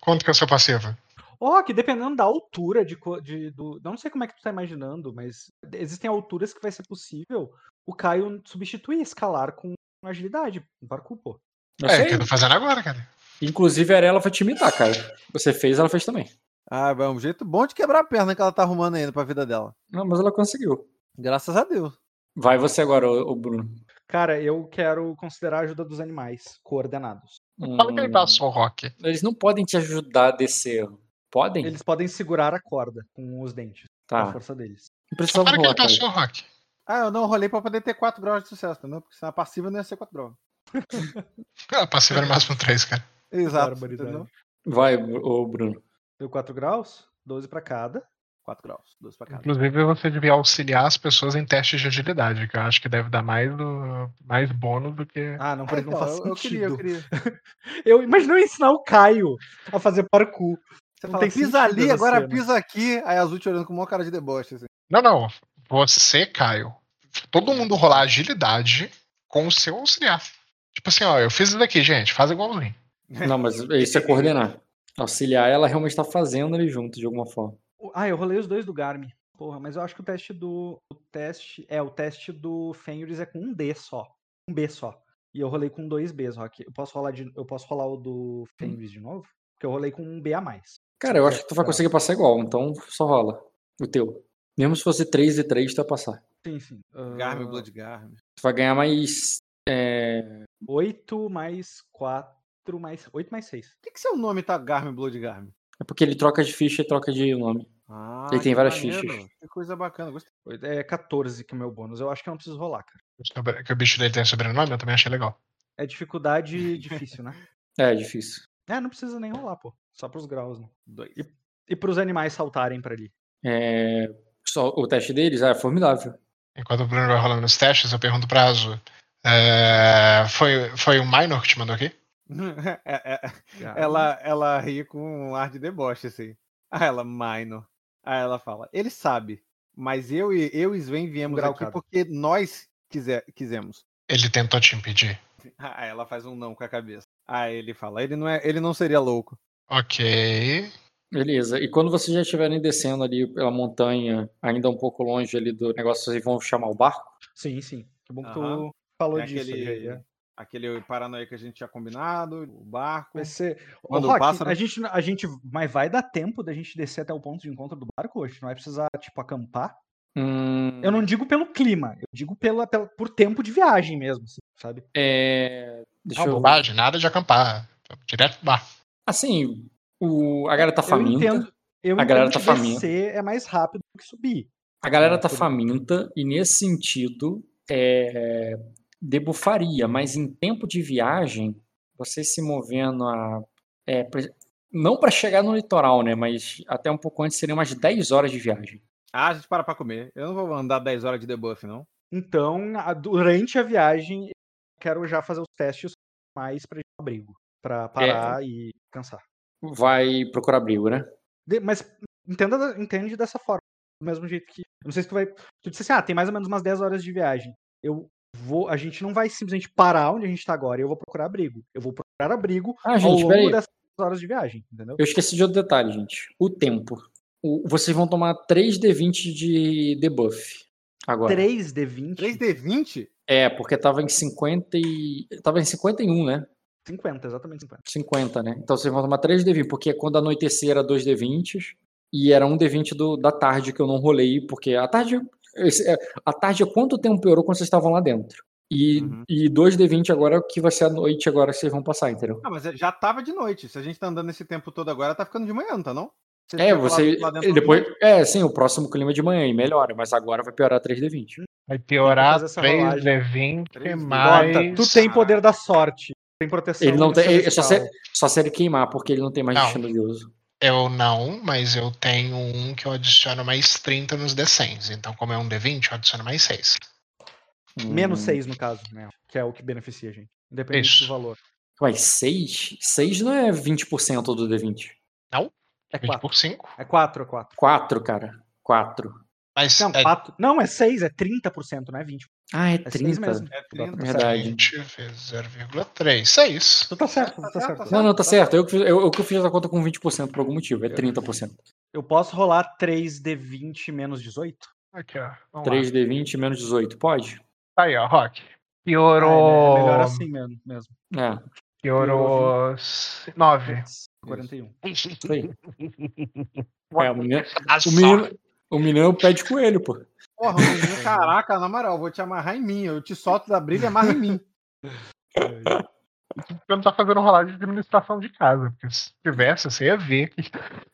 Quanto que é o seu passivo? Ó, que dependendo da altura de, de- do. Não sei como é que tu tá imaginando, mas existem alturas que vai ser possível o Caio substituir escalar com agilidade, com parkour, pô. Eu é, sei. que eu tô fazendo agora, cara. Inclusive, a Arela vai te imitar, cara. Você fez, ela fez também. Ah, é um jeito bom de quebrar a perna que ela tá arrumando ainda pra vida dela. Não, mas ela conseguiu. Graças a Deus. Vai você agora, ô, ô Bruno. Cara, eu quero considerar a ajuda dos animais coordenados. Fala que ele Hum, passou o rock. Eles não podem te ajudar a descer. Podem? Eles podem segurar a corda com os dentes, com a Tá. força deles. Não precisava Fala que ele rolar, passou o rock. Ah, eu não rolei pra poder ter 4 graus de sucesso, entendeu? Porque senão a passiva não ia ser 4 graus. Ah, passivo era no máximo 3, cara. Exato. Vai, ô Bruno. Deu 4 graus, 12 pra cada. 4 graus. 2 pra cada. Inclusive, você devia auxiliar as pessoas em testes de agilidade, que eu acho que deve dar mais, do, mais bônus do que. Ah, não, Ah, peraí, não então, faz eu, eu queria, eu sentido. queria. [laughs] Eu imagino eu ensinar o Caio a fazer parkour. Você Não fala, tem pisa sentido ali, agora cena. pisa aqui. Aí a Azul te olhando com uma cara de deboche, assim. Não, não. Você, Caio. Todo mundo rolar agilidade com o seu auxiliar. Tipo assim, ó, eu fiz isso daqui, gente, faz igualzinho. [laughs] Não, mas isso é coordenar. Auxiliar, ela realmente tá fazendo ali junto, de alguma forma. Ah, eu rolei os dois do Garmin. Porra, mas eu acho que o teste do. O teste. É, o teste do Fenris é com um D só. Um B só. E eu rolei com dois Bs, Rock. Eu posso rolar, de... eu posso rolar o do Fenris de novo? Porque eu rolei com um B a mais. Cara, eu acho que tu vai conseguir passar igual, então só rola. O teu. Mesmo se fosse 3 e 3, tu vai passar. Sim, sim. Garmin, Ah, Blood Garmin. Tu vai ganhar mais. É... 8 mais 4 mais. 8 mais 6. Por que, que seu nome tá Garmin, Blood Garmin? é porque ele troca de ficha e troca de nome. Ah, Ele tem várias maneiro. fichas. Que coisa bacana. Gostei. É 14 que é o meu bônus. Eu acho que eu não preciso rolar, cara. Que o bicho dele tem sobrenome, eu também achei legal. É dificuldade [laughs] difícil, né? É, difícil. É, não precisa nem rolar, pô. Só pros graus, né? Dois. E- E pros animais saltarem pra ali. É... Só o teste deles ah, é formidável. Enquanto o Bruno vai rolando os testes, eu pergunto pra Azul. É, foi, foi o Minor que te mandou aqui? [laughs] É, é, ela, ela ri com um ar de deboche, assim. Aí ela, Minor. Aí ela fala, ele sabe, mas eu e, eu e Sven viemos grau aqui porque nós quiser, quisemos. Ele tentou te impedir. Aí [laughs] ela faz um não com a cabeça. Aí ele fala, ele não, é, ele não seria louco. Ok. Beleza. E quando vocês já estiverem descendo ali pela montanha, ainda um pouco longe ali do negócio, vocês vão chamar o barco? Sim, sim. Que bom que Aham. Falou É disso. aquele, aí, é. aquele paranoia que a gente tinha combinado, o barco. Vai ser. Um Rock, pássaro. a gente, a gente. Mas vai dar tempo da gente descer até o ponto de encontro do barco hoje? Não vai precisar, tipo, acampar? Hum, Eu não digo pelo clima, eu digo pela, pela, por tempo de viagem mesmo, assim, sabe? é... Deixa Não, eu... bobagem, nada de acampar. Direto pro bar. Assim, o... a galera tá Eu faminta. entendo. Eu A galera entendo tá que faminta. descer é mais rápido do que subir. A galera tá Por- faminta e nesse sentido é, debufaria, mas em tempo de viagem, você se movendo a é, pra- não para chegar no litoral, né, mas até um pouco antes seriam umas 10 horas de viagem. Ah, a gente para pra comer. Eu não vou andar 10 horas de debuff, não. Então, a- durante a viagem, eu quero já fazer os testes mais pra abrigo. Pra parar e cansar. Vai procurar abrigo, né? De- mas entenda, da- entende dessa forma. Do mesmo jeito que. Eu não sei se tu vai. Tu disse assim, ah, tem mais ou menos umas 10 horas de viagem. Eu vou. A gente não vai simplesmente parar onde a gente tá agora e eu vou procurar abrigo. Eu vou procurar abrigo Ah, ao gente, longo peraí. dessas horas de viagem, entendeu? Eu esqueci de outro detalhe, gente. O tempo. O- vocês vão tomar 3d20 de debuff agora. 3 de 20, 3D20? É, porque tava em 50 e... Tava em 51, né? 50, exatamente 50. 50, né? Então vocês vão tomar 3D20, porque quando anoitecer era 2D20 e era um D20 do, da tarde que eu não rolei, porque a tarde. Esse- é, A tarde é quanto tempo piorou quando vocês estavam lá dentro. E, Uhum. e 2D20 agora é que vai ser a noite agora que vocês vão passar, entendeu? Ah, mas já tava de noite. Se a gente tá andando esse tempo todo agora, tá ficando de manhã, não tá não? Você É, você. e depois. É, sim, o próximo clima é de manhã e melhora, mas agora vai piorar 3D20. Vai piorar fazer essa rolagem. 3D20 3D20. mais. Nota, tu tem poder da sorte. Tem proteção. Ele não tem. ele- é só, se, só se ele queimar, porque ele não tem mais Não. destino de uso. Eu não, mas eu tenho um que eu adiciono mais 30 nos D100s. Então, como é um D20, eu adiciono mais 6. Menos Hum. 6, no caso, né? Que é o que beneficia a gente. Independente Isso. do valor. Ué, 6? 6 não é 20% do D20. É 20 4. por 5. É 4, é 4. 4, cara. 4. Mas Não, é 4. Não, é 6, é 30%, não é 20. Ah, é É 6 30. mesmo. É 30. Tá Verdade. 20 vezes 0,3. 6. Tu tá certo, tu Tá tá certo, certo. tá Não, não, tá certo. Eu, que fiz- eu, eu que fiz a conta com 20% por algum motivo. É 30%. Eu posso rolar 3 de 20 menos 18? Aqui, ó. Vamos lá. 3D20 menos 18. Pode? Tá aí, ó, Rock. Ah, é, Piorou. é melhor assim mesmo. mesmo. É. Piorou 9. 41. Isso aí. [laughs] É, o menino, o menino, o menino é o pé de coelho, pô. Porra, menino, caraca, na moral, vou te amarrar em mim. Eu te solto da briga e amarra em mim. Eu não tá fazendo rolagem de administração de casa, porque se tivesse, você ia ver que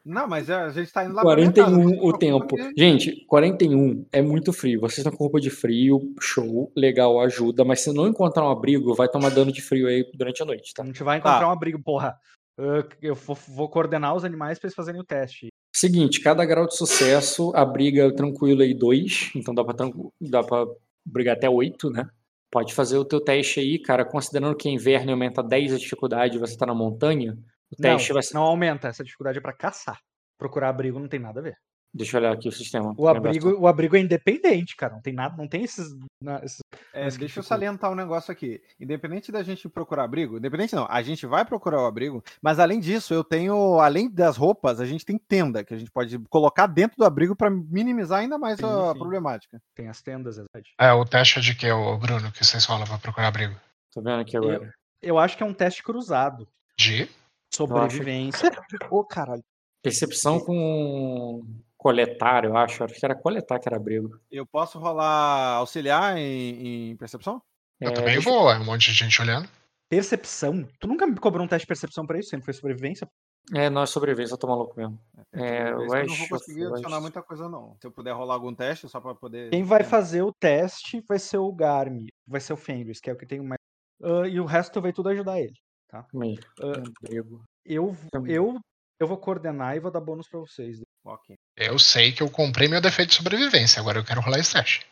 Não, mas a gente tá indo lá pra minha 41 casa, o tempo. que- Gente, 41 é muito frio. Vocês estão com roupa de frio, show, legal, ajuda. Mas se não encontrar um abrigo, vai tomar dano de frio aí durante a noite, A tá? gente vai encontrar Tá. um abrigo, porra. Eu vou, vou coordenar os animais pra eles fazerem o teste. Seguinte, cada grau de sucesso abriga tranquilo aí dois, então dá pra, tranqu- dá brigar até oito, né? Pode fazer o teu teste aí, cara, considerando que é inverno e aumenta 10 a dificuldade e você tá na montanha, o teste não, vai ser... não aumenta. Essa dificuldade é pra caçar. Procurar abrigo não tem nada a ver. Deixa eu olhar aqui o sistema. O abrigo, o abrigo é independente, cara. Não tem nada, não tem esses. na- esses- É, deixa eu salientar um negócio aqui. Independente da gente procurar abrigo, independente não, a gente vai procurar o abrigo, mas além disso, eu tenho, além das roupas, a gente tem tenda que a gente pode colocar dentro do abrigo para minimizar ainda mais Sim, a sim. problemática. tem as tendas, é verdade. É, o teste é de que, o Bruno, que vocês falam pra procurar abrigo? Tô vendo aqui agora. Eu acho que é um teste cruzado. De? Sobrevivência. Ô, caralho. Percepção com coletar, eu acho. Acho que era coletar que era abrigo. Eu posso rolar auxiliar em, em percepção? Eu É, também deixa- vou, é um monte de gente olhando. Percepção. Tu nunca me cobrou um teste de percepção pra isso? Sempre foi sobrevivência? É, não é sobrevivência, eu tô maluco mesmo. É, eu não vou conseguir of adicionar muita coisa, não. Se eu puder rolar algum teste, só para poder. Quem vai É. fazer o teste vai ser o Garmi. Vai ser o Fenris, que é o que tem mais. Ah, e o resto vai tudo ajudar ele. Calma aí. Ah. Abrigo. Eu, v- Também. eu, eu vou coordenar e vou dar bônus pra vocês. Ok. Eu sei que eu comprei meu defeito de sobrevivência, agora eu quero rolar esse teste.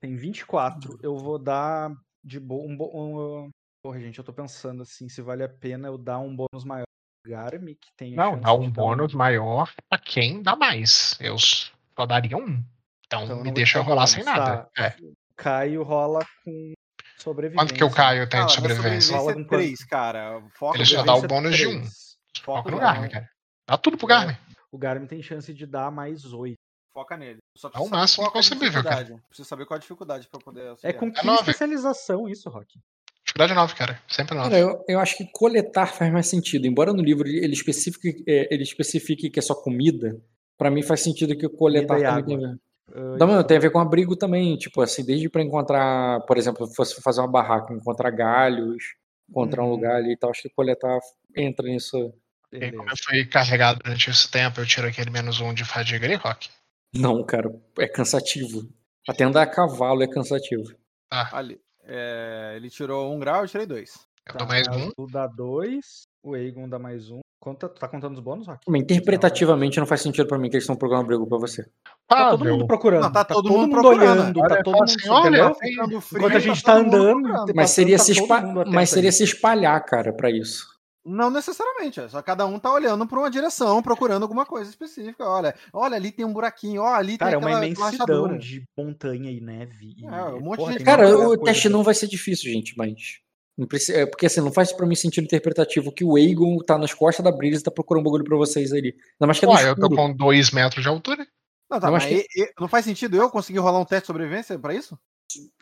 Tem 24. Eu vou dar de bo... um, bo- um- Porra, gente, eu tô pensando assim, se vale a pena eu dar um bônus maior Garmi, que tem. Não, dá um bônus maior pra quem dá mais. Eu só daria um. Então, Então me deixa rolar sem nada. tá. É. Caio rola com sobrevivência. Quanto que o Caio tem Cara, de sobrevivência? Rola sobrevivência com é 3, cara. Foca Ele só dá o bônus de três. um. Foca Foca no Garmin, cara. Dá tudo pro É. Garmin. O Garmin tem chance de dar mais 8. Foca nele. Só É o máximo é a concebível, cara. Preciso saber qual a dificuldade pra poder É auxiliar. com que nove. especialização isso, Rock? Dificuldade 9, cara. Sempre 9. Cara, eu, eu acho que coletar faz mais sentido. Embora no livro ele especifique, é, ele especifique que é só comida, pra mim faz sentido que o coletar Comida também tem a ver. Ah, Não, tem a ver com abrigo também, tipo assim, desde pra encontrar, por exemplo, se fosse fazer uma barraca, encontrar galhos, encontrar um Uhum. lugar ali e tal, acho que coletar entra nisso. E como eu fui carregado durante esse tempo, eu tiro aquele menos um de fadiga ali, Rock. Não, cara, é cansativo. Até andar a cavalo é cansativo. Tá, Ali. É, ele tirou um grau, eu tirei dois. eu Tá, dou mais a um. Azul dá 2, o Egon dá mais 1. Um. Conta, tu tá contando os bônus, Rock? Mas interpretativamente não faz sentido pra mim que eles estão procurando abrigo pra você. Tá Ah, todo mundo procurando. Não, tá tá todo todo mundo mundo procurando. olhando. Olha, Tá todo mundo. assim, olha, frio, Enquanto a tá gente todo tá mundo andando, Mas Passando, seria, tá se, espa- mas seria se espalhar, cara, pra isso. Não necessariamente, é só cada um tá olhando pra uma direção, procurando alguma coisa específica. Olha, olha ali tem um buraquinho, ó, ali Cara, é tem uma aquela imensidão rachadura. de montanha e neve. E, É, um monte de porra, gente tem Cara, o coisa teste não vai ser difícil, gente, mas. Precisa, é porque assim, não faz pra mim sentido interpretativo que o Aegon tá nas costas da Brisa e tá procurando um bagulho pra vocês ali. Ainda mais que é Ué, eu tô com 2 metros de altura. Não, tá, Eu mas acho que- e- e- não faz sentido eu conseguir rolar um teste de sobrevivência pra isso?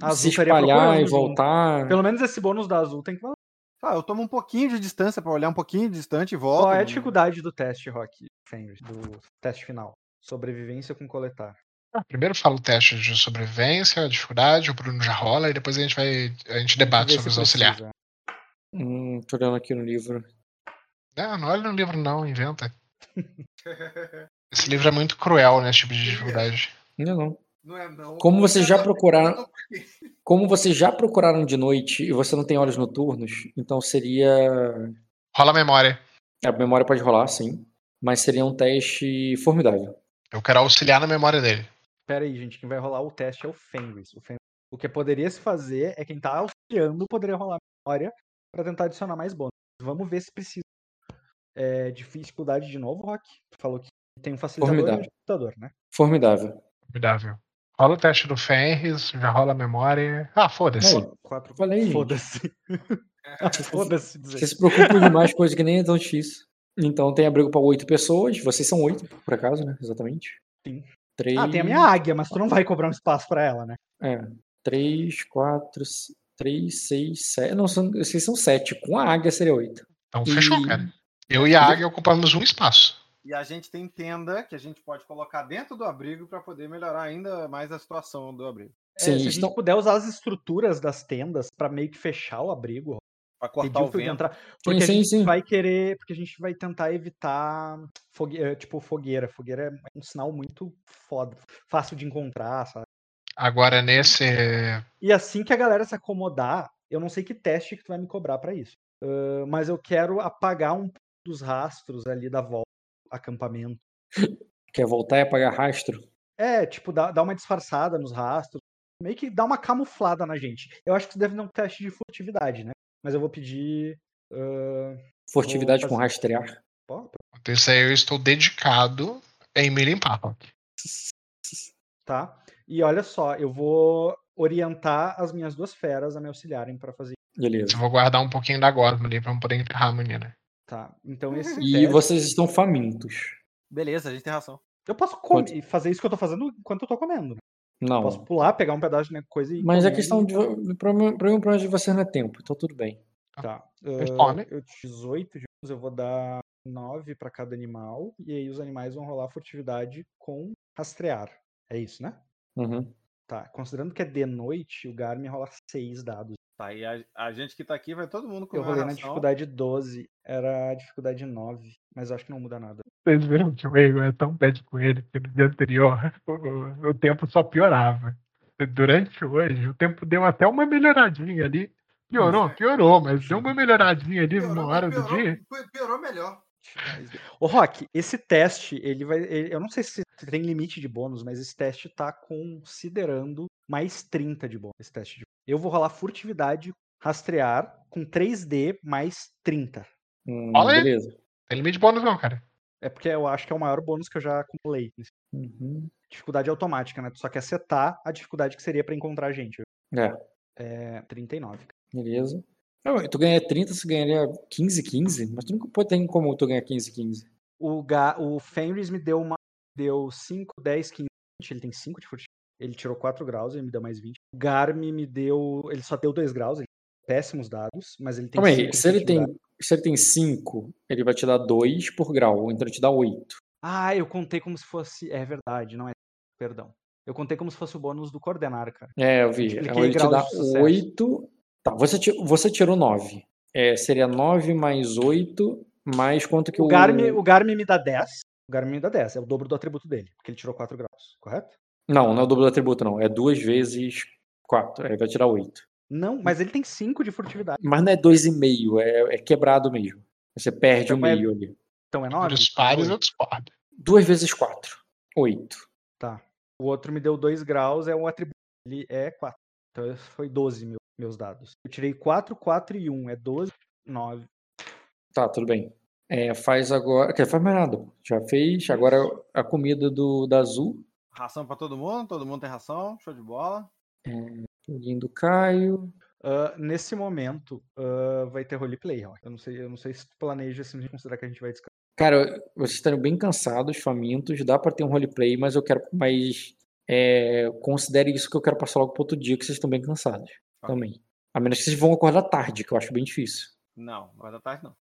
A se Azul estaria espalhar procurando e junto. voltar. Pelo menos esse bônus da Azul tem que valer. Ah, eu tomo um pouquinho de distância pra olhar um pouquinho distante e volto. Qual é a não- dificuldade do teste, Rock? Do teste final? Sobrevivência com coletar. Ah, Primeiro fala o teste de sobrevivência, a dificuldade, o Bruno já rola, e depois a gente vai. A gente debate sobre se os auxiliar. precisa. Hum, tô olhando aqui no livro. Não, não olha no livro, não, inventa. [laughs] [laughs] Esse livro é muito cruel nesse tipo de dificuldade. Não, não. Não é, não. Como vocês já Não, procuraram- [laughs] Como vocês já procuraram de noite e você não tem olhos noturnos, então seria. Rola a memória. A memória pode rolar, sim. Mas seria um teste formidável. Eu quero auxiliar na memória dele. Pera aí, gente. Quem vai rolar o teste é o Fenris. O, Fenris. o que poderia se fazer é quem tá auxiliando poderia rolar a memória pra tentar adicionar mais bônus. Vamos ver se precisa. É, dificuldade de novo, Rock? Tu falou que tem um facilitador e um Formidável. dificultador, né? Formidável. Formidável. Rola o teste do Fenris, já rola a memória. Ah, foda-se. Quatro. Falei. Foda-se. [laughs] Foda-se dizer. Você se preocupa demais, coisa que nem é tão difícil. Então tem abrigo pra oito pessoas. Vocês são oito, por acaso, né? Exatamente. Sim. Três. Ah, tem a minha águia, mas tu não vai cobrar um espaço pra ela, né? É. Três, quatro, três, seis, sete. Não, são, vocês são sete. Com a águia seria oito. Então E- fechou, cara. Eu e a Águia ocupamos um espaço. E a gente tem tenda que a gente pode colocar dentro do abrigo para poder melhorar ainda mais a situação do abrigo. É, Sim, se a gente estão- puder usar as estruturas das tendas pra meio que fechar o abrigo, Para cortar o pra vento. entrar, porque a sim, gente sim. vai querer, porque a gente vai tentar evitar fogue- eh, tipo fogueira. Fogueira é um sinal muito foda, fácil de encontrar, sabe? Agora nesse. E assim que a galera se acomodar, eu não sei que teste que tu vai me cobrar pra isso. Ah, mas eu quero apagar um dos rastros ali da volta acampamento. Quer voltar e apagar rastro? É, tipo, dá, dá uma disfarçada nos rastros. Meio que dá uma camuflada na gente. Eu acho que isso deve dar um teste de furtividade, né? Mas eu vou pedir. Uh, Furtividade Vou com fazer- rastrear. ó, Isso aí eu estou dedicado em me limpar. Rock. tá? E olha só, eu vou orientar as minhas duas feras a me auxiliarem pra fazer. Beleza. Eu vou guardar um pouquinho da gosma ali pra não poder enterrar a menina. Tá. Então esse [laughs] E teste. vocês estão famintos. Beleza, a gente tem ração. Eu posso comer, fazer isso que eu tô fazendo enquanto eu tô comendo. Não. Posso pular, pegar um pedaço de coisa e. Mas a comer questão e- de. O problema o problema de vocês não é tempo, então tudo bem. Tá. Ah, eu 18 de bônus, eu vou dar 9 pra cada animal. E aí os animais vão rolar furtividade com rastrear. É isso, né? Uhum. Tá. Considerando que é de noite, o Garmin rola 6 dados. Tá, e a, a gente que tá aqui vai todo mundo Eu comer rolei uma na dificuldade 12. Era a dificuldade 9. Mas eu acho que não muda nada. Vocês viram que o Egon é tão bad com ele que no dia anterior [laughs] o, o tempo só piorava. Durante hoje, o tempo deu até uma melhoradinha ali. Piorou, piorou, mas deu uma melhoradinha ali numa hora do dia. piorou melhor. Ô, Rock, esse teste, ele vai. ele- eu não sei se tem limite de bônus, mas esse teste tá considerando mais 30 de bônus. Esse teste de... Eu vou rolar furtividade, rastrear, com 3D mais 30. Hum, Olha aí. beleza. Tem limite de bônus, não, cara. É porque eu acho que é o maior bônus que eu já acumulei. Uhum. Dificuldade automática, né? Tu só quer setar a dificuldade que seria pra encontrar a gente. É, É 39. beleza. Tu ganha 30, você ganharia 15, 15, mas tu nunca pode ter como tu ganhar 15, 15. O, Ga... o Fenris me deu uma. Deu 5, 10, 15, 20. Ele tem 5 de furtividade. Ele tirou 4 graus, ele me deu mais 20. O Garmi me deu. Ele só deu 2 graus, ele péssimos dados, mas ele tem Calma aí, se ele tem, se ele tem 5, ele vai te dar 2 por grau, então ele te dá 8. Ah, eu contei como se fosse. É verdade, não é. Perdão. Eu contei como se fosse o bônus do coordenar, cara. É, eu vi. Multipliquei Então ele te dá de sucesso. 8. Tá, você, você tirou 9. É, seria 9 mais 8, mais quanto que O o. Garmi, o Garmi me dá 10. O Garmi me dá 10. É o dobro do atributo dele, porque ele tirou 4 graus, correto? Não, não é o dobro do atributo, não. É 2 vezes 4. Aí vai tirar 8. Não, mas ele tem 5 de furtividade. Mas não é 2,5, é, é quebrado mesmo. Você perde Então o é- meio ali. Então é 9? Números pares eu discordo. 2 vezes 4. 8. Tá. O outro me deu 2 graus, é um atributo. Ele é 4. Então foi 12 meu- meus dados. Eu tirei 4, 4 e 1. É 12, 9. Tá, tudo bem. É, faz agora. Quer faz mais nada. Já fez. Agora a comida do da Azul. Ração pra todo mundo, todo mundo tem ração, show de bola. Pudim do Caio. Ah, nesse momento, ah, vai ter roleplay. ó. Eu não sei, eu não sei se tu planeja se considerar que a gente vai descansar. Cara, vocês estão bem cansados, famintos, dá pra ter um roleplay, mas eu quero mais. É, considere isso que eu quero passar logo pro outro dia, que vocês estão bem cansados Ok. também. A menos que vocês vão acordar tarde, que eu acho bem difícil. Não, não vai dar tarde não.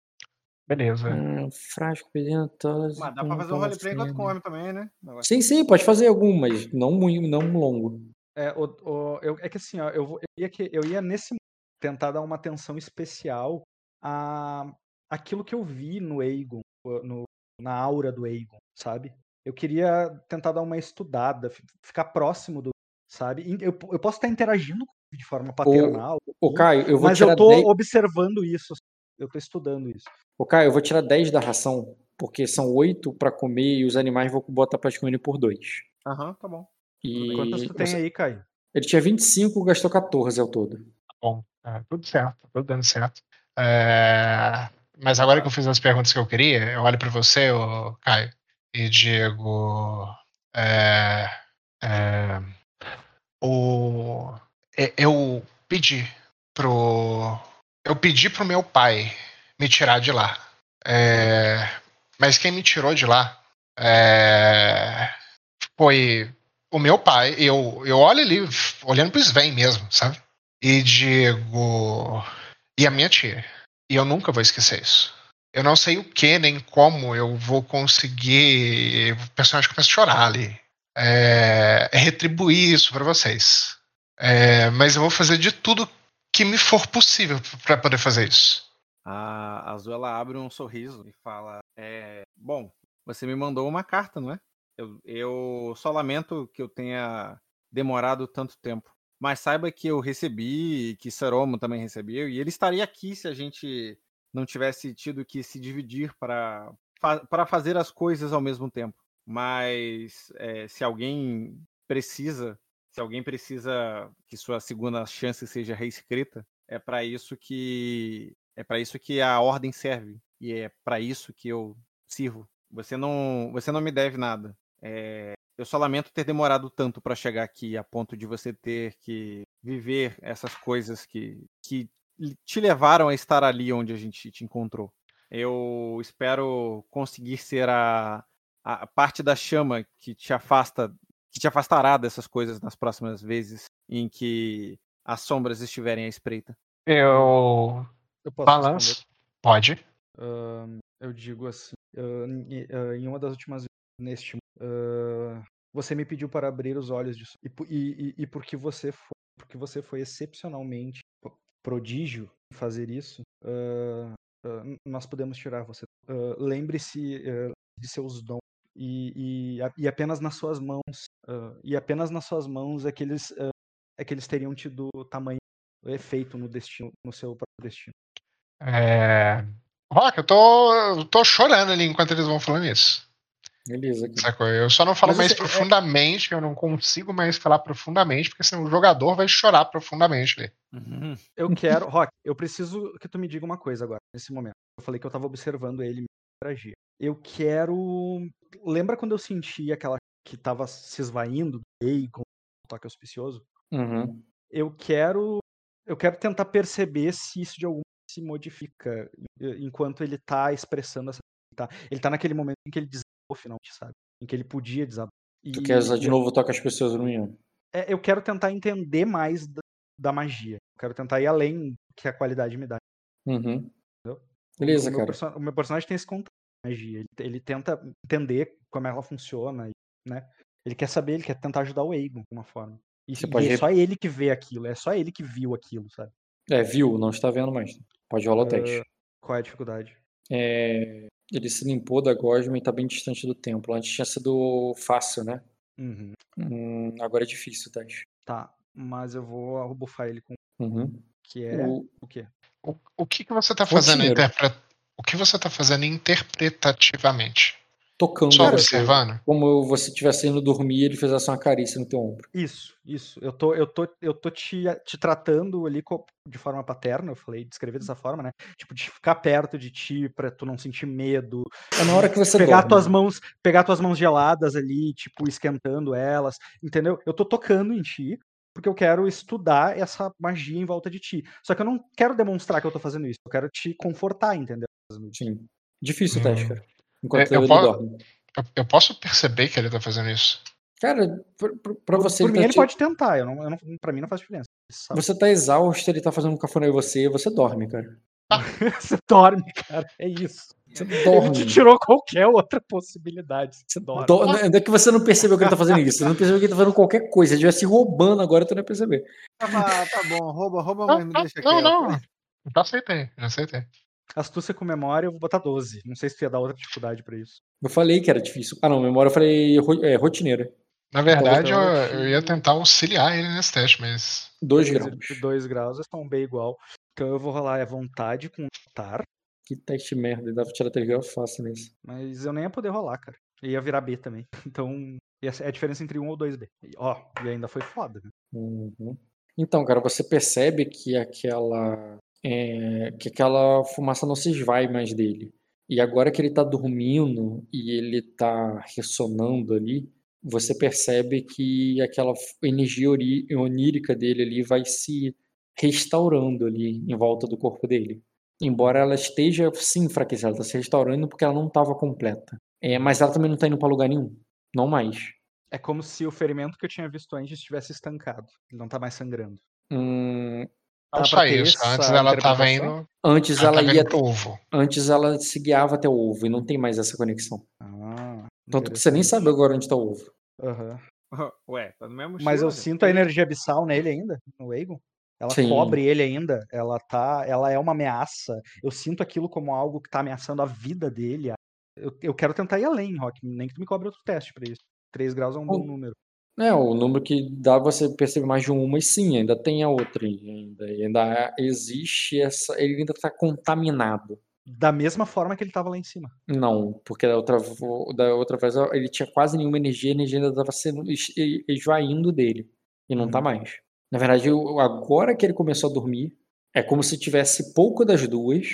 Beleza. Hum, frasco pedentoso. Mas dá pra fazer um roleplay enquanto come também, né? Negócio- Sim, sim, pode fazer algum, mas não muito, não longo. É, o- o- eu- é que assim, ó, eu, vou- eu ia, que- eu ia nesse momento tentar dar uma atenção especial a aquilo que eu vi no Aegon, o- no- na aura do Aegon, sabe? Eu queria tentar dar uma estudada, fi- ficar próximo do, sabe? E Eu, eu posso estar interagindo com ele de forma paternal, Ô, Caio, eu vou mas tirar eu tô 10. observando isso, eu tô estudando isso. Ô, Caio, eu vou tirar 10 da ração, porque são 8 pra comer e os animais vou botar pra comer por 2. Aham, tá bom. E Quantas tu tem aí, Caio? ele tinha 25, gastou 14 ao todo. Bom, é, tudo certo, tudo dando certo. É, mas agora que eu fiz as perguntas que eu queria, eu olho para você, ô, Caio, e digo. é, é, o, eu pedi pro. Eu pedi pro meu pai me tirar de lá. É, mas quem me tirou de lá é, foi o meu pai. Eu, eu olho ali, olhando pro Sven mesmo, sabe? E digo. E a minha tia. E eu nunca vou esquecer isso. Eu não sei o que nem como eu vou conseguir. O personagem começa a chorar ali. É, é retribuir isso pra vocês. É, mas eu vou fazer de tudo que me for possível pra poder fazer isso. A Azul ela abre um sorriso e fala: é, Bom, você me mandou uma carta, não é? Eu, eu só lamento que eu tenha demorado tanto tempo. Mas saiba que eu recebi, que Seromo também recebeu, e ele estaria aqui se a gente não tivesse tido que se dividir para para fazer as coisas ao mesmo tempo. Mas é, se alguém precisa, se alguém precisa que sua segunda chance seja reescrita, é para isso que é para isso que a ordem serve e é para isso que eu sirvo. Você não, você não me deve nada. É, eu só lamento ter demorado tanto para chegar aqui a ponto de você ter que viver essas coisas que, que te levaram a estar ali onde a gente te encontrou. Eu espero conseguir ser a, a parte da chama que te afasta, que te afastará dessas coisas nas próximas vezes em que as sombras estiverem à espreita. Eu, eu posso balanço. Responder? Pode. Uh, eu digo assim, uh, em uma das últimas vezes neste uh, você me pediu para abrir os olhos disso e, e, e porque você foi porque você foi excepcionalmente prodígio em fazer isso nós podemos tirar você lembre-se de seus dons e, e, e, apenas nas suas mãos e apenas nas suas mãos é que eles é que eles teriam tido tamanho efeito no destino no seu próprio destino é... Rock, eu tô, eu tô chorando ali enquanto eles vão falando isso. Beleza. Sacou? Eu só não falo Mas mais você, é profundamente, é... eu não consigo mais falar profundamente, porque senão o jogador vai chorar profundamente ali. Uhum. Eu quero, Rock, eu preciso que tu me diga uma coisa agora, nesse momento. Eu falei que eu tava observando ele interagir. Eu quero. Lembra quando eu senti aquela que tava se esvaindo do com o toque auspicioso? Uhum. Eu quero. Eu quero tentar perceber se isso de algum se modifica enquanto ele tá expressando essa. Tá? Ele tá naquele momento em que ele desabou finalmente, sabe? Em que ele podia desabar. E, tu quer usar de novo toca as pessoas no Ian? É, eu quero tentar entender mais da, da, magia. Eu quero tentar ir além do que a qualidade me dá. Uhum. Beleza, o, o cara. o meu personagem tem esse contato com magia. Ele, ele, tenta entender como ela funciona, né? Ele quer saber, ele quer tentar ajudar o Egon de uma forma. E, e é só ele que vê aquilo, é só ele que viu aquilo, sabe? É, viu, não está vendo mais. Pode rolar o teste. Uh, qual é a dificuldade? É, ele se limpou da gosma e está bem distante do templo. Antes tinha sido fácil, né? Uhum. Hum, agora é difícil o teste. Tá, mas eu vou bufar ele com. Uhum. Que é. O, o quê? O, o que, que você está fazendo interpre... O que você tá fazendo interpretativamente? tocando. Só observando? Como você estivesse indo dormir e ele fizesse uma carícia no teu ombro. Isso, isso. Eu tô, eu tô, eu tô te, te tratando ali de forma paterna, eu falei, descrever dessa forma, né? Tipo, de ficar perto de ti pra tu não sentir medo. É na hora que você pegar dorme. tuas mãos, pegar tuas mãos geladas ali, tipo, esquentando elas, entendeu? Eu tô tocando em ti, porque eu quero estudar essa magia em volta de ti. Só que eu não quero demonstrar que eu tô fazendo isso, eu quero te confortar, entendeu? Sim. Difícil o teste, hum. cara. Enquanto é, eu, posso, eu, posso perceber que ele tá fazendo isso. Cara, pra, você. Por, por mim, tá ele te... pode tentar. Eu não, eu não, pra mim não faz diferença. Você tá exausto, ele tá fazendo um cafuné em você, você dorme, cara. Ah. [laughs] você dorme, cara. É isso. Você dorme. Ele te tirou qualquer outra possibilidade. Você dorme. Do... Não é que você não percebeu que ele tá fazendo isso. Você não percebeu que ele tá fazendo qualquer coisa. Se ele estivesse roubando agora, tu não ia perceber. Tá, tá bom, rouba, rouba, mas me deixa aqui. Não, não. Já aceitei, já aceitei. Astúcia com memória, eu vou botar 12. Não sei se ia dar outra dificuldade para isso. Eu falei que era difícil. Ah, não, memória eu falei é, rotineira. Na verdade, eu, eu, ia tentar auxiliar ele nesse teste, mas. 2 graus. 2 graus estão bem igual. Então eu vou rolar a vontade com tar. Que teste merda, dá pra tirar 3 graus fácil nisso. Mas eu nem ia poder rolar, cara. Ia virar B também. [laughs] Então, é a diferença entre 1 um ou 2B. Ó, e ainda foi foda. Né? Uhum. Então, cara, você percebe que aquela é, que aquela fumaça não se esvai mais dele. E agora que ele está dormindo e ele está ressonando ali, você percebe que aquela energia onírica dele ali vai se restaurando ali em volta do corpo dele. Embora ela esteja sim enfraquecida, ela está se restaurando porque ela não estava completa. É, mas ela também não está indo para lugar nenhum. Não mais. É como se o ferimento que eu tinha visto antes estivesse estancado. Ele não está mais sangrando. Hum, não só isso. Antes ela estava indo. Antes ela, ela ia. Pro ovo. Antes ela se guiava até o ovo e não tem mais essa conexão. Ah, Tanto que você nem sabe agora onde está o ovo. Uhum. [laughs] Ué, tá no mesmo Mas eu sinto a energia abissal nele ainda, no Egon. Ela Sim. cobre ele ainda. Ela tá. Ela é uma ameaça. Eu sinto aquilo como algo que tá ameaçando a vida dele. Eu, eu quero tentar ir além, Rock. Nem que tu me cobre outro teste pra isso. 3 graus é um bom número. É, o número que dá você perceber mais de uma, e sim, ainda tem a outra, ainda, ainda existe essa, ele ainda está contaminado. da mesma forma que ele tava lá em cima. Não, porque da outra, da outra vez ele tinha quase nenhuma energia, a energia ainda tava sendo esvaindo dele. E não tá uhum. tá mais. Na verdade, agora que ele começou a dormir, é como se tivesse pouco das duas,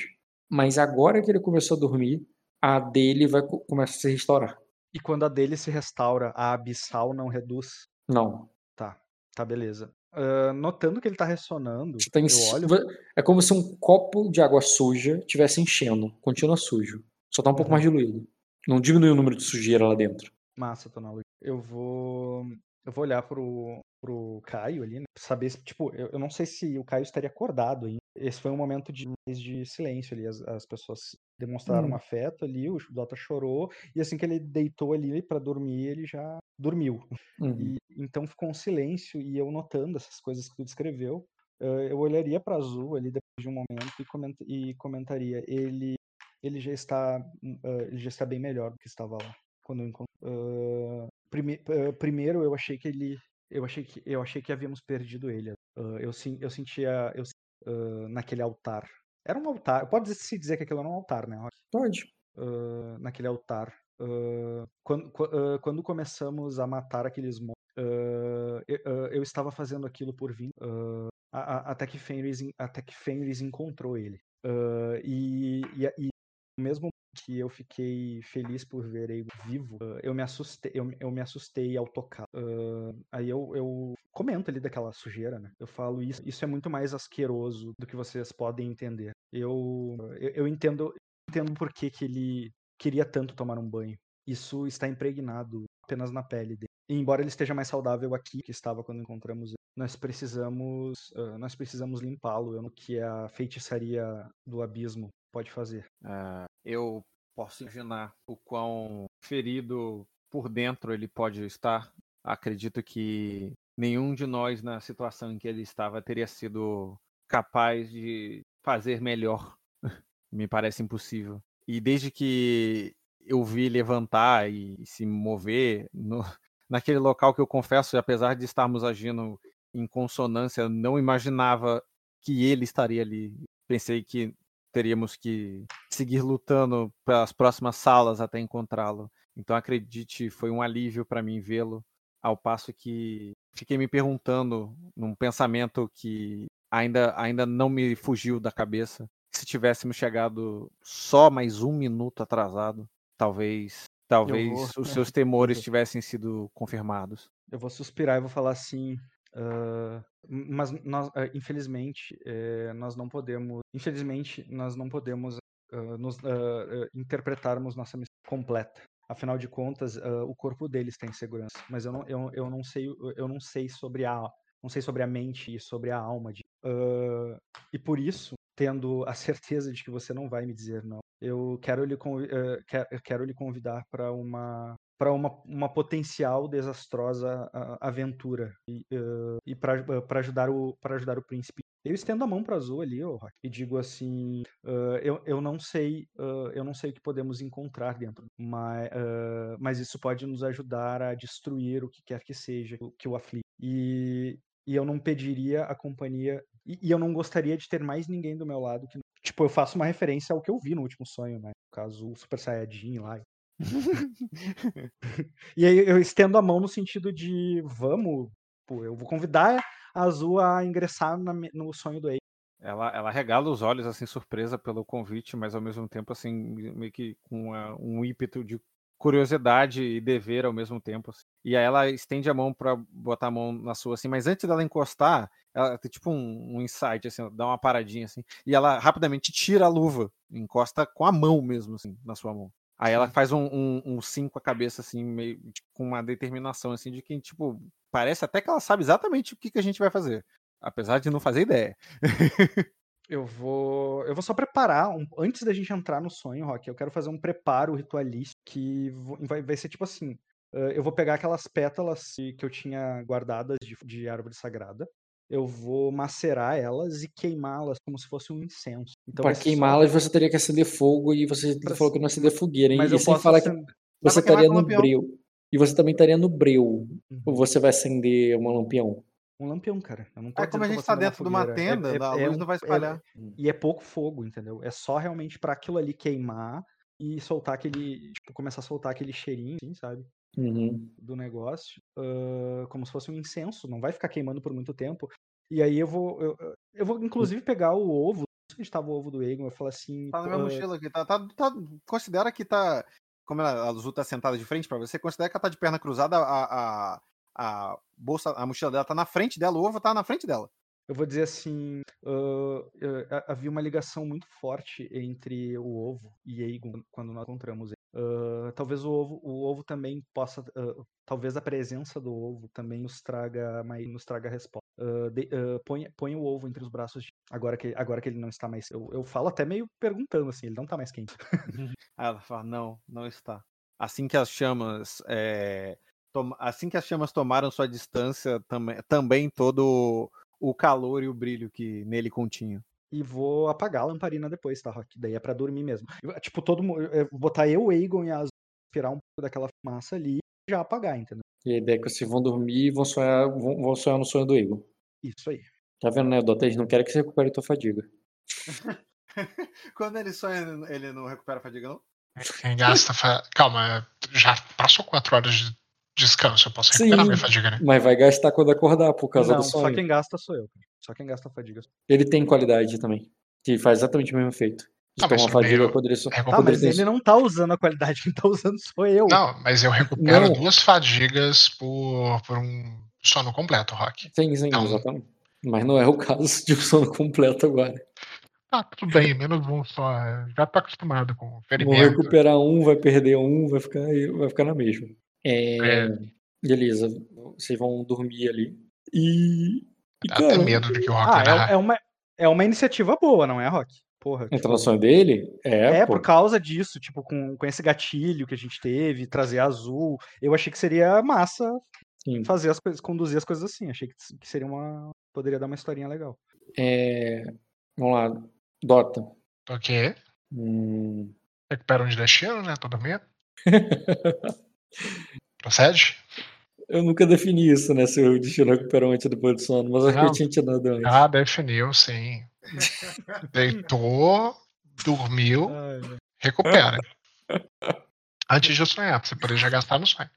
mas agora que ele começou a dormir, a dele vai começar a se restaurar. E quando a dele se restaura, a abissal não reduz? Não. Tá, tá beleza. Uh, notando que ele tá ressonando, tá eu olho... É como se um copo de água suja tivesse enchendo. Continua sujo. Só tá um pouco mais diluído. Não diminui o número de sujeira lá dentro. Massa, Tonalo. Eu vou. Eu vou olhar pro, pro Caio ali, né? Saber se, tipo, eu, eu não sei se o Caio estaria acordado ainda. Esse foi um momento de, de silêncio ali. As, as pessoas demonstraram hum. um afeto ali, o Dota chorou, e assim que ele deitou ali para dormir, ele já dormiu. Uhum. E, então ficou um silêncio, e eu notando essas coisas que tu descreveu, uh, eu olharia para Azul ali depois de um momento e, coment, e comentaria: ele, ele, já está, uh, ele já está bem melhor do que estava lá quando eu encontrei. Uh, prime, primeiro eu achei que ele eu achei que eu achei que havíamos perdido ele. Uh, eu, eu sentia eu, uh, naquele altar. Era um altar. Pode se dizer que aquilo era um altar, né? Pode. Uh, naquele altar. quando, quando começamos a matar aqueles monstros, eu, eu, estava fazendo aquilo por vir. até que Fenris até que Fenris encontrou ele. e, e, e mesmo que eu fiquei feliz por ver ele vivo, uh, eu me assustei, eu, eu me assustei ao tocar. Uh, aí eu, eu comento ali daquela sujeira, né? Eu falo isso, isso é muito mais asqueroso do que vocês podem entender. Eu, eu, eu entendo, entendo por que, que ele queria tanto tomar um banho. Isso está impregnado apenas na pele dele. E embora ele esteja mais saudável aqui que estava quando encontramos ele, nós precisamos, uh, nós precisamos limpá-lo. É que a feitiçaria do abismo pode fazer. Uh, eu posso imaginar o quão ferido por dentro ele pode estar. Acredito que nenhum de nós, na situação em que ele estava, teria sido capaz de fazer melhor. [laughs] Me parece impossível. E desde que eu vi levantar e se mover no, [laughs] naquele local que eu confesso, apesar de estarmos agindo em consonância, não imaginava que ele estaria ali. Pensei que teríamos que seguir lutando pelas próximas salas até encontrá-lo. Então acredite, foi um alívio para mim vê-lo, ao passo que fiquei me perguntando num pensamento que ainda ainda não me fugiu da cabeça. Se tivéssemos chegado só mais um minuto atrasado, talvez talvez vou... os seus temores tivessem sido confirmados. Eu vou suspirar e vou falar assim: Uh, mas nós, uh, infelizmente, uh, nós não podemos, infelizmente, nós não podemos ah, nos, interpretarmos nossa missão completa. Afinal de contas, o corpo deles tem segurança, mas eu não, eu, eu não sei, eu não sei sobre a, não sei sobre a mente e sobre a alma de. e por isso, tendo a [laughs] certeza de que você não vai me dizer não, eu quero lhe, quero, quero lhe convidar para uma para uma, uma potencial desastrosa aventura e, uh, e para ajudar o para ajudar o príncipe. Eu estendo a mão para Azul ali, oh, e digo assim, uh, eu, eu não sei uh, eu não sei o que podemos encontrar dentro, mas, mas isso pode nos ajudar a destruir o que quer que seja que o aflige. E, e eu não pediria a companhia e, e, eu não gostaria de ter mais ninguém do meu lado que tipo eu faço uma referência ao que eu vi no último sonho, né? No caso o Super Saiyajin lá [laughs] e aí eu estendo a mão no sentido de vamos, pô, eu vou convidar a Azul a ingressar na, no sonho do Ei. Ela, ela regala os olhos, assim, surpresa pelo convite, mas ao mesmo tempo, assim, meio que com uma, um ímpeto de curiosidade e dever ao mesmo tempo. Assim. E aí ela estende a mão para botar a mão na sua, assim, mas antes dela encostar, ela tem tipo um, um insight, assim, dá uma paradinha, assim, e ela rapidamente tira a luva, encosta com a mão mesmo, assim, na sua mão. Aí ela faz um, um, um sim com a cabeça, assim, meio tipo, com uma determinação, assim, de que, tipo, parece até que ela sabe exatamente o que, que a gente vai fazer. Apesar de não fazer ideia. [laughs] eu vou. Eu vou só preparar. Um, antes da gente entrar no sonho, Rock, eu quero fazer um preparo ritualístico que vai, vai ser tipo assim. Uh, eu vou pegar aquelas pétalas que eu tinha guardadas de, de árvore sagrada eu vou macerar elas e queimá-las como se fosse um incenso. Então, para queimá-las só... você teria que acender fogo e você pra... falou que não acender fogueira. Mas e eu sem falar acender... que você estaria no breu. E você também estaria no breu. Uhum. Ou você vai acender uma lampião? Um lampião, cara. Eu não tô é como a gente tá dentro de uma é, tenda, é, é, a luz é, não vai espalhar. e é pouco fogo, entendeu? É só realmente para aquilo ali queimar e soltar aquele. Tipo, começar a soltar aquele cheirinho, assim, sabe? Uhum. Do negócio. Uh, como se fosse um incenso. Não vai ficar queimando por muito tempo. E aí eu vou. Eu, eu vou, inclusive, pegar o ovo. Onde estava o ovo do Egon? Eu falo assim. Tá na minha uh... mochila aqui. Tá, tá, tá, considera que tá. Como ela, a Azul tá sentada de frente para você, considera que ela tá de perna cruzada, a, a, a bolsa, a mochila dela tá na frente dela, o ovo tá na frente dela. Eu vou dizer assim, uh, havia uma ligação muito forte entre o ovo e Aegon quando nós encontramos ele. Uh, talvez o ovo, o ovo também possa, uh, talvez a presença do ovo também nos traga, nos traga resposta. De, põe, põe o ovo entre os braços de, agora que agora que ele não está mais. Eu, eu falo até meio perguntando assim, ele não está mais quente. [laughs] ela fala, não, não está. Assim que as chamas é, assim que as chamas tomaram sua distância, também, também todo o calor e o brilho que nele continha. E vou apagar a lamparina depois, tá, Rock? Daí é pra dormir mesmo. Tipo, todo mundo. Botar eu, o Egon e a Azul, tirar um pouco daquela fumaça ali e já apagar, entendeu? E a ideia é que vocês vão dormir e vão sonhar, vão, vão sonhar no sonho do Egon. Isso aí. Tá vendo, né, Dota? Eles não querem que você recupere tua fadiga. [laughs] Quando ele sonha, ele não recupera a fadiga, não? Quem gasta. Fa... Calma, já passou quatro horas de descanso, eu posso recuperar Sim, minha fadiga, né? Mas vai gastar quando acordar por causa não, do sonho. Só quem gasta sou eu. Só quem gasta a fadiga. Ele tem qualidade também. Que faz exatamente o mesmo efeito. De ah, tomar fadiga, meio... poderia so... Tá, mas ele não tá usando a qualidade, quem tá usando sou eu. Não, mas eu recupero não. duas fadigas por, por um sono completo, Rock. Sim, sim, então... exatamente. Mas não é o caso de um sono completo agora. Ah, tudo bem, menos um só. Já tá acostumado com ferimento. Vou recuperar um, vai perder um, vai ficar, vai ficar na mesma. É, é. Beleza, vocês vão dormir ali. E. e Dá cara, até medo de que o Rock ah, é, é, uma, é uma iniciativa boa, não é, Rock? Porra. A tipo, dele? É, é por causa disso, tipo, com, com esse gatilho que a gente teve, trazer azul. Eu achei que seria massa Sim. fazer as coisas, conduzir as coisas assim. Achei que, que seria uma. Poderia dar uma historinha legal. É. Vamos lá. Dota. Ok. Hum... Recupera um de destino, né? Tô dormindo. [laughs] Procede? Eu nunca defini isso, né? Se o destino recuperou antes depois do sono, mas acho que eu tinha te dado antes. Ah, definiu, sim. [laughs] Deitou, dormiu, recupera. Antes de sonhar, pra você poder já gastar no sonho.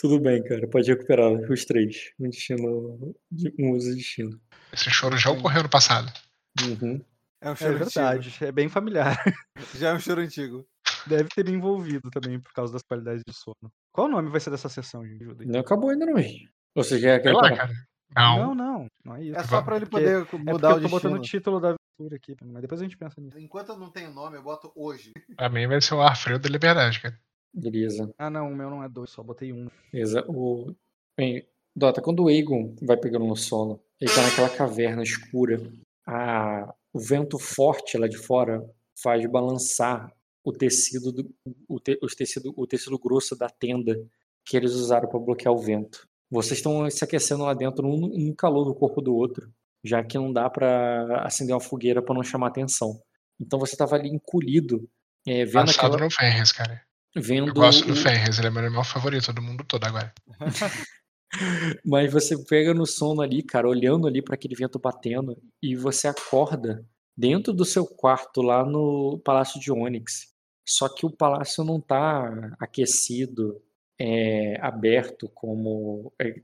Tudo bem, cara. Pode recuperar os três. Um destino, um uso de destino. Esse choro já ocorreu no passado. Uhum. É um choro é verdade, antigo. é bem familiar. Já é um choro antigo. Deve ter me envolvido também por causa das qualidades de sono. Qual o nome vai ser dessa sessão, gente? Não acabou ainda não, gente. Ou seja, quer lá, cara. Não. não, não, não é isso. É só pra ele poder porque, mudar é o eu tô botando o título da aventura aqui, mas depois a gente pensa nisso. Enquanto eu não tenho nome, eu boto hoje. Pra mim vai ser o ar frio da liberdade, cara. Beleza. Ah, não, o meu não é dois, só botei um. Beleza. O... Bem, Dota, quando o Egon vai pegando no sono, ele tá naquela caverna escura. A... O vento forte lá de fora faz balançar o tecido, do, o, te, o, tecido, o tecido grosso da tenda que eles usaram para bloquear o vento. Vocês estão se aquecendo lá dentro, um, um calor do corpo do outro, já que não dá para acender uma fogueira para não chamar atenção. Então você estava ali encolhido, é, vendo Passado aquela... no Fenris, cara. Vendo Eu gosto do Fenris, ele é meu animal favorito do mundo todo agora. [laughs] Mas você pega no sono ali, cara, olhando ali para aquele vento batendo, e você acorda dentro do seu quarto lá no Palácio de Onyx. Só que o palácio não está aquecido, é, aberto, como é,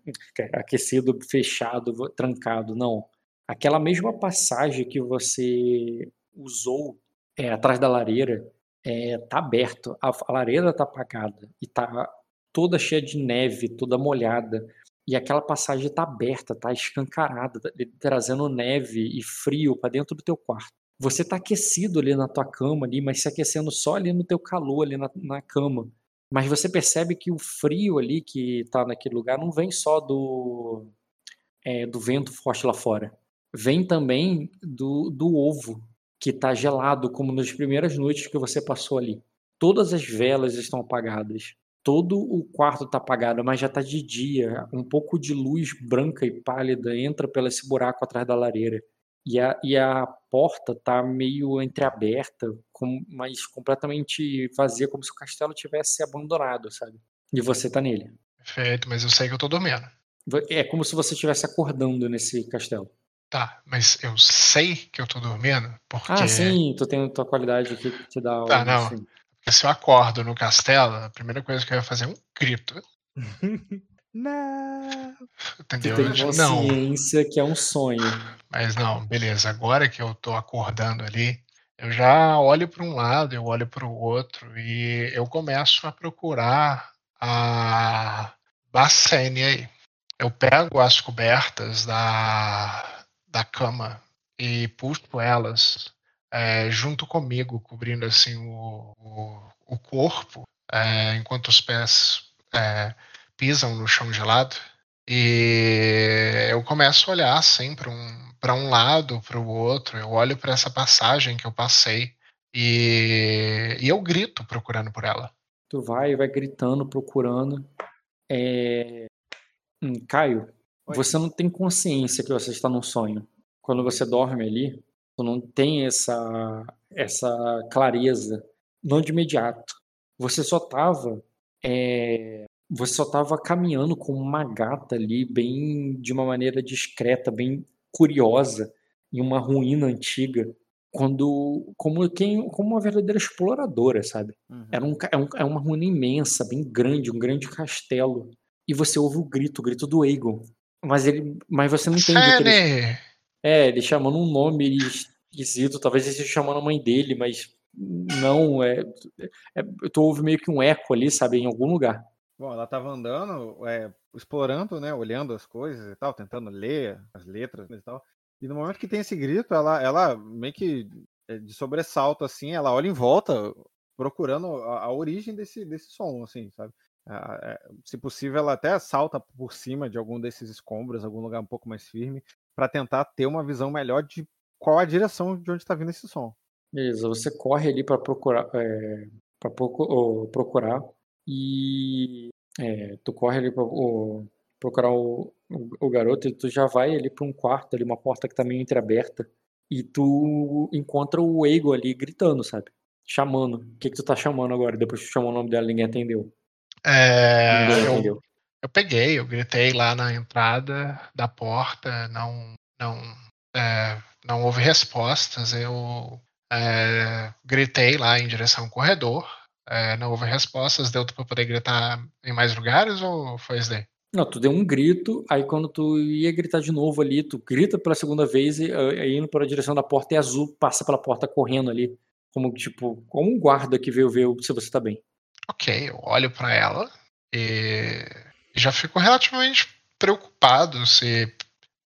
aquecido, fechado, trancado, não. Aquela mesma passagem que você usou é, atrás da lareira está aberto, a, a lareira está apagada e está toda cheia de neve, toda molhada. E aquela passagem está aberta, está escancarada, tá, trazendo neve e frio para dentro do teu quarto você está aquecido ali na tua cama ali, mas se aquecendo só ali no teu calor ali na, na cama. Mas você percebe que o frio ali que está naquele lugar não vem só do é, do vento forte lá fora. Vem também do, do ovo que está gelado, como nas primeiras noites que você passou ali. Todas as velas estão apagadas. Todo o quarto está apagado, mas já está de dia. Um pouco de luz branca e pálida entra pelo esse buraco atrás da lareira e a, e a porta tá meio entreaberta, com, mas completamente vazia, como se o castelo tivesse abandonado, sabe? E você tá nele. Perfeito, mas eu sei que eu tô dormindo. É como se você estivesse acordando nesse castelo. Tá, mas eu sei que eu tô dormindo, porque... Ah, sim, tu tem a tua qualidade aqui que te dá... Tá, não. Assim. Porque se eu acordo no castelo, a primeira coisa que eu ia fazer é um grito. [laughs] não! Entendeu? Tu tem consciência não. que é um sonho. Mas não, beleza. Agora que eu tô acordando ali, eu já olho para um lado, eu olho para o outro e eu começo a procurar a Bacene aí. Eu pego as cobertas da da cama e puxo elas é, junto comigo, cobrindo assim o, o, o corpo, é, enquanto os pés é, pisam no chão gelado. E eu começo a olhar assim para um, para um lado, para o outro. Eu olho para essa passagem que eu passei e, e eu grito procurando por ela. Tu vai, vai gritando, procurando. É... Hum, Caio, você não tem consciência que você está num sonho. Quando você dorme ali, tu não tem essa, essa clareza, não de imediato. Você só estava é, você só estava caminhando com uma gata ali, bem de uma maneira discreta, bem curiosa, em uma ruína antiga, quando como quem como uma verdadeira exploradora, sabe? Uhum. Era um, é, um, é uma ruína imensa, bem grande, um grande castelo. E você ouve o grito, o grito do Aegon. Mas ele, mas você não entende o que ele, É, ele chamando um nome esquisito, talvez ele esteja chamando a mãe dele, mas não, é, é tu ouve meio que um eco ali, sabe, em algum lugar. Bom, ela estava andando, é, explorando, né, olhando as coisas e tal, tentando ler as letras e tal. E no momento que tem esse grito, ela, ela meio que é, de sobressalto, assim, ela olha em volta, procurando a, a origem desse, desse som, assim, sabe? É, se possível, ela até salta por cima de algum desses escombros, algum lugar um pouco mais firme, para tentar ter uma visão melhor de qual a direção de onde está vindo esse som. Beleza, você corre ali para procurar, é, para procurar e é, tu corre ali para procurar o, o, o, garoto e tu já vai ali para um quarto, ali uma porta que está meio entreaberta e tu encontra o Ego ali gritando, sabe? Chamando. O que que tu tá chamando agora? Depois que tu chamou o nome dela, ninguém atendeu. É, eu, eu, peguei, eu gritei lá na entrada da porta, não, não, é, não houve respostas. Eu é, gritei lá em direção ao corredor, é, não houve respostas. Deu para poder gritar em mais lugares ou foi isso daí? Não, tu deu um grito, aí quando tu ia gritar de novo ali, tu grita pela segunda vez e aí indo para a direção da porta e azul passa pela porta correndo ali, como tipo, como um guarda que veio ver se você tá bem. Ok, eu olho para ela e já fico relativamente preocupado se.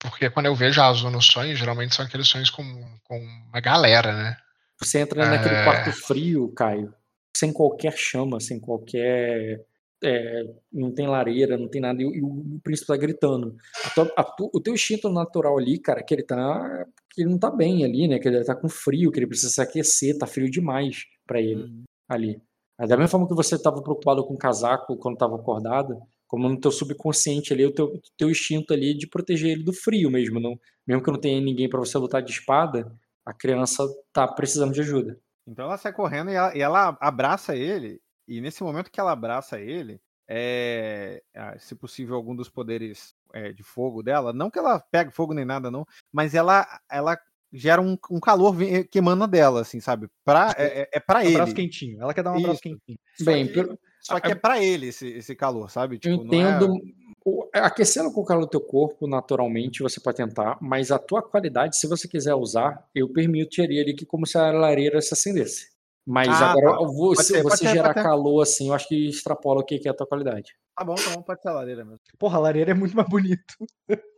Porque quando eu vejo a Azul no sonho, geralmente são aqueles sonhos com, com uma galera, né? Você entra é... naquele quarto frio, Caio, sem qualquer chama, sem qualquer. É, não tem lareira, não tem nada, e, e o, príncipe tá gritando. A tua, a tu, o teu instinto natural ali, cara, que ele tá. que ele não tá bem ali, né? Que ele tá com frio, que ele precisa se aquecer, tá frio demais para ele uhum. ali. Da mesma forma que você estava preocupado com o casaco quando estava acordado, como no teu subconsciente ali, o teu, teu instinto ali de proteger ele do frio mesmo. Não, mesmo que não tenha ninguém para você lutar de espada, a criança tá precisando de ajuda. Então ela sai correndo e ela, e ela abraça ele, e nesse momento que ela abraça ele, é, se possível, algum dos poderes é, de fogo dela, não que ela pegue fogo nem nada, não, mas ela, ela gera um, um calor que emana dela, assim, sabe? Pra, é, é, é pra um ele. abraço quentinho. Ela quer dar um abraço quentinho. Bem, só que, só que é pra ele esse, esse calor, sabe? Tipo, entendo. É... Aquecendo com o calor do teu corpo, naturalmente, você pode tentar, mas a tua qualidade, se você quiser usar, eu permitiria ali que como se a lareira se acendesse. Mas ah, agora, tá. você, ser, você gerar calor assim, eu acho que extrapola o que é a tua qualidade. Tá bom, tá bom, pode ser a lareira mesmo. Porra, a lareira é muito mais bonito.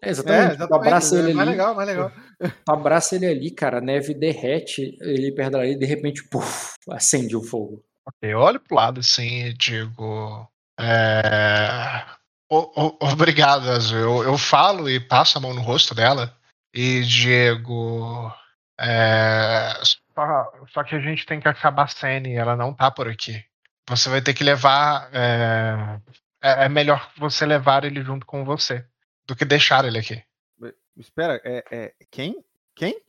É, exatamente. É, exatamente. Tu abraça ele é mais legal, mais legal. Tu abraça ele ali, cara, a neve derrete ele perto da e de repente, puf, acende o fogo. Ok, eu olho pro lado assim e digo. É... O, o, obrigado, Azul. Eu, eu falo e passo a mão no rosto dela e digo. É... Só, só que a gente tem que acabar a cena e ela não tá por aqui. Você vai ter que levar. É, é, é melhor você levar ele junto com você do que deixar ele aqui. Espera, é, é quem? Quem?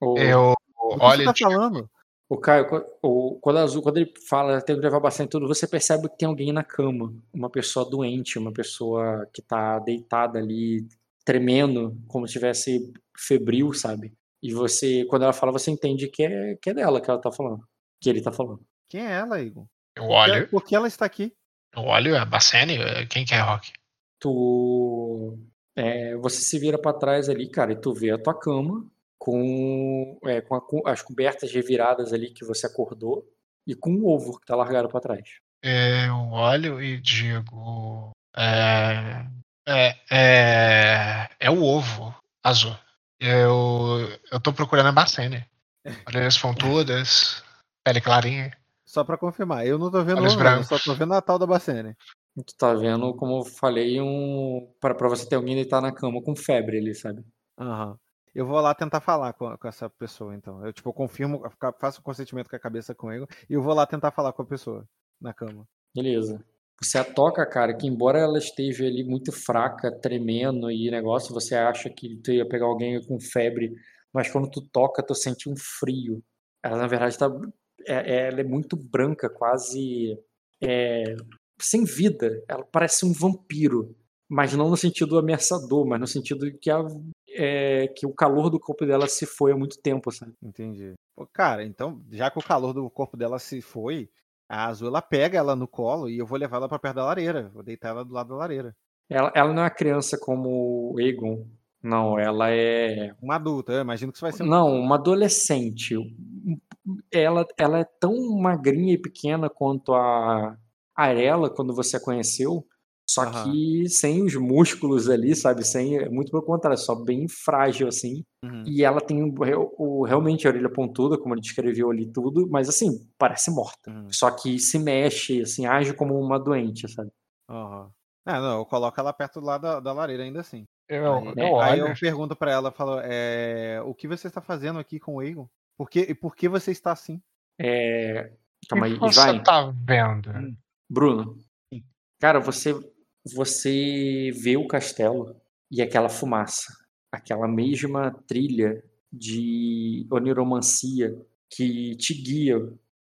Eu. O que olha, você tá falando? O Caio, o, quando, Azul, quando ele fala tem que levar bastante tudo, você percebe que tem alguém na cama, uma pessoa doente, uma pessoa que tá deitada ali, tremendo, como se tivesse febril, sabe? E você, quando ela fala, você entende que é, que é dela que ela tá falando, que ele tá falando. Quem é ela, Igor? Eu olho. Por que ela está aqui? Eu olho a Bacene. Quem que é Rock? Tu. É, você se vira para trás ali, cara, e tu vê a tua cama com, é, com, a, com, as cobertas reviradas ali que você acordou e com o ovo que tá largado para trás. Eu olho e digo. É, é, é, é o ovo azul. Eu, eu tô procurando a Bacene. Orelhas pontudas, pele clarinha. Só pra confirmar, eu não tô vendo o ovo, eu só tô vendo a tal da Bacene. Tu tá vendo, como eu falei, um. Pra, pra você ter alguém deitar na cama com febre ali, sabe? Aham. Uhum. Eu vou lá tentar falar com, com, essa pessoa, então. Eu, tipo, confirmo, faço o consentimento com a cabeça com ele e eu vou lá tentar falar com a pessoa na cama. Beleza. Você a toca, cara, que embora ela esteja ali muito fraca, tremendo e negócio, você acha que tu ia pegar alguém com febre, mas quando tu toca, tu sente um frio. Ela, na verdade, tá, é, é ela é muito branca, quase é, sem vida. Ela parece um vampiro, mas não no sentido ameaçador, mas no sentido que, a, é, que o calor do corpo dela se foi há muito tempo, sabe? Entendi. Pô, cara, então, já que o calor do corpo dela se foi, a Azul ela pega ela no colo e eu vou levar ela para perto da lareira. Vou deitar ela do lado da lareira. Ela, ela não é uma criança como o Egon. Não, ela é. Uma adulta, eu imagino que isso vai ser. Não, uma adolescente. Ela, ela é tão magrinha e pequena quanto a Arela quando você a conheceu. Só uhum. que sem os músculos ali, sabe? Sem, é muito pelo contrário, só bem frágil, assim. Uhum. E ela tem o, o, realmente a orelha pontuda, como ele descreveu ali tudo, mas assim, parece morta. Uhum. Só que se mexe, assim, age como uma doente, sabe? Uhum. É, não, eu coloco ela perto do lado da, da lareira ainda assim. Eu, aí, eu, aí eu pergunto para ela, falo, é, o que você está fazendo aqui com o Egon? Por que, por que você está assim? É... Calma aí, você vai. tá vendo? Bruno, cara, você você vê o castelo e aquela fumaça, aquela mesma trilha de oniromancia que te guia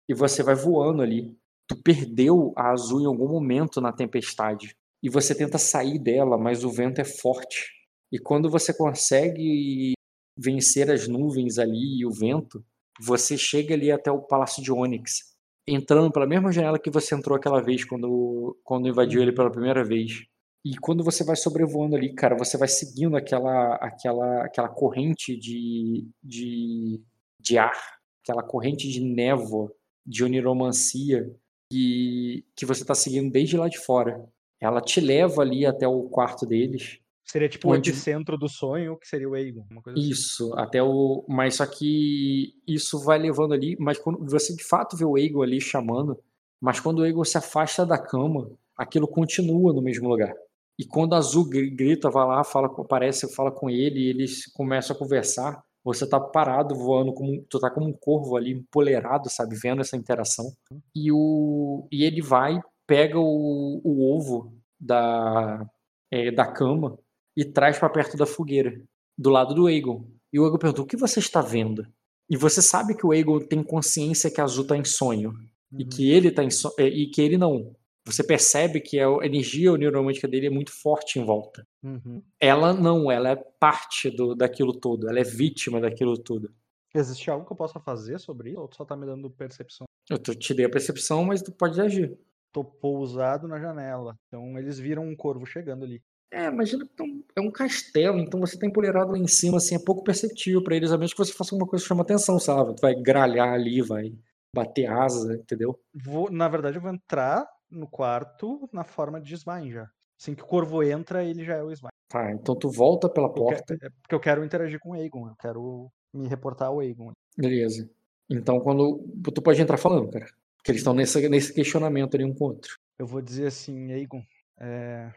e você vai voando ali. Tu perdeu a azul em algum momento na tempestade e você tenta sair dela, mas o vento é forte. E quando você consegue vencer as nuvens ali e o vento, você chega ali até o Palácio de Onyx entrando pela mesma janela que você entrou aquela vez quando, quando invadiu ele pela primeira vez. E quando você vai sobrevoando ali, cara, você vai seguindo aquela aquela aquela corrente de, de, de ar, aquela corrente de névoa, de oniromancia que, que você está seguindo desde lá de fora. Ela te leva ali até o quarto deles. Seria tipo onde... o epicentro do sonho, que seria o Aegon. Assim. isso, assim. até o. Mas só que isso vai levando ali. Mas quando você de fato vê o Aegon ali chamando, mas quando o Aegon se afasta da cama, aquilo continua no mesmo lugar. E quando a Azul grita, vai lá, fala, aparece, fala com ele, e eles começam a conversar. Você tá parado voando como tu tá como um corvo ali empolerado, sabe, vendo essa interação. E o e ele vai, pega o, o ovo da é, da cama e traz para perto da fogueira, do lado do Aegon. E o Aegon pergunta: "O que você está vendo?" E você sabe que o Aegon tem consciência que a Azul tá em sonho uhum. e que ele tá em so... É, e que ele não você percebe que a energia neuromântica dele é muito forte em volta. Uhum. Ela não, ela é parte do, daquilo tudo, ela é vítima daquilo tudo. Existe algo que eu possa fazer sobre isso ou tu só tá me dando percepção? Eu te dei a percepção, mas tu pode agir. Tô pousado na janela, então eles viram um corvo chegando ali. É, imagina que é um castelo, então você tá empoleirado lá em cima, assim, é pouco perceptível para eles, a menos que você faça alguma coisa que chama atenção, sabe? Tu vai gralhar ali, vai bater asa, entendeu? Vou, na verdade, eu vou entrar no quarto na forma de Svain já. Assim que o corvo entra, ele já é o Svain. Tá, então tu volta pela porta. é porque eu quero interagir com o Aegon, eu quero me reportar ao Aegon. Beleza. Então quando. Tu pode entrar falando, cara. Porque eles estão nesse, nesse questionamento ali um com o outro. Eu vou dizer assim, Aegon, é,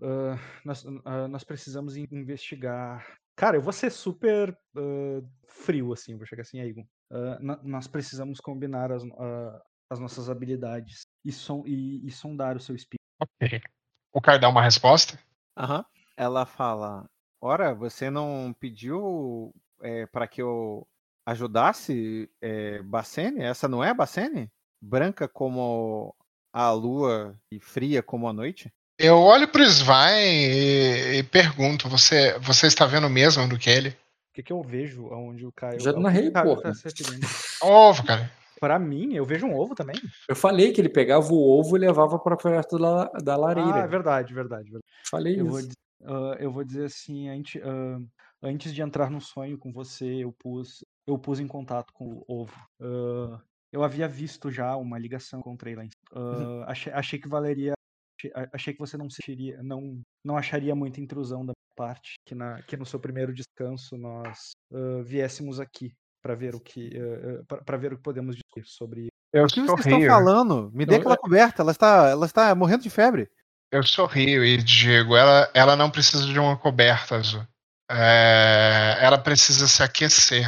uh, nós, uh, nós precisamos investigar. Cara, eu vou ser super uh, frio, assim, vou chegar assim, Aegon. nós precisamos combinar as, as nossas habilidades e, som, e, e sondar o seu espírito. Ok. O Kai dá uma resposta? Aham. Uhum. Ela fala: Ora, você não pediu é, para que eu ajudasse é, Bacene? Essa não é a Bacene? Branca como a lua e fria como a noite? Eu olho pro Svain e, e pergunto: você, você está vendo o mesmo do que ele? O que, que eu vejo onde o Caio. Já o narrei, Caio porra. tá? Ovo, cara. Pra mim, eu vejo um ovo também. Eu falei que ele pegava o ovo e levava pra perto da, da lareira. Ah, é verdade, verdade, verdade. Falei Eu isso. vou, diz- ah, eu vou dizer assim, antes, ah, antes de entrar no sonho com você, eu pus, eu pus em contato com o ovo. Ah, eu havia visto já uma ligação com o Trey lá em cima. Uhum. Achei, achei que valeria. Achei- que você não sentiria, não, não acharia muita intrusão da minha parte que, na, que no seu primeiro descanso nós ah, viéssemos aqui para ver o que para ver o que podemos discutir sobre Eu O que vocês estão falando? Me dê aquela é- coberta, ela está, ela está morrendo de febre. Eu sorrio e digo: ela, ela não precisa de uma coberta azul. É, ela precisa se aquecer.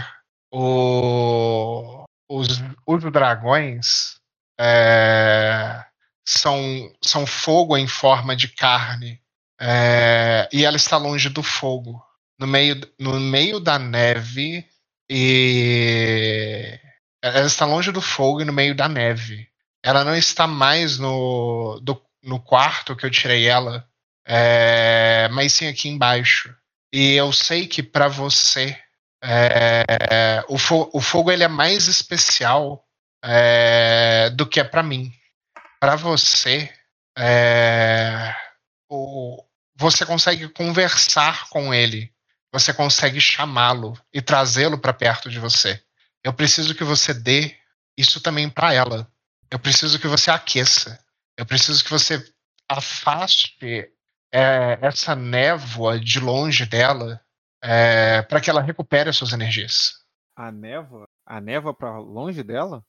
O, os, os dragões é, são, são fogo em forma de carne. É, e ela está longe do fogo. No meio, no meio da neve e. Ela está longe do fogo e no meio da neve. Ela não está mais no, do- no quarto que eu tirei ela, é, mas sim aqui embaixo. E eu sei que para você é, o, fo- o fogo ele é mais especial é, do que é para mim. Para você, é, o- você consegue conversar com ele, você consegue chamá-lo e trazê-lo para perto de você. Eu preciso que você dê isso também para ela. Eu preciso que você aqueça. Eu preciso que você afaste é, essa névoa de longe dela para que ela recupere as suas energias. A névoa? A névoa para longe dela?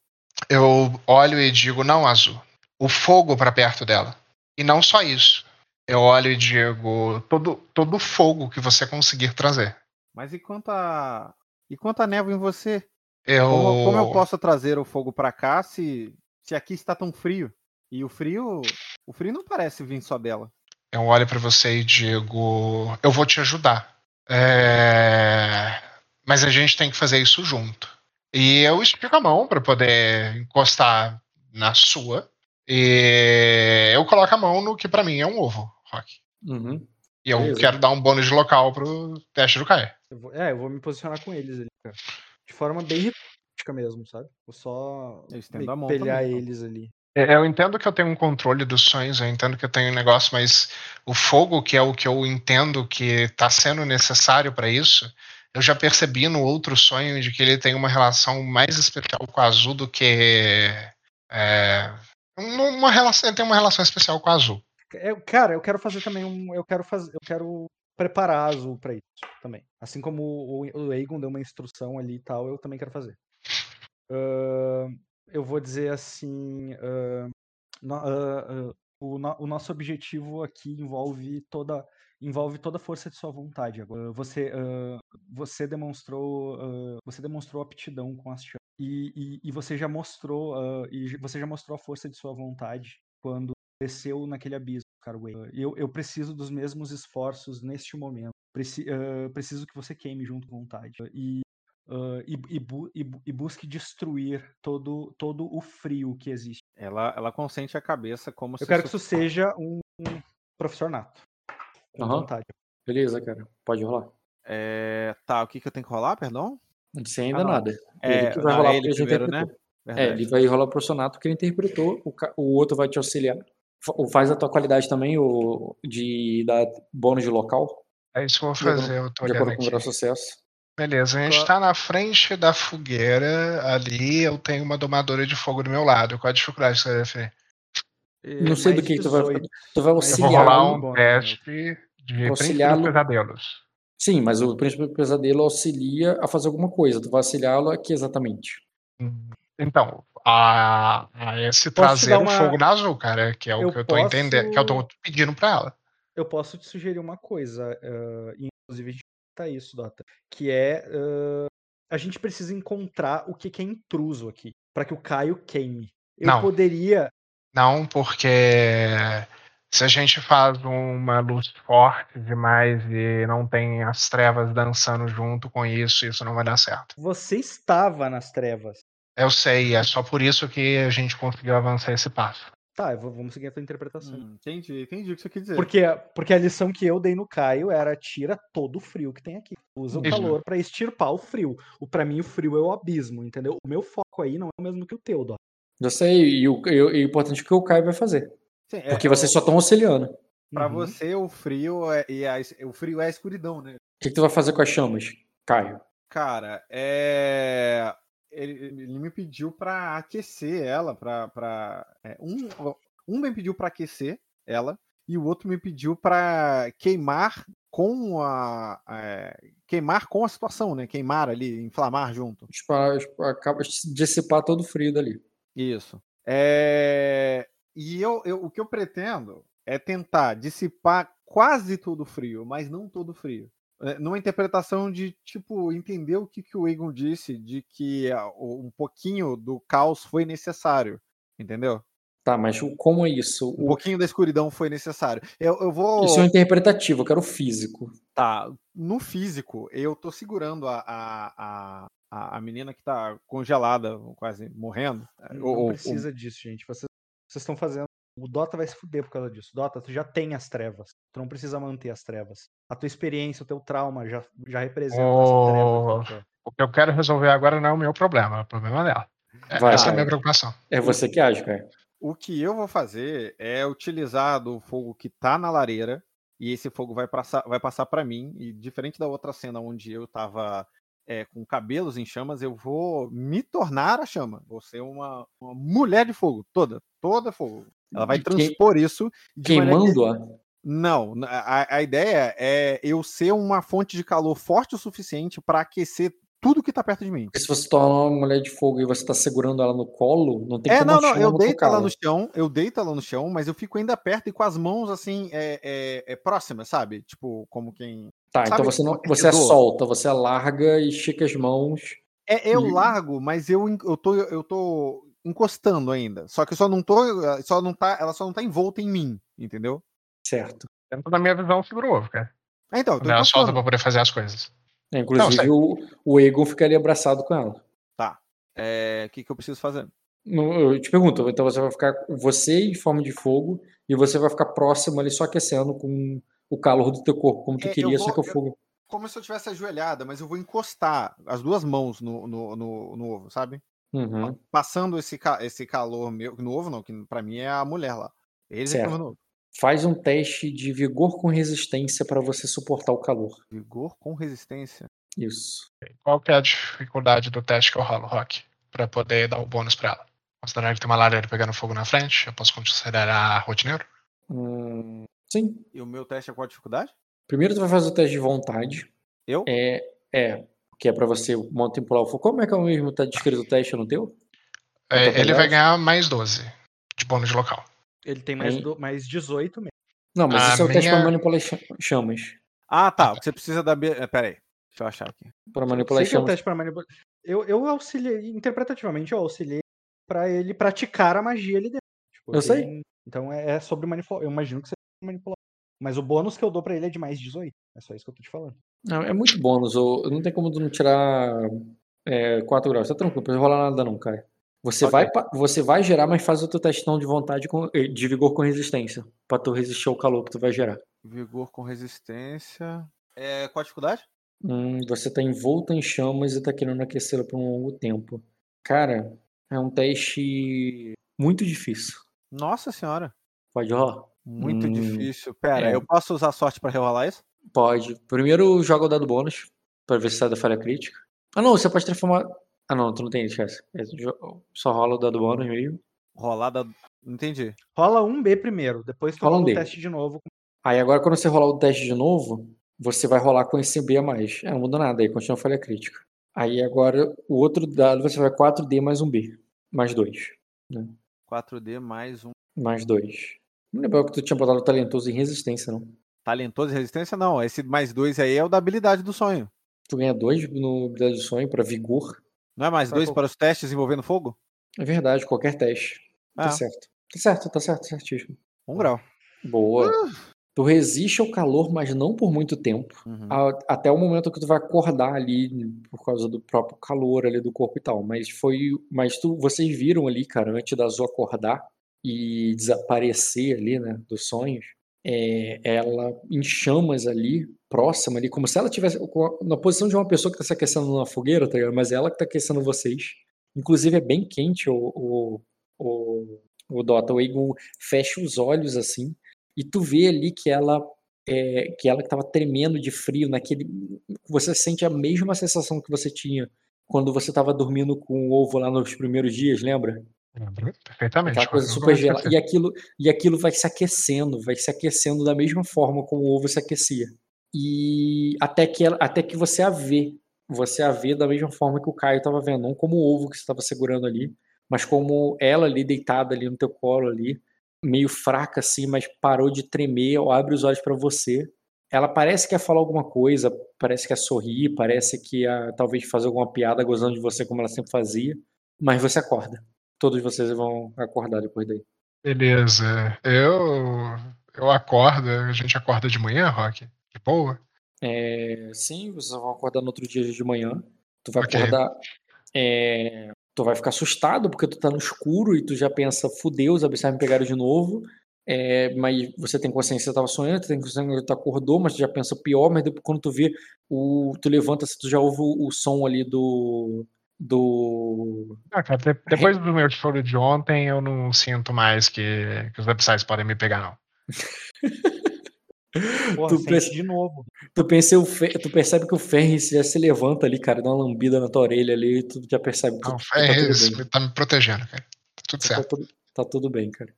Eu olho e digo, não, Azul. O fogo para perto dela. E não só isso. Eu olho e digo, todo, todo o fogo que você conseguir trazer. Mas e quanto a. E quanto a névoa em você? Eu, Como, como eu posso trazer o fogo pra cá se, se aqui está tão frio? E o frio. O frio não parece vir só dela. eu olho para você e digo, eu vou te ajudar. É, Mas a gente tem que fazer isso junto. E eu estico a mão para poder encostar na sua. E eu coloco a mão no que para mim é um ovo, Rock. Uhum. E eu Beleza. quero dar um bônus de local pro teste do Caio. Eu vou- é, eu vou me posicionar com eles ali, cara. De forma bem ritualística mesmo, sabe? Vou só Eu estendo meio a que mão pelhar também, então. eles ali. É, Eu entendo que eu tenho um controle dos sonhos, eu entendo que eu tenho um negócio, mas o fogo, que é o que eu entendo que está sendo necessário para isso, eu já percebi no outro sonho de que ele tem uma relação mais especial com a Azul do que. É, uma relação, ele tem uma relação especial com a Azul. É, cara, eu quero fazer também um. Eu quero fazer. Eu quero preparar a Azul pra isso também. Assim como o, o deu uma instrução ali e tal, eu também quero fazer. Ahn, eu vou dizer assim. ahn, no- ah, o, no- o nosso objetivo aqui envolve toda envolve toda a força de sua vontade. Agora, você ah, você demonstrou ah, você demonstrou aptidão com as chamas e, e, e você já mostrou ah, e você já mostrou a força de sua vontade quando desceu naquele abismo, Carway. Eu, eu preciso dos mesmos esforços neste momento. Preci, preciso que você queime junto com vontade. E, ah, e, e, bu- e e busque destruir todo, todo o frio que existe. Ela, ela consente a cabeça como se. Eu quero que isso seja um, um professor nato. Vontade. Beleza, cara. Pode rolar. É, Tá, o que, que eu tenho que rolar, perdão? Sem ainda Ah, não. nada. É, ele que vai não, rolar é porque ele primeiro, né? interpretou. É, Verdade. ele vai rolar pro sonato que ele interpretou, o, ca- o outro vai te auxiliar. Fa- Faz a tua qualidade também, o de dar bônus de local, É isso que eu vou fazer, eu tô de olhando acordo com o aqui. sucesso. Beleza, a gente Qual- tá na frente da fogueira, ali eu tenho uma domadora de fogo do meu lado. Qual a dificuldade que você vai referir? Não sei do Mais que tu vai 18. Tu vai Mas Eu vou auxiliar. rolar um um teste de príncipe Auxiliá-lo. dos pesadelos. Sim, mas o príncipe do pesadelo auxilia a fazer alguma coisa. Tu vai auxiliá-lo aqui exatamente. Então, a, a esse Posso trazer uma- fogo na azul, cara, que é o Eu que eu tô posso- entendendo, que eu tô pedindo pra ela. Eu posso te sugerir uma coisa, e inclusive a gente tá isso, Dota, que é eh, a gente precisa encontrar o que, que é intruso aqui, para que o Caio queime. Eu Não. poderia. Não, porque Se a gente faz uma luz forte demais e não tem as trevas dançando junto com isso, isso não vai dar certo. Você estava nas trevas. Eu sei, é só por isso que a gente conseguiu avançar esse passo. Tá, vou, vamos seguir a tua interpretação. Hum, entendi, entendi o que você quer dizer. Porque, porque a lição que eu dei no Caio era tira todo o frio que tem aqui. Usa o Isso. calor pra extirpar o frio. O para mim o frio é o abismo, entendeu? O meu foco aí não é o mesmo que o teu, Dó. Eu sei, e o, e o o importante é o que o Caio vai fazer. Sim, é- Porque vocês só estão auxiliando. O Pra Uhum. você, o frio é, e a o frio é a escuridão, né? que, que tu vai fazer com as chamas, Caio? Cara, é. Ele, ele me pediu pra aquecer ela, pra. pra... é, um, um me pediu pra aquecer ela, e o outro me pediu pra queimar com a. é, queimar com a situação, né? Queimar ali, inflamar junto. Acaba de dissipar todo o frio dali. Isso. É, E eu, eu- o que eu pretendo é tentar dissipar quase todo o frio, mas não todo o frio. É, Numa interpretação de, tipo, entender o que, que o Egon disse, de que o- um pouquinho do caos foi necessário. Entendeu? Tá, mas como é isso? Um O- pouquinho da escuridão foi necessário. Eu, eu vou. Isso é um interpretativo, eu quero o físico. Tá, no físico, eu tô segurando a, a, a, a- a menina que tá congelada, quase morrendo. Não Ou- ou- precisa disso, gente. Vocês, estão fazendo. O Dota vai se fuder por causa disso. Dota, tu já tem as trevas. Tu não precisa manter as trevas. A tua experiência, o teu trauma já, já representa Oh. essa treva. Dota. O que eu quero resolver agora não é o meu problema, é o problema dela. É- Vai, Essa é a vai. minha preocupação. É você que age, Caio. O que eu vou fazer é utilizar do fogo que tá na lareira e esse fogo vai passar, vai passar para mim. E diferente da outra cena onde eu tava é, com cabelos em chamas, eu vou me tornar a chama. Vou ser uma, uma mulher de fogo, toda, toda fogo. Ela vai transpor isso que- Queimando-a. Não, a, a ideia é eu ser uma fonte de calor forte o suficiente para aquecer tudo que tá perto de mim. Porque se você torna uma mulher de fogo e você tá segurando ela no colo, não tem É, como não, não, eu deito ela no chão, eu deito ela no chão, mas eu fico ainda perto e com as mãos assim, é, é, é próximas, sabe? Tipo, como quem. Tá, Sabe então você não, você é solta, você larga e estica as mãos. É, eu E- largo, mas eu, eu, tô, eu tô encostando ainda. Só que eu só não tô. Só não tá, ela só não tá envolta em mim, entendeu? Certo. Dentro da minha visão, segura o ovo, cara. Ah, então, eu tô Quando ela solta encostando. pra poder fazer as coisas. É, inclusive, sei. o, o Egon ficaria abraçado com ela. É, O que, que eu preciso fazer? Não, Eu te pergunto, então você vai ficar você em forma de fogo e você vai ficar próximo ali só aquecendo com o calor do teu corpo, como tu É, eu queria, só vou- que o eu- fogo. Como se eu tivesse ajoelhada, mas eu vou encostar as duas mãos no, no, no, no ovo, sabe? Uhum. Passando esse, esse calor meu. No ovo, não, que pra mim é a mulher lá. Eles é Certo. no ovo. Faz um teste de vigor com resistência para você suportar o calor. Vigor com resistência. Isso. Qual que é a dificuldade do teste que eu rolo, Rock? Pra poder dar o bônus pra ela. Considerando que tem uma lareira pegando fogo na frente, eu posso considerar rotineiro? Hum, sim. E o meu teste é qual a dificuldade? Primeiro tu vai fazer o teste de vontade. Eu? É, é que é para você manipular o fogo. Como é que é o mesmo tá descrito o teste no teu? É, Outra ele vai ganhar mais 12 de bônus de local. Ele tem mais, do- mais 18 mesmo. Não, mas A esse é o teste para manipular cha- chamas. Ah, tá. Você precisa da. É, Pera aí. Deixa eu achar aqui. Para manipular que é o chamas. teste pra manipular. Eu, eu auxiliei, interpretativamente, eu auxiliei pra ele praticar a magia ali dentro. Tipo, Eu sei. Então é, é sobre manipular. Eu imagino que você manipular. Mas o bônus que eu dou pra ele é de mais 18. É só isso que eu tô te falando. Não, é muito bônus. ou- Não tem como tu não tirar 4 graus. Tá tranquilo, não precisa rolar nada não, cara. Você, Ok. vai, você vai gerar, mas faz o teu teste não de vontade com, eh, de vigor com resistência. Pra tu resistir ao calor que tu vai gerar. Vigor com resistência. É, qual a dificuldade? Hum, você tá envolto em chamas e tá querendo aquecê-la por um longo tempo. Cara, é um teste muito difícil. Nossa senhora. Pode rolar? Muito Hum, difícil. Pera, é. eu posso usar sorte pra rerolar isso? Pode. Primeiro joga o dado bônus, pra ver se sai da falha crítica. Ah não, você pode transformar. Ah não, tu não tem, esquece. É, Só rola o dado bônus mesmo. Rolada. Entendi. Rola um B primeiro, depois tu Rola um rola o D. teste de novo. Aí agora quando você rolar o teste de novo, você vai rolar com esse B a mais. É, não muda nada, aí continua a falha crítica. Aí agora o outro dado você vai 4D mais um B. Mais 2. 4D mais um. Mais 2. Não lembro que tu tinha botado talentoso em resistência, não. Talentoso e resistência? Não. Esse mais dois aí é o da habilidade do sonho. Tu ganha 2 no habilidade de sonho pra vigor. Não é mais Tá dois para os testes envolvendo fogo? É verdade, qualquer teste. Tá Ah, certo. Tá certo, tá certo, certíssimo. um grau. Boa. Uh. Tu resiste ao calor, mas não por muito tempo. Uhum. A, até o momento que tu vai acordar ali por causa do próprio calor ali do corpo e tal. Mas foi. Mas tu, vocês viram ali, cara, antes da Azul acordar e desaparecer ali, né, dos sonhos. É, ela em chamas ali, próxima ali, como se ela tivesse na posição de uma pessoa que está se aquecendo na fogueira, tá ligado? Mas é ela que está aquecendo vocês. Inclusive é bem quente o, o, o, o Dota. O Eagle fecha os olhos assim e tu vê ali que ela é, que ela estava tremendo de frio naquele você sente a mesma sensação que você tinha quando você estava dormindo com o ovo lá nos primeiros dias lembra Perfeitamente. Aquela coisa super gelada. E aquilo, e aquilo vai se aquecendo, vai se aquecendo da mesma forma como o ovo se aquecia. E até que, ela, até que você a vê. Você a vê da mesma forma que o Caio estava vendo. Não como o ovo que você estava segurando ali, mas como ela ali deitada ali no teu colo ali, meio fraca assim, mas parou de tremer, abre os olhos para você. Ela parece que ia falar alguma coisa, parece que ia sorrir, parece que ia talvez fazer alguma piada gozando de você como ela sempre fazia, mas você acorda. Todos vocês vão acordar depois daí. Beleza. Eu eu acordo, a gente acorda de manhã, Rock? De boa? É, sim, vocês vão acordar no outro dia de manhã. Tu vai okay. acordar. É, tu vai ficar assustado porque tu tá no escuro e tu já pensa, fudeu, os abissais me pegaram de novo. É, mas você tem consciência que você tava sonhando, tu tem consciência que tu acordou, mas tu já pensa pior, mas depois, quando tu vê, o, tu levanta, tu já ouve o, o som ali do. Do. Ah, cara, depois do meu choro de ontem, eu não sinto mais que, que os abissais podem me pegar, não. [laughs] Porra, tu pensa, de novo. Tu, pensa, tu percebe que o Ferris já se levanta ali, cara, dá uma lambida na tua orelha ali e tu já percebe que Não, o Ferris tá, tá, me protegendo, cara. Tá tudo tá certo. Tá tudo, tá tudo bem, cara.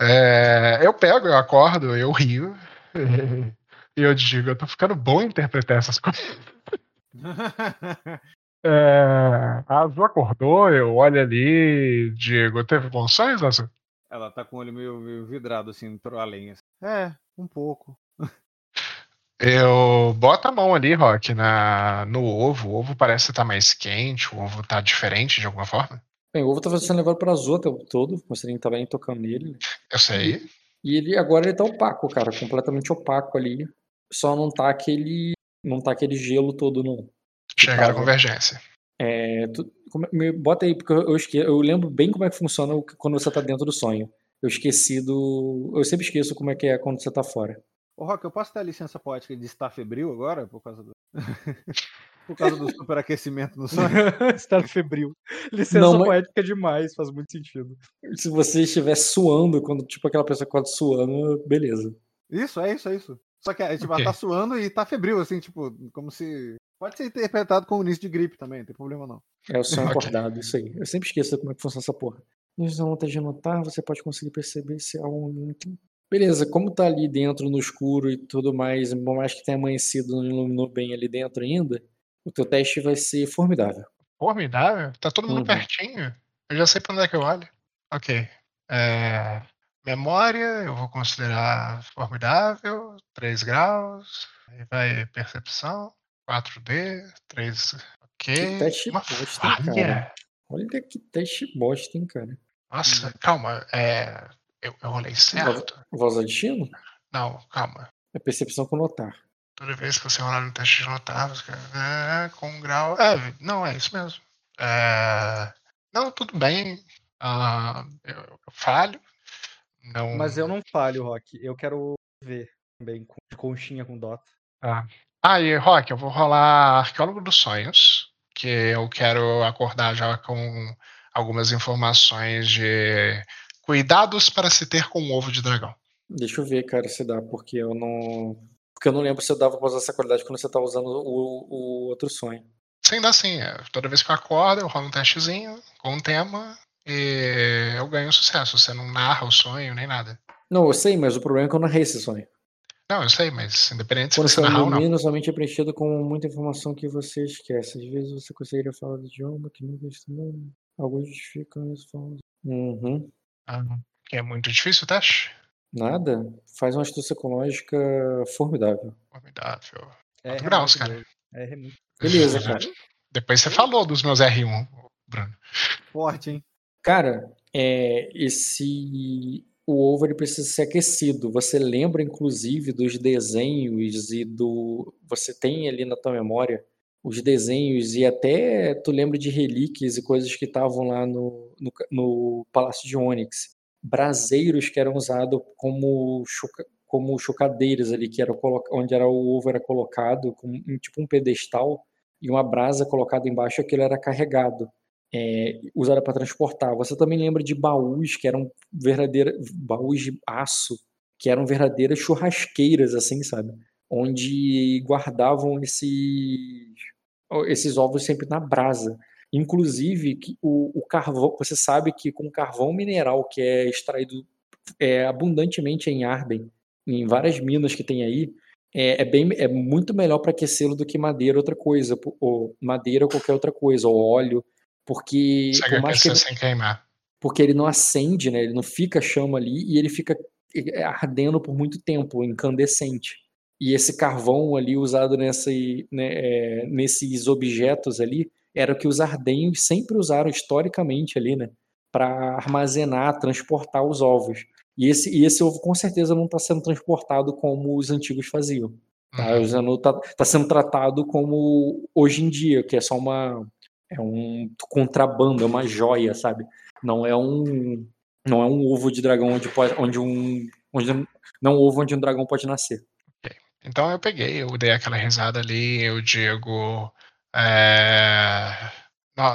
É, eu pego, eu acordo, eu rio. [laughs] E eu digo, eu tô ficando bom em interpretar essas coisas. [laughs] é, a Azul acordou, eu olho ali, Diego, teve bons sonhos, Azul? Ela tá com o olho meio, meio vidrado, assim, pro além. Assim. É, um pouco. Eu boto a mão ali, Rock, na, no ovo. O ovo parece estar tá mais quente, o ovo tá diferente de alguma forma. Bem, o ovo tava sendo levado pra Azul o tempo todo, você nem tava nem tocando nele. Eu sei. E, e ele agora ele tá opaco, cara, completamente opaco ali. Só não tá aquele. Não tá aquele gelo todo, não. Chegar a convergência. É, tu, me, bota aí, porque eu, esque, eu lembro bem como é que funciona quando você tá dentro do sonho. Eu esqueci do. Eu sempre esqueço como é que é quando você tá fora. Ô, Rock, eu posso ter a licença poética de estar febril agora? Por causa do. [laughs] por causa do superaquecimento no sonho? [laughs] estar febril. Licença Não, mas... poética demais, faz muito sentido. Se você estiver suando, quando tipo aquela pessoa acorda suando, beleza. Isso, é isso, é isso. Só que tipo, okay. ela tá suando e tá febril, assim, tipo, como se Pode ser interpretado como início de gripe também, não tem problema não. É o sonho [laughs] acordado, isso aí. Eu sempre esqueço como é que funciona essa porra. Nos vontade de anotar, você pode conseguir perceber se há um. Beleza, como tá ali dentro no escuro e tudo mais, por mais que tenha amanhecido, não iluminou bem ali dentro ainda, o teu teste vai ser formidável. Formidável? Tá todo mundo uhum. pertinho. Eu já sei pra onde é que eu olho. Ok. É... Memória, eu vou considerar formidável, 3 graus. Aí vai percepção. 4D, 3. Ok. Que teste Uma bosta, hein, cara. Olha que teste bosta, hein, cara. Nossa, hum. calma. É... Eu, eu rolei certo. Voz de destino? Não, calma. É percepção com notar. Toda vez que você rolar no teste de notar, você... é, com um grau. É, não, é isso mesmo. É... Não, tudo bem. Uh, eu, eu, falho. Não... Mas eu não falho, Rock. Eu quero ver também, de conchinha com Dota. Ah, ah, e Rock, eu vou rolar Arqueólogo dos Sonhos, que eu quero acordar já com algumas informações de cuidados para se ter com o ovo de dragão. Deixa eu ver, cara, se dá, porque eu não. Porque eu não lembro se eu dava pra usar essa qualidade quando você tá usando o, o outro sonho. Sim, dá sim. É. Toda vez que eu acordo, eu rolo um testezinho com um tema e eu ganho sucesso. Você não narra o sonho nem nada. Não, eu sei, mas o problema é que eu narrei esse sonho. Não, eu sei, mas independente Quando se você narrar ou não. somente é preenchido com muita informação que você esquece. Às vezes você conseguiria falar do idioma que nunca estudou. Alguns justificam isso falando. Uhum. Ah, é muito difícil o teste? Nada. Faz uma astúcia ecológica formidável. Formidável. É, graus, cara. É, muito... Beleza, [laughs] cara. Depois você falou dos meus R1, Bruno. Forte, hein? Cara, é, esse o ovo ele precisa ser aquecido. Você lembra, inclusive, dos desenhos e do. Você tem ali na tua memória os desenhos e até tu lembra de relíquias e coisas que estavam lá no, no, no, Palácio de Onyx. Braseiros que eram usados como, choca, como chocadeiras ali, que era onde era o ovo era colocado, com tipo um pedestal, e uma brasa colocada embaixo, aquilo era carregado é, usada para transportar. Você também lembra de baús que eram verdadeiras baús de aço, que eram verdadeiras churrasqueiras, assim, sabe? Onde guardavam esses, esses ovos sempre na brasa. Inclusive, o, o carvão, você sabe que com carvão mineral que é extraído é, abundantemente em Arden, em várias minas que tem aí, é, é, bem, é muito melhor para aquecê-lo do que madeira outra coisa, ou madeira ou qualquer outra coisa, ou óleo. Porque. Por mais que ele, sem queimar. Porque ele não acende, né? Ele não fica chama ali e ele fica é, ardendo por muito tempo, incandescente. E esse carvão ali usado nesse, né, é, nesses objetos ali era o que os ardenhos sempre usaram historicamente ali, né? Para armazenar, transportar os ovos. E esse, e esse ovo com certeza não está sendo transportado como os antigos faziam. Tá? Uhum. Está tá sendo tratado como hoje em dia, que é só uma, é um contrabando, é uma joia, sabe? Não é um não é um ovo de dragão onde pode, onde um onde não um ovo onde um dragão pode nascer. Okay. Então eu peguei, eu dei aquela risada ali, eu digo é,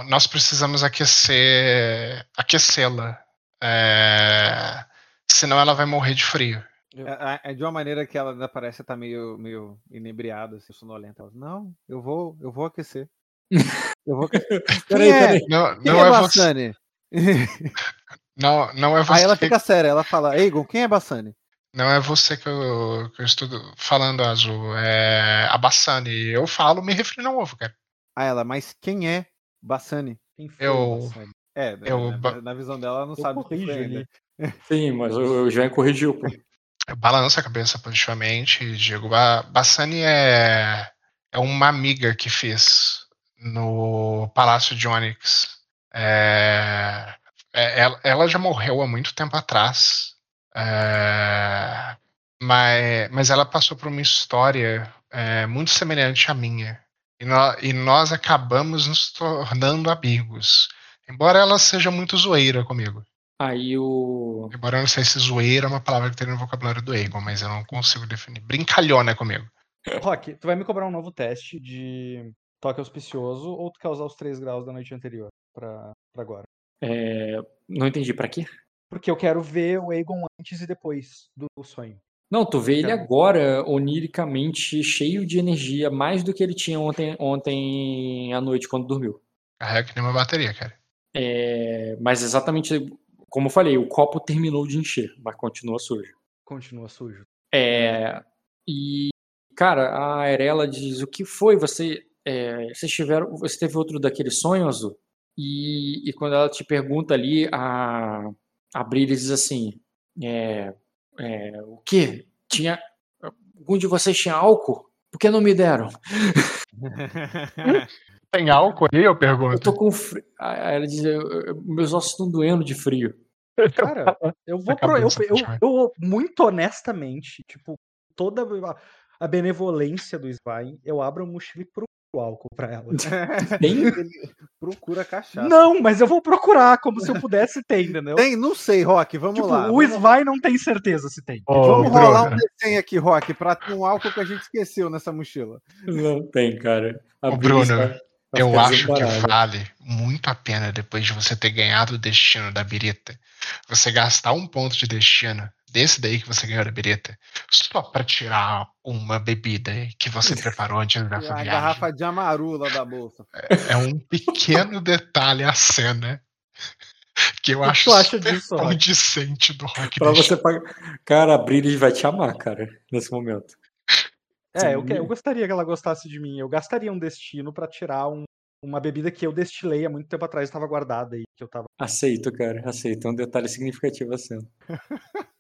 nós precisamos aquecer aquecê-la, é, senão ela vai morrer de frio. É, é, de uma maneira que ela ainda parece estar meio, meio inebriada, assim, sonolenta. Ela, não, eu vou, eu vou aquecer. Eu vou... [laughs] peraí, é? peraí. Não, não é, é Bassani? [laughs] Não, não é você. Aí ela fica séria, ela fala, Egon, quem é Bassani? Não é você que eu, que eu estou falando, Azul. É a Bassani. Eu falo, me refiro ao ovo, cara. Ah, ela, mas quem é Bassani? Quem foi eu, Bassani? É, eu, na, na, visão dela, ela não sabe o que foi [laughs] Sim, mas o já corrigiu, pô. Eu balanço a cabeça positivamente e digo, Bassani é, é uma amiga que fiz no Palácio de Onyx. É, é, ela já morreu há muito tempo atrás, é, mas, mas ela passou por uma história é, muito semelhante à minha. E, no, e nós acabamos nos tornando amigos. Embora ela seja muito zoeira comigo. Aí o. Embora eu não sei se zoeira é uma palavra que tem no vocabulário do Egon, mas eu não consigo definir. Brincalhona comigo. Rock, tu vai me cobrar um novo teste de toque auspicioso ou tu quer usar os 3 graus da noite anterior pra, pra agora? É, não entendi, pra quê? Porque eu quero ver o Aegon antes e depois do sonho. Não, tu vê ele agora, oniricamente, cheio de energia, mais do que ele tinha ontem, ontem à noite, quando dormiu. Carrega que nem uma bateria, cara. É, mas exatamente como eu falei, o copo terminou de encher, mas continua sujo. Continua sujo. É, e, cara, a Erela diz: O que foi? Você é, vocês tiveram, você teve outro daqueles sonhos, Azul? E, e quando ela te pergunta ali, a, a Brilha diz assim, é, é, o que? Tinha, algum de vocês tinha álcool? Por que não me deram? [laughs] Tem álcool aí, eu pergunto? Eu tô com frio. Ela diz, meus ossos estão doendo de frio. Cara, eu vou pro, eu, eu, eu, muito honestamente, tipo, toda a benevolência do Svein, eu abro a mochila e procuro álcool pra ela. [laughs] Tem? procura cachaça. Não, mas eu vou procurar, como se eu pudesse ter, entendeu? Tem? Não sei, Rock, vamos tipo, lá. O Svai não tem certeza se tem. Oh, vamos droga. rolar um desenho aqui, Rock, pra ter um álcool que a gente esqueceu nessa mochila. Não tem, cara. A Ô, Bruno, eu acho que vale muito a pena, depois de você ter ganhado o destino da birita, você gastar um ponto de destino desse daí que você ganhou da birita, só para tirar uma bebida que você [laughs] preparou antes da viagem. A garrafa de amarula da bolsa. É, é um pequeno detalhe a cena que eu acho acha disso, condicente do rock. Pra você pagar. Cara, a Brillis vai te amar, cara, nesse momento. É, eu, eu, gostaria que ela gostasse de mim. Eu gastaria um destino para tirar um, uma bebida que eu destilei há muito tempo atrás, estava guardada aí, que eu tava. Aceito, cara, aceito. É um detalhe significativo assim. [laughs]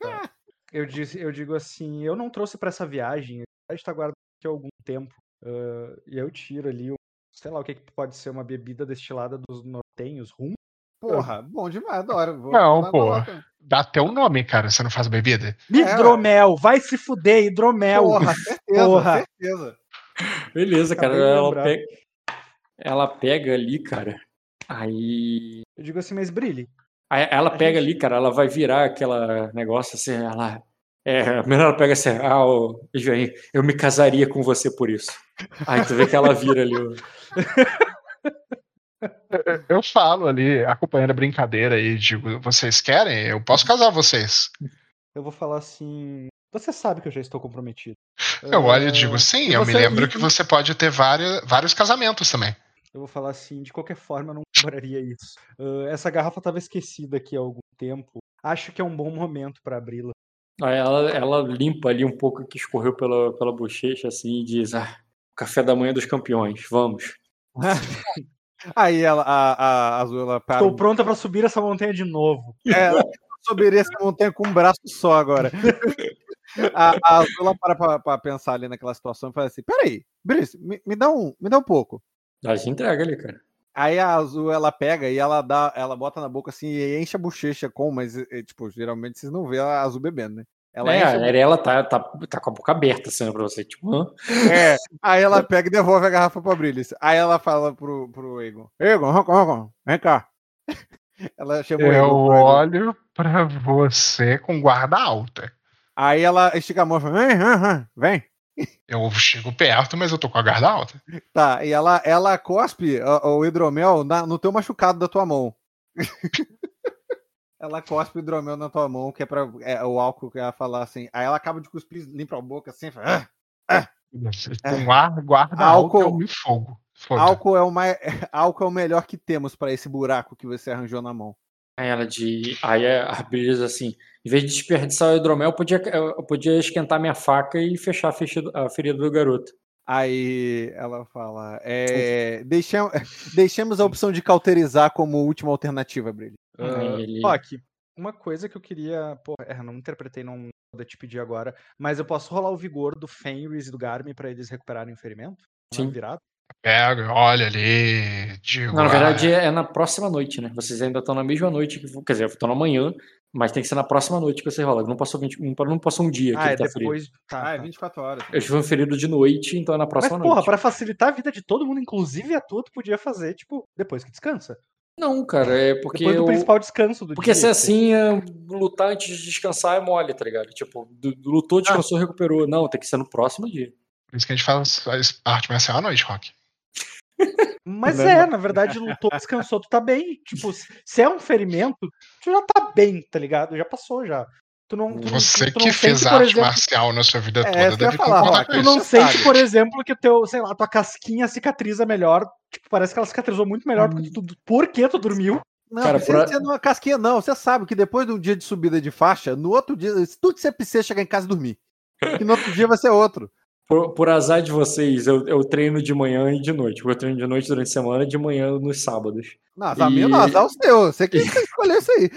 eu, disse, eu digo assim, eu não trouxe para essa viagem, a está guardada aqui há algum tempo. Uh, e eu tiro ali, sei lá, o que, que pode ser uma bebida destilada dos nortenhos, rum. Porra, bom demais, adoro. Vou não, porra. dá até um nome, cara, você não faz bebida. Hidromel, vai se fuder, hidromel. Porra, certeza, Porra. certeza. Beleza, cara. Ela pega, ela pega ali, cara. Aí. Eu digo assim, mas brilhe. Aí ela A pega gente- ali, cara. Ela vai virar aquela negócio assim. Ela. É, primeiro ela pega assim. Ah, ô, Joaquim, eu me casaria com você por isso. Aí tu vê que ela vira ali. ó. Eu falo ali, acompanhando a brincadeira e digo, vocês querem? Eu posso casar vocês. Eu vou falar assim. Você sabe que eu já estou comprometido. Eu olho e Ah, digo, sim, e eu me lembro e- que você pode ter vários, vários casamentos também. Eu vou falar assim, de qualquer forma, eu não cobraria isso. Ah, essa garrafa estava esquecida aqui há algum tempo. Acho que é um bom momento para abri-la. Aí ela, ela limpa ali um pouco que escorreu pela, pela bochecha assim e diz: Ah, café da manhã dos campeões, vamos. [laughs] Aí ela, a, a Azul, ela para. Estou pronta para subir essa montanha de novo. É, ela subiria essa montanha com um braço só agora. [laughs] A, a Azul ela para pra pensar ali naquela situação e fala assim: peraí, Brice, me, me dá um, me dá um pouco. A gente entrega ali, cara. Aí a Azul ela pega e ela dá, ela bota na boca assim e enche a bochecha com, mas é, tipo, geralmente vocês não vê a Azul bebendo, né? Ela é, enche a a Arela tá, tá, tá com a boca aberta assim pra você. Tipo, hã? É, aí ela pega e devolve a garrafa pra Brillis. Aí ela fala pro, pro Egon: Egon, Egon, Egon, vem cá. [laughs] Ela chamou o Eu olho pra você com guarda alta. Aí ela estica a mão e fala: vem, vem, vem. Eu chego perto, mas eu tô com a guarda alta. Tá, e ela, ela cospe o, o hidromel na- no teu machucado da tua mão. [laughs] ela cospe o hidromel na tua mão, que é pra é, o álcool que ela falar assim. Aí ela acaba de cuspir, limpa a boca assim, fala, "Ah, Com guarda, guarda Álcool- eu me fogo. Foda. álcool, é o mais, [laughs] álcool é o melhor que temos pra esse buraco que você arranjou na mão. Aí ela de. Aí a Brilhas assim, em vez de desperdiçar o hidromel, eu podia, eu podia esquentar minha faca e fechar a, fecha- a ferida do garoto. Aí ela fala: é, deixam- [laughs] deixemos a opção de cauterizar como última alternativa, Brilho. Aí ele- Rock, uma coisa que eu queria. Pô, é, não interpretei, não vou te pedir agora. Mas eu posso rolar o vigor do Fenris e do Garmin pra eles recuperarem o ferimento? Na Sim. virada? Pego, olho ali, digo. Não, na verdade ah, é na próxima noite, né? Vocês ainda estão na mesma noite, que, quer dizer, estão na manhã, mas tem que ser na próxima noite que você rola. Não passou, 20, não passou um dia que Ah, ele é tá ferido. depois. Tá, Ah, é tá. 24 horas. Eu tive um ferido de noite, então é na Mas, próxima porra, noite. pra facilitar a vida de todo mundo, inclusive a tua, tu podia fazer, tipo, depois que descansa. Não, cara, é porque. Depois do eu- principal descanso do Porque dia. se é que- assim, é, lutar antes de descansar é mole, tá ligado? Tipo, lutou, descansou, recuperou. Não, tem que ser no próximo dia. Por isso que a gente faz, faz arte marcial à noite, Rock. [laughs] Mas Não, é, não. na verdade, lutou, descansou, tu tá bem. Tipo, se- é um ferimento, tu já tá bem, tá ligado? Já passou já. Tu não, tu, não- Você tu que sente, fez por arte exemplo, marcial na sua vida É, toda ia deve falar, concordar Rock. com Tu isso. não sente, por exemplo, que teu, sei lá, tua casquinha cicatriza melhor. Tipo, parece que ela cicatrizou muito melhor porque tu, porque tu dormiu. Não, Cara, você, por a- você não é casquinha, não. Você sabe que depois de um dia de subida de faixa, no outro dia, tudo que você precisa é chegar em casa e dormir. Que no outro dia vai ser outro. Por, por azar de vocês, eu, eu treino de manhã e de noite. Eu treino de noite durante a semana e de manhã nos sábados. Não, azar E- meu, não, azar o seu. Você que [laughs] escolheu isso aí.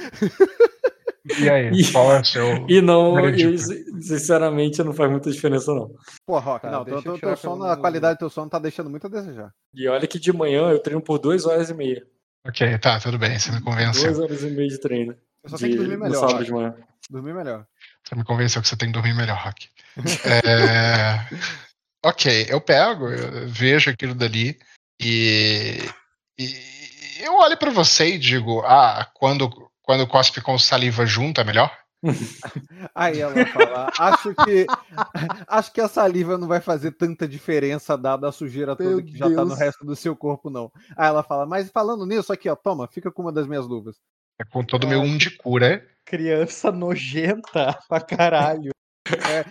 E aí, E- qual é o seu. [laughs] E não, e, sin- sinceramente, não faz muita diferença, não. Pô, Rock, Tá, não, deixa teu, sono, a qualidade do teu sono tá deixando muito a desejar. E olha que de manhã eu treino por duas horas e meia. Ok, tá, tudo bem, você me convenceu. Duas horas e meia de treino. Eu só de, tenho que dormir no melhor. sábado de manhã. Dormir melhor. Você me convenceu que você tem que dormir melhor, Rock. [laughs] É, Ok, eu pego, eu vejo aquilo dali e, e eu olho pra você e digo: Ah, quando, quando cospe com saliva junto é melhor? [laughs] Aí ela fala, acho que acho que a saliva não vai fazer tanta diferença dada a sujeira toda Meu que já tá no resto do seu corpo, não. Aí ela fala, mas falando nisso, aqui, ó, toma, fica com uma das minhas luvas. É com todo o meu um de cura. Criança nojenta [laughs] pra caralho.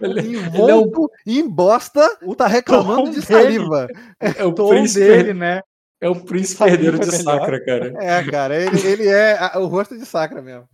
Ele, [laughs] ele é, um, em bosta, tá reclamando tom de dele. saliva. é o Tom príncipe, dele, né? é o príncipe Saliva herdeiro de é. Sacra, cara. [laughs] É, cara, ele, ele é a- o rosto de sacra mesmo.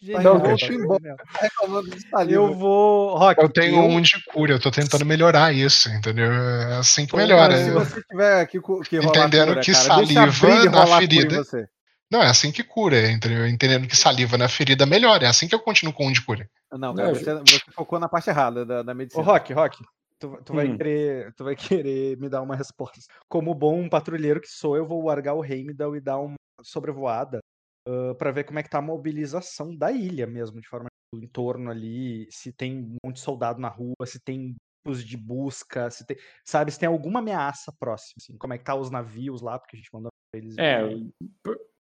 Genial, Não, cara, cara. genial. Tá reclamando de saliva. Eu vou. Rock, Eu tenho eu- um de cura, eu tô tentando melhorar isso, entendeu? É assim que Pô, melhora. Se você tiver cu- que rolar Entendendo cura, que cara, saliva na rolar cura em ferida- você. Não, é assim que cura, entendeu? Entendendo que saliva na ferida melhora. É assim que eu continuo com um de cura. Não, cara, você, você focou na parte errada da, da Ô, medicina. Rock, Rock, tu, tu vai Hum. querer, tu vai querer me dar uma resposta. Como bom patrulheiro que sou, eu vou largar o Heimdall e dar uma sobrevoada uh, para ver como é que tá a mobilização da ilha mesmo, de forma do entorno ali, se tem um monte de soldado na rua, se tem grupos de busca, se tem, sabe, se tem alguma ameaça próxima, assim, como é que tá os navios lá, porque a gente mandou eles. É,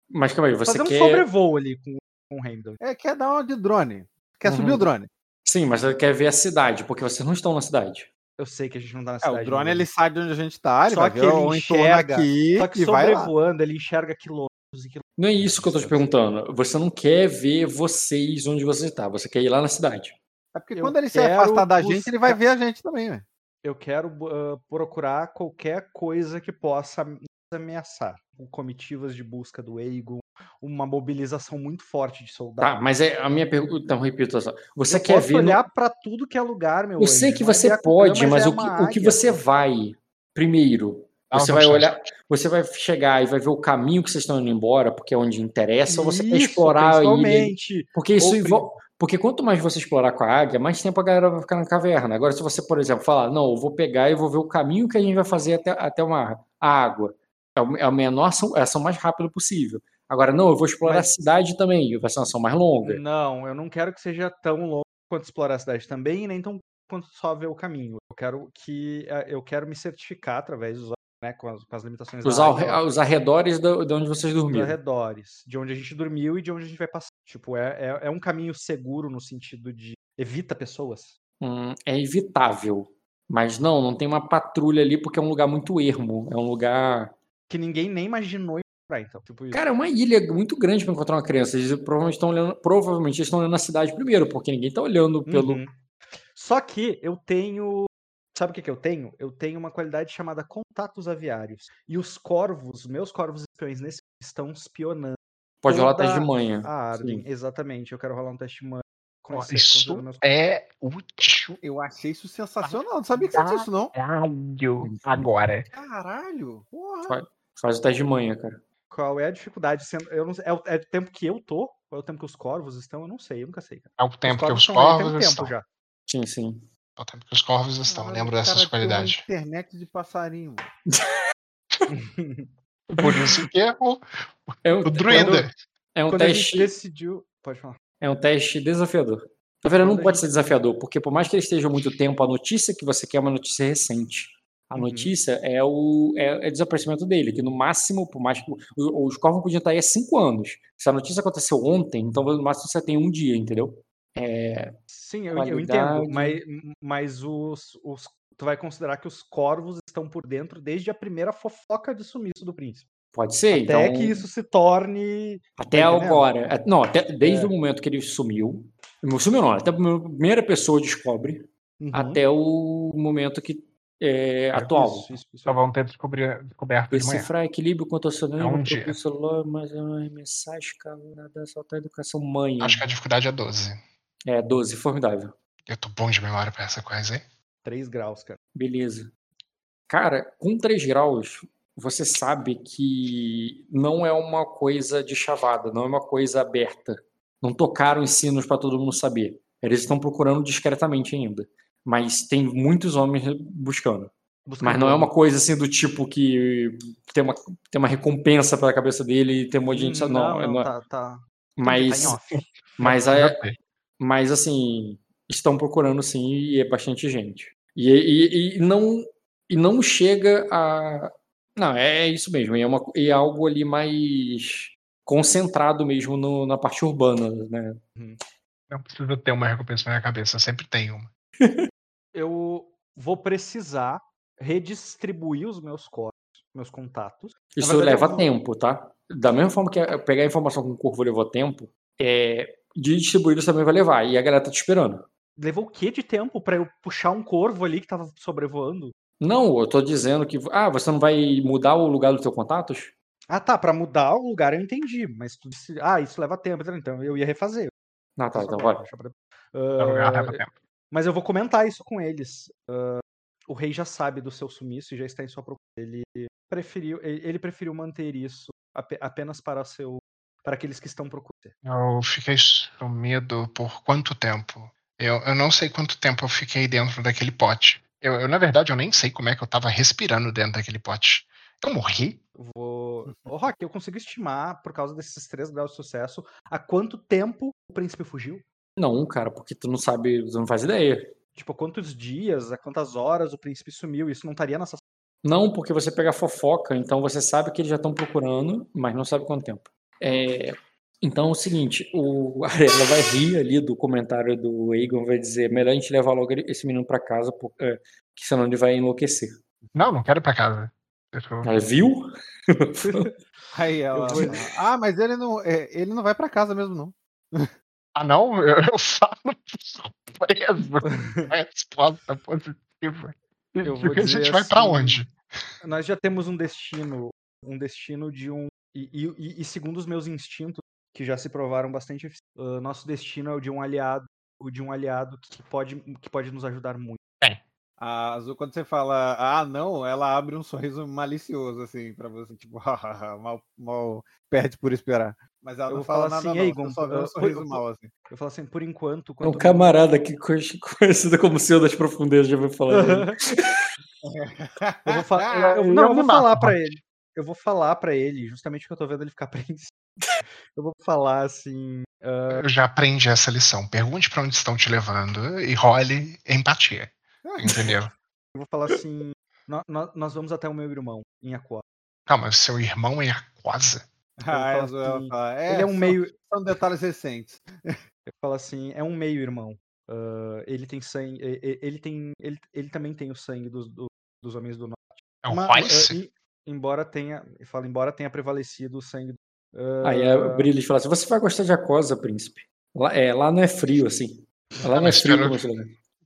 mas calma aí, você fazer um quer... sobrevoo ali com, com o Heimdall. É, quer dar uma de drone. Quer Uhum. subir o drone. Sim, mas você quer ver a cidade, porque vocês não estão na cidade. Eu sei que a gente não tá na É, cidade. o drone ele sai de onde a gente tá, ele Só vai que ver ele enxerga, aqui Só que e sobrevoando, ele enxerga quilômetros e quilômetros. Não é isso que eu tô te perguntando. Você não quer ver vocês onde você tá, você quer ir lá na cidade. É porque Eu quando ele se afastar da gente, ele vai buscar- ver a gente também, velho. Eu quero uh, procurar qualquer coisa que possa nos ameaçar. Com Comitivas de busca do Aegon, uma mobilização muito forte de soldados. Tá, mas é a minha pergunta, então repito só. Você eu quer posso ver no- olhar pra tudo que é lugar, meu Eu sei anjo. que Não é você Biacucã, pode, mas é o que, uma o que você vai primeiro? Dá Você uma vai olhar, você vai chegar e vai ver o caminho que vocês estão indo embora, porque é onde interessa, ou você quer explorar a ilha? Porque isso envolve. Porque quanto mais você explorar com a águia, mais tempo a galera vai ficar na caverna. Agora, se você, por exemplo, falar, não, eu vou pegar e vou ver o caminho que a gente vai fazer até, até o mar, a água. É o, é menor ação, é a ação mais rápida possível. Agora, não, eu vou explorar Mas- a cidade também, vai ser uma ação mais longa. Não, eu não quero que seja tão longo quanto explorar a cidade também, nem tão quanto só ver o caminho. Eu quero que eh, eu quero me certificar através dos né, com, as, com as limitações Os, da os arredores da- de onde vocês dormiram. arredores, de onde a gente dormiu e de onde a gente vai passar. Tipo, é, é, é um caminho seguro no sentido de evita pessoas. Hum, é evitável. Mas não, não tem uma patrulha ali porque é um lugar muito ermo. É um lugar. Que ninguém nem imaginou encontrar, então. Tipo isso. Cara, é uma ilha muito grande para encontrar uma criança. Eles provavelmente estão olhando, provavelmente eles estão olhando na cidade primeiro, porque ninguém tá olhando pelo. Uhum. Só que eu tenho. Sabe o que, que eu tenho? Eu tenho uma qualidade chamada contatos aviários. E os corvos, meus corvos espiões nesse estão espionando Pode rolar teste de manhã. a. Exatamente, eu quero rolar um teste de manha. Conhecer- Isso é útil. Eu achei isso sensacional. Não sabia que tinha isso, não. Caralho. Agora. Caralho. Porra. Faz o teste de manhã, cara. Qual é a dificuldade? Sendo, eu não, sei- é, o, é o tempo que eu tô? Ou é o tempo que os corvos estão? Eu não sei, eu nunca sei. Cara. É o tempo que os estão aí tem corvos um estão. tempo já. Sim, sim. É o tempo que os corvos estão. Lembro dessas qualidades. Internet de passarinho. [laughs] Por isso que é o, É um, o druida. é um a gente teste. decidiu. Pode falar. É um teste desafiador. Na verdade, não pode ser desafiador, porque por mais que ele esteja há muito tempo, a notícia que você quer é uma notícia recente. A Uhum. notícia é o, é, é o desaparecimento dele, que no máximo, por mais que. o- Os corvos podiam estar aí há cinco anos. Se a notícia aconteceu ontem, então no máximo você tem um dia, entendeu? É, Sim, eu, eu entendo, mas, mas os, os. Tu vai considerar que os corvos estão por dentro desde a primeira fofoca de sumiço do príncipe. pode ser. Até então, que isso se torne. Até tá agora. é- Não, até, desde É. o momento que ele sumiu. Sumiu, não. Até a primeira pessoa descobre, Uhum. até o momento que é atual. Isso, isso, isso. Só vão ter descobri- descoberto de manhã. Decifrar equilíbrio quanto ao sonâmbulo, É um dia. celular, mas é uma arremessar, escalar, saltar educação mãe. Acho que a dificuldade é 12. É, 12, formidável. Eu tô bom de memória pra essa coisa, hein? 3 graus, cara. Beleza. Cara, com 3 graus, você sabe que não é uma coisa de chavada, não é uma coisa aberta. Não tocaram os sinos para todo mundo saber. Eles estão procurando discretamente ainda. Mas tem muitos homens buscando. Mas não é uma coisa assim do tipo que tem uma, tem uma recompensa pela cabeça dele e tem um monte de gente. Hum, Não, não, não é- tá, tá. mas, tá mas, é, mas assim, estão procurando sim e é bastante gente. E, e, e não, e não chega a. Não, é, é isso mesmo. É, uma, é algo ali mais concentrado mesmo no- na parte urbana, né? Não precisa ter uma recompensa na minha cabeça, sempre tem uma. [laughs] Eu vou precisar redistribuir os meus corpos, meus contatos. Isso verdade, leva vou- tempo, tá? Da mesma forma que a- pegar a informação com o corvo levou tempo, é, de distribuir isso também vai levar. E a galera tá te esperando. Levou o que de tempo pra eu puxar um corvo ali que tava sobrevoando? Não, eu tô dizendo que. Ah, você não vai mudar o lugar dos teus contatos? Ah, tá, pra mudar o lugar eu entendi, mas tu disse, ah, isso leva tempo, então eu ia refazer. Ah, tá, Só então pra vai. pra- No lugar Ah, leva tempo. Mas eu vou comentar isso com eles. Ah, o rei já sabe do seu sumiço e já está em sua procura. Ele preferiu, ele preferiu manter isso ape- apenas para seu, para aqueles que estão procurando. Eu fiquei sumido por quanto tempo? Eu, eu não sei quanto tempo eu fiquei dentro daquele pote. Eu, eu, na verdade, eu nem sei como é que eu tava respirando dentro daquele pote. Eu morri? Vou, Ô, Rock, eu consigo estimar, por causa desses três graus de sucesso, há quanto tempo o príncipe fugiu? Não, cara, porque tu não sabe, tu não faz ideia. Tipo, quantos dias, a quantas horas o príncipe sumiu? Isso não estaria nessa. Não, porque você pega a fofoca, então você sabe que eles já estão procurando, mas não sabe quanto tempo. É, então é o seguinte, o [laughs] Arela vai rir ali do comentário do Egon, vai dizer, melhor a gente levar logo esse menino para casa, porque, é, que senão ele vai enlouquecer. Não, não quero ir pra casa. Ela viu? [laughs] Aí ela. Vou... Ah, mas ele não, é, ele não vai para casa mesmo, não. [laughs] Ah, não? Eu, [laughs] eu falo surpreso. É [laughs] resposta positiva. Eu vou Porque a gente assim, vai para onde? Nós já temos um destino, um destino de um e, e, e, segundo os meus instintos, que já se provaram bastante uh, nosso destino é o de um aliado, o de um aliado que pode, que pode nos ajudar muito. É. A Azul, quando você fala, ah, não, ela abre um sorriso malicioso, assim, pra você, tipo, [laughs] mal, mal perde por esperar. Mas ela eu não fala nada, assim, não, só vê um sorriso eu, mal, assim. Eu falo assim, por enquanto... É um camarada que [laughs] conhecido como Senhor das Profundezas, já vai falar eu vou, fa eu, [laughs] não, eu vou falar pra ele eu vou falar para ele, justamente porque eu tô vendo ele ficar [laughs] apreensivo. eu vou falar assim. Uh... Eu já aprendi essa lição. Pergunte para onde estão te levando e role empatia. Entendeu? eu vou falar assim. Nós, nós vamos até o meu irmão, em Aquosa. Calma, seu irmão em Aquosa? Ah, é, assim, é, ele é um são, meio. São [laughs] detalhes recentes. eu falo assim, é um meio irmão. Uh, ele tem sangue. Ele, tem. Ele, ele também tem o sangue dos, do, dos homens do norte. É um Mas, uh, embora tenha, fala, embora tenha prevalecido o sangue. Uh... Aí a Brillis fala assim: você vai gostar de Acosa, príncipe. Lá, é, lá não é frio assim. Lá não é frio pelo,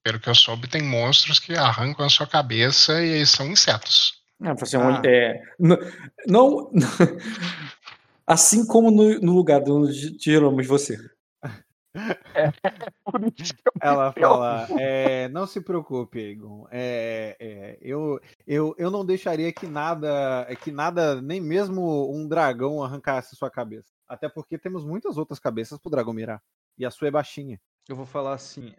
pelo que eu soube, tem monstros que arrancam a sua cabeça e são insetos. Ah, assim, ah. É, não, [laughs] não, assim como no, no lugar onde tiramos você. É, [laughs] Ela fala: é, não se preocupe, Egon. É, é, eu, eu, eu não deixaria que nada, que nada, nem mesmo um dragão arrancasse sua cabeça. Até porque temos muitas outras cabeças pro dragão mirar. E a sua é baixinha. Eu vou falar assim.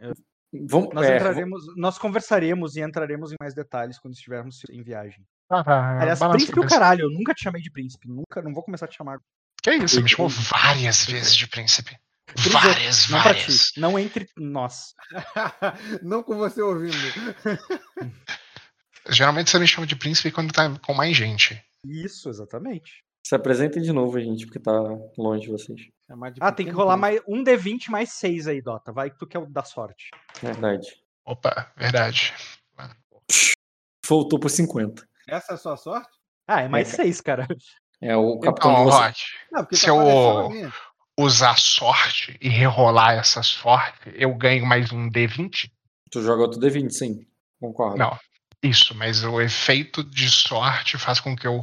Vamos, nós, é, entraremos, vamos... nós conversaremos e entraremos em mais detalhes quando estivermos em viagem. Ah, tá, Aliás, príncipe o caralho, eu nunca te chamei de príncipe. Nunca, não vou começar a te chamar. Que isso, me chamou várias vezes de príncipe. Várias, não várias. Não entre nós. [laughs] não com você ouvindo. [laughs] Geralmente você me chama de príncipe quando tá com mais gente. Isso, exatamente. Se apresentem de novo, gente, porque tá longe de vocês. É de ah, tem que rolar mais um D20 mais 6 aí, Dota. Vai que tu quer o da sorte. Verdade. Opa, verdade. Voltou por 50. Essa é a sua sorte? Ah, é mais é, 6, cara. É o capitão. Então, Rock, Não, se tá eu usar sorte e rerolar essa sorte, eu ganho mais um D20? Tu joga outro D20, sim. Concordo. Não, isso, mas o efeito de sorte faz com que eu,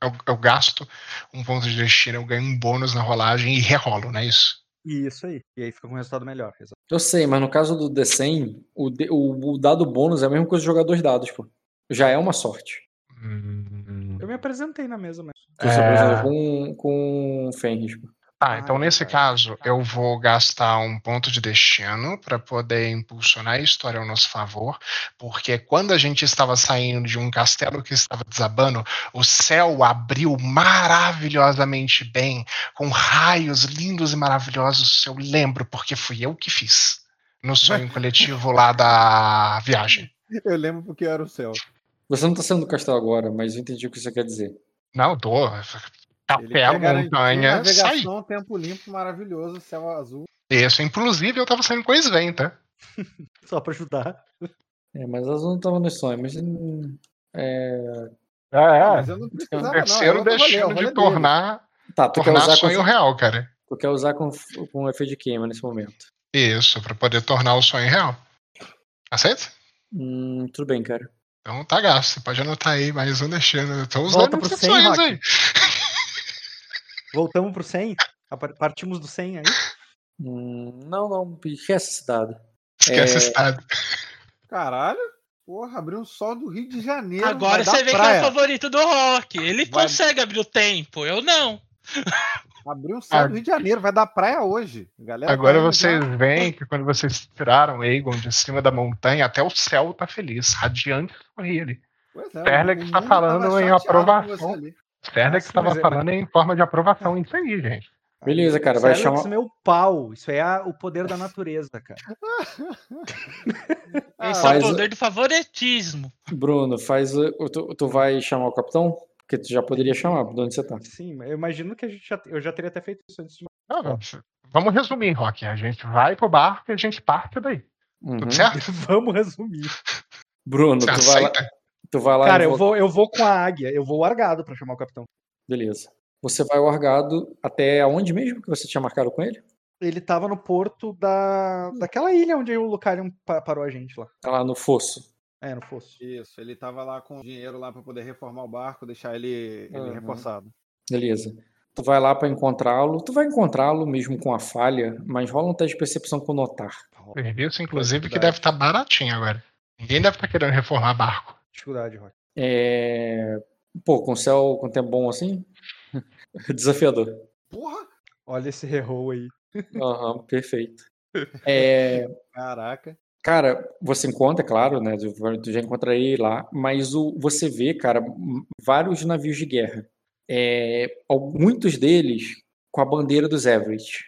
eu, eu gasto um ponto de destino, eu ganho um bônus na rolagem e rerolo, não é isso? Isso aí. E aí fica com um resultado melhor. Exatamente. Eu sei, mas no caso do D100, o, o, o, dado bônus é a mesma coisa de jogar dois dados, pô. Já é uma sorte. Hum... Eu me apresentei na mesa, mas. Tu é... apresentou com, com Fenris, pô. Ah, então nesse caso eu vou gastar um ponto de destino para poder impulsionar a história ao nosso favor, porque quando a gente estava saindo de um castelo que estava desabando, o céu abriu maravilhosamente bem, com raios lindos e maravilhosos. Eu lembro porque fui eu que fiz no sonho [laughs] coletivo lá da viagem. Eu lembro porque era o céu. Você não está sendo do castelo agora, mas eu entendi o que você quer dizer. Não, tô. Café, montanha, navegação, sai. tempo limpo, maravilhoso, céu azul. Isso, inclusive eu tava saindo com o Sven, tá? [laughs] Só pra ajudar. É, mas azul não tava no sonho, mas. É. É, é. Mas eu não precisava, o terceiro não, destino de tornar, tá, tu tornar quer usar sonho com... real, cara. Tu quer usar com, com efeito de queima nesse momento. Isso, pra poder tornar o sonho real. Aceita? Hum, tudo bem, cara. Então tá gasto. Você pode anotar aí mais um destino. Eu tô usando Volta pro 100, aí. Voltamos pro 100? Partimos do 100 aí? Hum, não, não. Esquece esse dado. Esquece é... esse dado. Caralho. Porra, abriu um sol do Rio de Janeiro. Agora você vê praia. que é o favorito do rock. Ele vai... consegue abrir o tempo, eu não. Abriu um sol do Rio de Janeiro, vai dar praia hoje. Galera Agora vocês já... veem que quando vocês tiraram Egon de cima da montanha, até o céu tá feliz, radiante sorrir ali. Pois é, Perlex tá falando em aprovação. Cernex estava mas é- falando em forma de aprovação isso aí, gente. Beleza, cara, vai Celex, chamar. meu pau. Isso aí é o poder da natureza, cara. [laughs] Esse é Faz o o- poder do favoritismo. Bruno, faz. o- o- Tu, tu vai chamar o capitão? Porque tu já poderia chamar, de onde você tá. Sim, mas eu imagino que a gente já, eu já teria até feito isso antes de. Não, não, vamos resumir, Rock. A gente vai pro barco e a gente parte daí. Uhum. Tudo certo? [laughs] Vamos resumir. Bruno, Você tu vai lá. Tu vai lá Cara, eu vo- vou, eu vou com a águia, eu vou largado pra chamar o capitão. Beleza. Você vai largado até aonde mesmo que você tinha marcado com ele? Ele tava no porto da, daquela ilha onde o Lucarion pa- parou a gente lá. Tá lá no fosso. É, no fosso. Isso, ele tava lá com dinheiro lá para poder reformar o barco, deixar ele, ele Uhum. reforçado. Beleza. Tu vai lá pra encontrá-lo. Tu vai encontrá-lo mesmo com a falha, mas rola um teste de percepção com notar. Serviço, inclusive, que deve estar baratinho agora. Ninguém deve estar querendo reformar barco. Dificuldade, Rock. É... Pô, com céu com tempo bom assim? [laughs] Desafiador. Porra! Olha esse reroll aí. Aham, perfeito. [laughs] É, Caraca. Cara, você encontra, claro, né? Tu já encontraria lá, mas o, você vê, cara, vários navios de guerra. É, muitos deles com a bandeira dos Everett,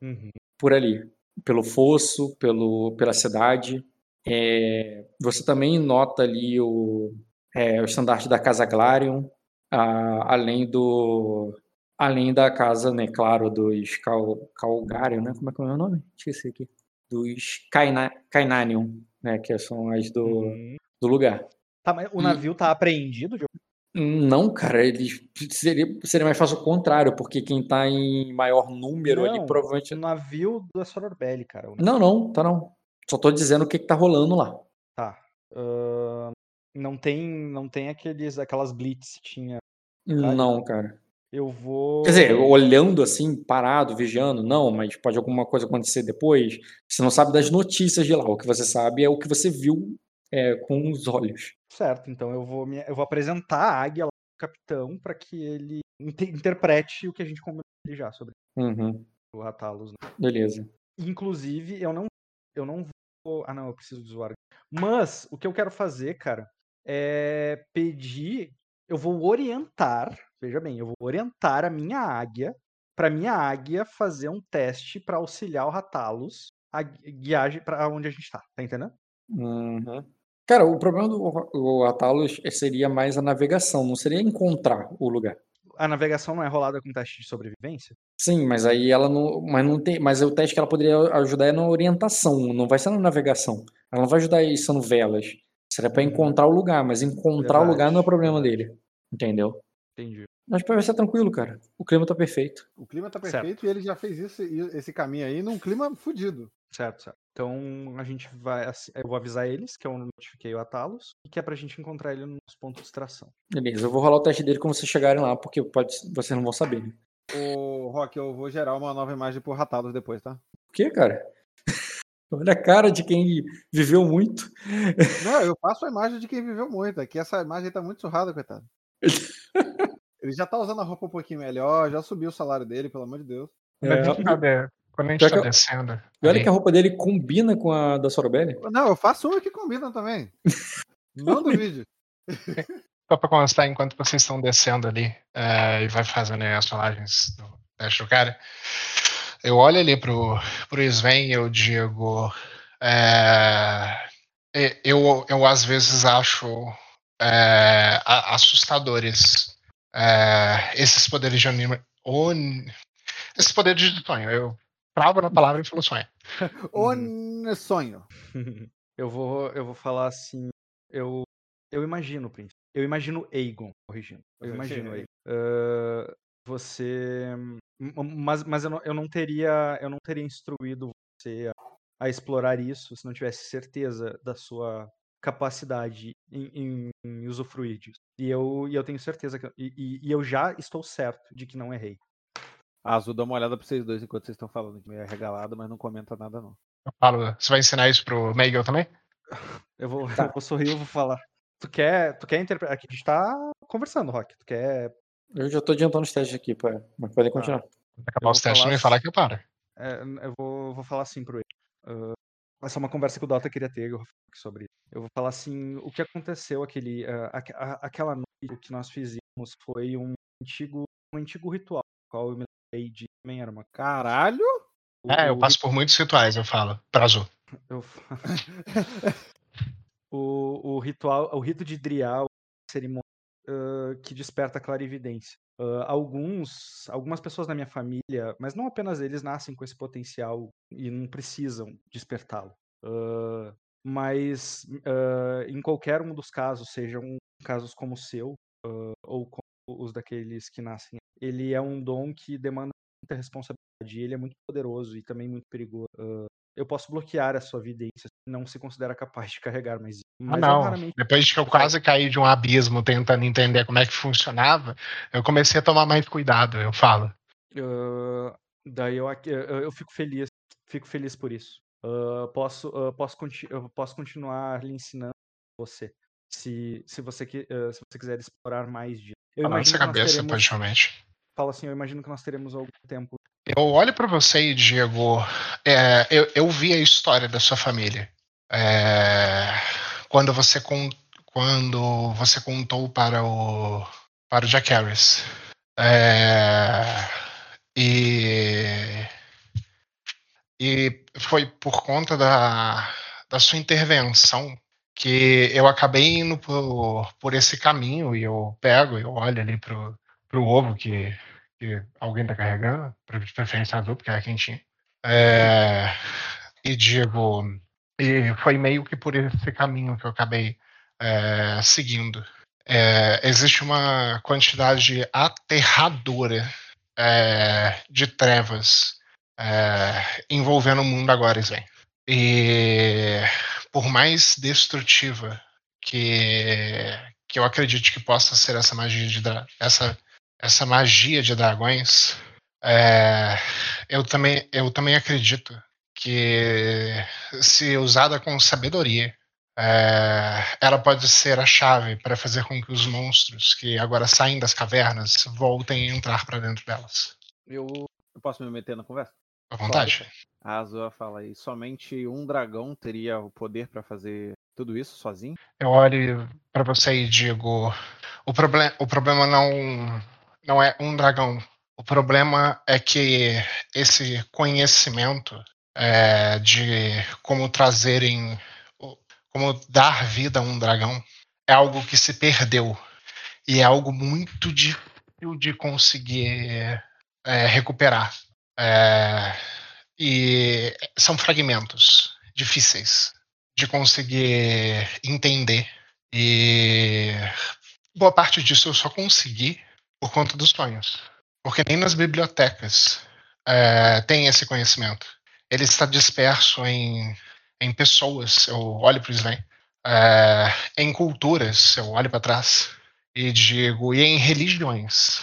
Uhum. por ali, pelo fosso, pelo, pela cidade. É, você também nota ali o, é, o estandarte da Casa Glarion, a- além do. Além da casa, né, claro, dos Cal, Calgarion, né? Como é que é o meu nome? Esqueci aqui. Dos Kaina, Kainanion, né? Que são as do, Uhum. do lugar. Tá, mas o E- navio tá apreendido? Diogo? Não, cara, eles seria, seria mais fácil o contrário, porque quem tá em maior número ali Não, provavelmente. O navio da Sororbelli, cara. Não, não, tá não. Só tô dizendo o que, que tá rolando lá. Tá. Ahn, não tem, não tem aqueles, aquelas blitz que tinha. Não, cara. Eu vou. Quer dizer, olhando assim, parado, vigiando, não, mas pode alguma coisa acontecer depois. Você não sabe das notícias de lá. O que você sabe é o que você viu é, com os olhos. Certo, então eu vou, me- eu vou apresentar a águia lá pro capitão para que ele inte- interprete o que a gente combinou ali já sobre Uhum, o Ratalos. né? beleza. Inclusive, eu não, eu não vou. Ah, não, eu preciso do usuário. Mas o que eu quero fazer, cara, é pedir. Eu vou orientar. Veja bem, eu vou orientar a minha águia para minha águia fazer um teste para auxiliar o Ratalos a gui- guiar para onde a gente tá. Tá entendendo? Uhum. Cara, o problema do o Atalos seria mais a navegação, não seria encontrar o lugar. A navegação não é rolada com teste de sobrevivência? Sim, mas aí ela não. Mas não tem. Mas o teste que ela poderia ajudar é na orientação, não vai ser na navegação. Ela não vai ajudar isso no velas. Seria para encontrar o lugar, mas encontrar o lugar não é o Verdade, problema verdade. dele. Entendeu? Entendi. Mas vai ser tranquilo, cara. O clima tá perfeito. O clima tá Certo. perfeito e ele já fez isso, esse caminho aí num clima fudido. Certo, certo. Então a gente vai. assi- Eu vou avisar eles que eu notifiquei o Atalos e que é pra gente encontrar ele no nosso ponto de extração. Beleza, eu vou rolar o teste dele quando vocês chegarem lá, porque pode, vocês não vão saber. né? Ô, Rock, eu vou gerar uma nova imagem por Ratalos depois, tá? O quê, cara? [laughs] Olha a cara de quem viveu muito. Não, eu faço a imagem de quem viveu muito. Aqui essa imagem tá muito surrada, coitado. [laughs] Ele já tá usando a roupa um pouquinho melhor, já subiu o salário dele, pelo amor de Deus. Quando a É, gente tá, quando a gente Pior tá descendo. E olha que a roupa dele combina com a da Sorobelli. Não, eu faço uma que combina também. [laughs] Manda o vídeo. Só pra constar, enquanto vocês estão descendo ali eh, e vai fazendo as rolagens do teste do cara, eu olho ali pro, pro Sven e eu digo. e- eu, eu às vezes acho a- assustadores eh, esses poderes de anima. on- esses poderes de sonho. Eu travo na palavra e falo sonho. [laughs] O sonho. [laughs] eu vou eu vou falar assim. Eu, eu imagino, príncipe. Eu imagino Aegon, corrigindo. Eu imagino Aegon. Ah, você. m- Mas, mas eu, não, eu não teria. Eu não teria instruído você a, a explorar isso se não tivesse certeza da sua capacidade em, em- em usufruir disso. E eu, e eu tenho certeza que. E, e- e eu já estou certo de que não errei. A Azul dá uma olhada pra vocês dois enquanto vocês estão falando, que meio arregalado, mas não comenta nada, não. Eu falo, você vai ensinar isso pro Meigel também? [laughs] Eu vou, Tá. eu vou sorrir e vou falar. Tu quer, tu quer interpretar? Aqui a gente tá conversando, Rock. Tu quer. Eu já tô adiantando os testes aqui, pá, mas podem continuar. Quando acabar Eu os testes, falar não me falar que eu paro. é, eu vou, vou falar assim pro ele. Ah, essa é uma conversa que o Dota queria ter sobre. Eu vou falar assim, o que aconteceu aquele, uh, aquela noite que nós fizemos foi um antigo, um antigo ritual, qual eu me lembrei de também era uma. Caralho! É, eu passo por muitos rituais, eu falo. Prazo. [laughs] Eu... [laughs] o, o ritual, o rito de Drial, cerimônia uh, que desperta clarividência. Uh, alguns, algumas pessoas na minha família, mas não apenas eles nascem com esse potencial e não precisam despertá-lo. Uh, mas em qualquer um dos casos, sejam casos como o seu ou como os daqueles que nascem, ele é um dom que demanda muita responsabilidade. Ele é muito poderoso e também muito perigoso eu posso bloquear a sua evidência, não se considera capaz de carregar mais. mas ah, não. Raramente... Depois que eu quase caí de um abismo tentando entender como é que funcionava, eu comecei a tomar mais cuidado, eu falo. Uh, daí eu, eu fico feliz, fico feliz por isso. Uh, posso, uh, posso, eu posso continuar lhe ensinando você, se, se, você, se você quiser explorar mais disso. Eu imagino que cabeça, teremos... Fala assim, eu imagino que nós teremos algum tempo eu olho para você e digo, é, eu, eu, vi a história da sua família. É, quando você quando você contou para o para o Jack Harris. É, e e foi por conta da, da sua intervenção que eu acabei indo por, por esse caminho e eu pego, eu olho ali pro, pro ovo que que alguém está carregando, de preferência azul, porque é quentinho. É, e digo, e foi meio que por esse caminho que eu acabei é, seguindo. É, existe uma quantidade aterradora é, de trevas é, envolvendo o mundo agora, Sven. E por mais destrutiva que, que eu acredite que possa ser essa magia de essa essa magia de dragões, é, eu, também, eu também acredito que, se usada com sabedoria, é, ela pode ser a chave para fazer com que os monstros que agora saem das cavernas voltem a entrar para dentro delas. Eu, eu, posso me meter na conversa? À vontade. A Azua fala aí, somente um dragão teria o poder para fazer tudo isso sozinho? Eu olho para você e digo: o, problem o problema não não é um dragão. O problema é que esse conhecimento é, de como trazerem, como dar vida a um dragão, é algo que se perdeu e é algo muito difícil de conseguir é, recuperar. É, e são fragmentos difíceis de conseguir entender. E boa parte disso eu só consegui por conta dos sonhos. Porque nem nas bibliotecas é, tem esse conhecimento. Ele está disperso em, em pessoas. Eu olho para o Sven. É, em culturas, eu olho para trás e digo, e em religiões.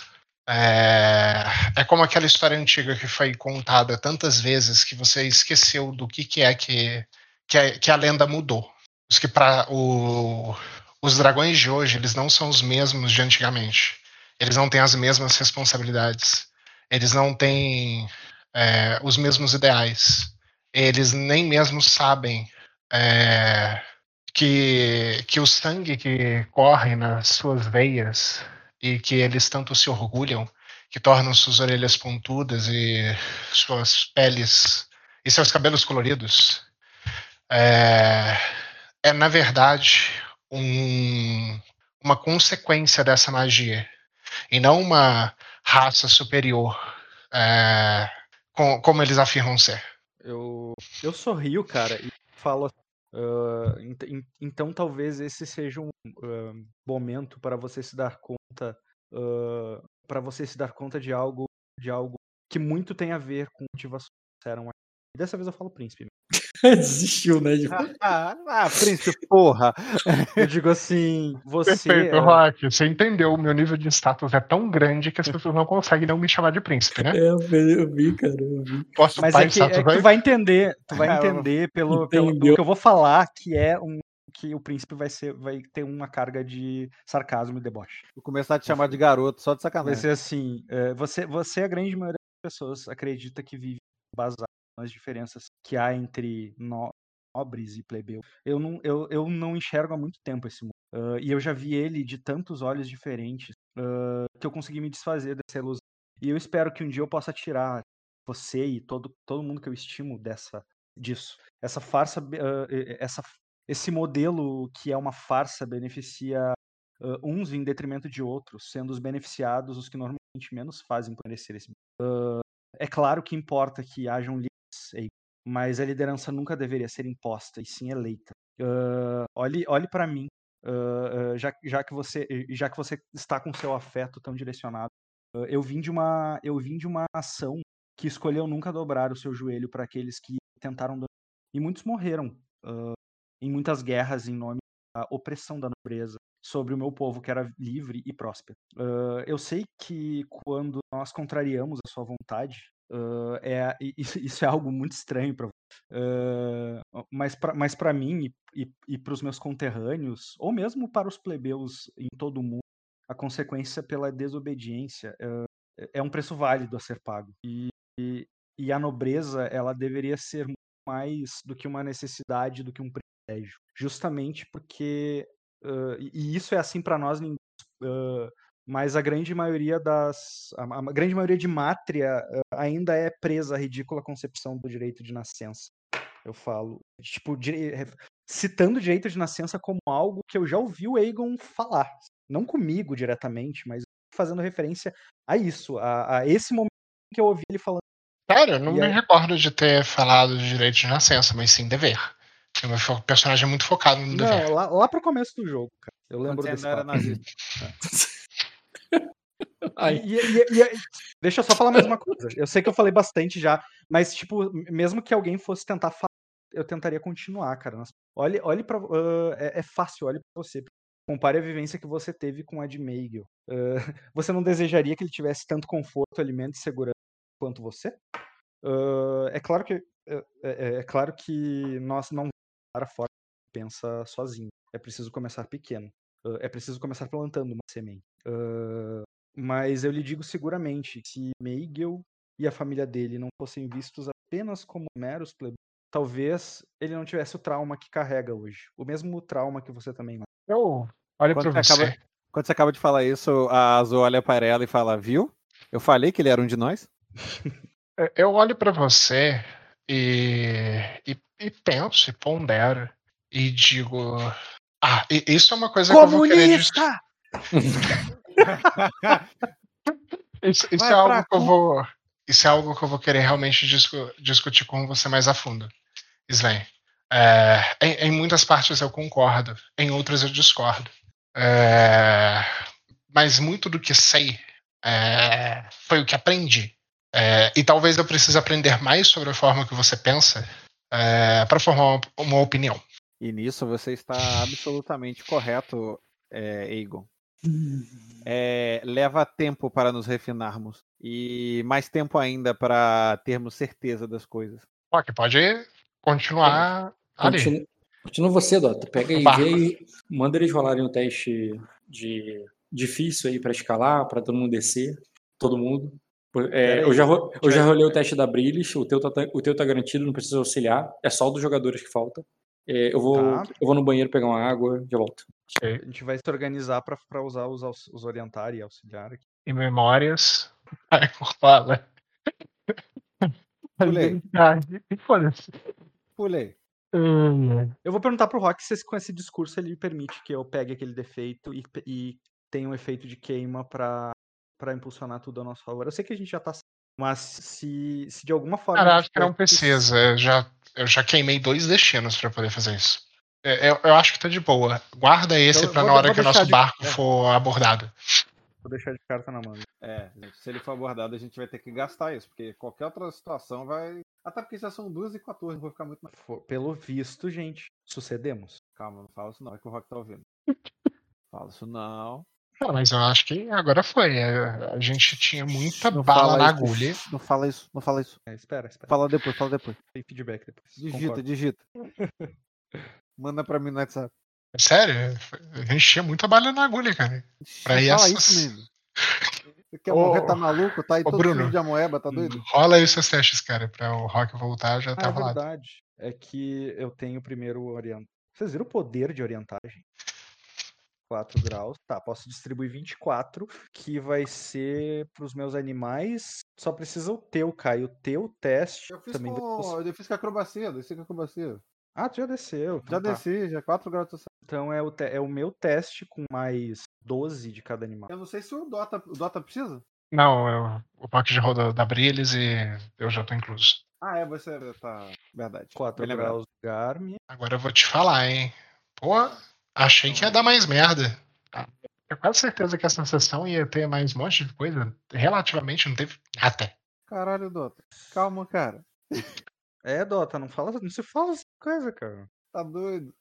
É, é, como aquela história antiga que foi contada tantas vezes que você esqueceu do que, que é que, que, que a lenda mudou. Os que para os dragões de hoje eles não são os mesmos de antigamente eles não têm as mesmas responsabilidades, eles não têm é, os mesmos ideais, eles nem mesmo sabem é, que, que o sangue que corre nas suas veias e que eles tanto se orgulham, que tornam suas orelhas pontudas e suas peles e seus cabelos coloridos, é, é na verdade um, uma consequência dessa magia e não uma raça superior, é, com, como eles afirmam ser. Eu, eu sorrio, cara, e falo uh, ent, então talvez esse seja um uh, momento para você se dar conta uh, para você se dar conta de algo de algo que muito tem a ver com motivações que disseram Dessa vez eu falo príncipe. [laughs] Desistiu, né? Tipo... Ah, ah, príncipe, porra! [laughs] Eu digo assim, você. Perfeito, é... Rock, você entendeu, o meu nível de status é tão grande que as pessoas não conseguem não me chamar de príncipe, né? É, eu vi, eu vi cara, eu vi. Posso Mas é que, é que tu vai entender, tu vai [laughs] entender pelo, pelo, pelo, que eu vou falar, que é um que o príncipe vai ser vai ter uma carga de sarcasmo e deboche. Vou começar a te chamar de garoto, só de sacanagem. Vai ser assim, é, você, você, a grande maioria das pessoas, acredita que vive baseado nas diferenças que há entre nobres e plebeus. Eu não, eu, eu não enxergo há muito tempo esse mundo. Uh, e eu já vi ele de tantos olhos diferentes uh, que eu consegui me desfazer dessa ilusão. E eu espero que um dia eu possa tirar você e todo, todo mundo que eu estimo dessa disso. Essa farsa, uh, essa, esse modelo que é uma farsa beneficia uns em detrimento de outros, sendo os beneficiados os que normalmente menos fazem por merecer esse. é claro que importa que hajam mas a liderança nunca deveria ser imposta e sim eleita. olhe olhe para mim Uh, uh, já, já, que você, já que você está com seu afeto tão direcionado. Uh, eu vim de uma eu vim de uma ação que escolheu nunca dobrar o seu joelho para aqueles que tentaram dobrar. e muitos morreram em muitas guerras em nome da opressão da nobreza sobre o meu povo que era livre e próspero. eu sei que quando nós contrariamos a sua vontade é isso é algo muito estranho para Uh, mas para mas mim e, e, e para os meus conterrâneos, ou mesmo para os plebeus em todo o mundo, a consequência pela desobediência uh, é um preço válido a ser pago. E, e, e, a nobreza ela deveria ser mais do que uma necessidade, do que um privilégio. Justamente porque, uh, e isso é assim para nós, mas a grande maioria das a, a grande maioria de mátria uh, ainda é presa à ridícula concepção do direito de nascença. Eu falo, tipo, citando o direito de nascença como algo que eu já ouvi o Aegon falar, não comigo diretamente, mas fazendo referência a isso, a, a esse momento que eu ouvi ele falando. Sério, não e me aí... recordo de ter falado de direito de nascença, mas sim dever. O personagem é muito focado no dever. Não, lá, lá pro começo do jogo, cara. Eu lembro Quando desse. Era nazista. [laughs] E, e, e, deixa eu só falar mais uma coisa. Eu sei que eu falei bastante já, mas, tipo, mesmo que alguém fosse tentar falar, eu tentaria continuar, cara. Olhe, olhe para uh, é, é, fácil, olhe para você. Compare a vivência que você teve com a de Meigel. Uh, [laughs] você não desejaria que ele tivesse tanto conforto, alimento e segurança quanto você? Uh, é claro que é, é, é, claro que nós não para fora pensa sozinho. É preciso começar pequeno. Uh, é preciso começar plantando uma semente. Uh, mas eu lhe digo seguramente, se Meigel e a família dele não fossem vistos apenas como meros plebeios, talvez ele não tivesse o trauma que carrega hoje. O mesmo trauma que você também. Eu olha para você. Acaba, quando você acaba de falar isso, a Azul olha para ela e fala: Viu? Eu falei que ele era um de nós? [laughs] eu olho para você e, e, e, penso e pondero e digo: Ah, isso é uma coisa Comunista! que eu vou querer. [laughs] [laughs] isso, isso é algo que eu vou. Isso é algo que eu vou querer realmente discu discutir com você mais a fundo, Sven. É, em, em, muitas partes eu concordo, em outras eu discordo. É, mas muito do que sei é, foi o que aprendi. É, e talvez eu precise aprender mais sobre a forma que você pensa é, para formar uma, uma, opinião. E nisso você está absolutamente correto, é, Egon é, leva tempo para nos refinarmos e mais tempo ainda para termos certeza das coisas. Pode continuar ali. Continua, você, Dota. Pega e vê e manda eles rolarem um teste de difícil aí para escalar, para todo mundo descer. Todo mundo. É, eu, já, eu já rolei o teste da Brillis, o teu, tá, o teu tá garantido, não precisa auxiliar. É só dos jogadores que falta. É, eu, vou, tá. eu vou no banheiro pegar uma água, já volto. Okay. A gente vai se organizar para usar os, os orientar e auxiliar aqui. E memórias. [laughs] Ai, fala. Pulei. Foda-se. Pulei. Hum. Eu vou perguntar pro Rock se com esse discurso ele permite que eu pegue aquele defeito e, e tenha um efeito de queima para impulsionar tudo a nosso favor. Eu sei que a gente já tá. Mas se, se de alguma forma. Cara, acho que não precisa. Eu já, eu já queimei dois destinos para poder fazer isso. É, eu, eu, acho que tá de boa. Guarda esse para na hora que o nosso de... barco é. for abordado. Vou deixar de carta na mão. É, se ele for abordado, a gente vai ter que gastar isso, porque qualquer outra situação vai. Até porque já são 2 e 14, não vou ficar muito mais. Pelo visto, gente, sucedemos. Calma, não fala isso não, é que o Rock tá ouvindo. [laughs] fala isso não. Ah, mas eu acho que agora foi. É, a gente tinha muita não bala na isso, agulha. Não fala isso, não fala isso. É, espera, espera. Fala depois, fala depois. Tem feedback depois. Digita, Concordo. digita. [laughs] Manda pra mim no WhatsApp. Sério? A gente tinha muita bala na agulha, cara. Pra ir Fala essas... isso mesmo. [laughs] Você quer Ô, morrer, tá maluco? Tá aí todo Bruno, de amoeba, tá doido? Rola aí seus testes, cara, pra o Rock voltar, já ah, tá rolado. verdade. é que eu tenho primeiro orientagem. Vocês viram o poder de orientagem? 4 graus. Tá, posso distribuir 24, que vai ser pros meus animais. Só precisa o teu, Caio. O teu teste. Eu fiz também com. Eu fiz com acrobacia, desci com acrobacia. Ah, tu já desceu. Já então tá. desci, já 4 graus. tô- Então é o, te- é o meu teste com mais 12 de cada animal. Eu não sei se o Dota, o Dota precisa. Não, eu, o pack já rodou da Brilhes e eu já tô incluso. Ah, é, você tá. Verdade. 4 Bem lembrado. graus Garmin. Agora eu vou te falar, hein? Pô, achei que ia dar mais merda. Eu quase certeza que essa sessão ia ter mais um monte de coisa. Relativamente não teve nada. Caralho, Dota. Calma, cara. É, Dota, não, fala, não se fala essa coisa, cara. Tá doido.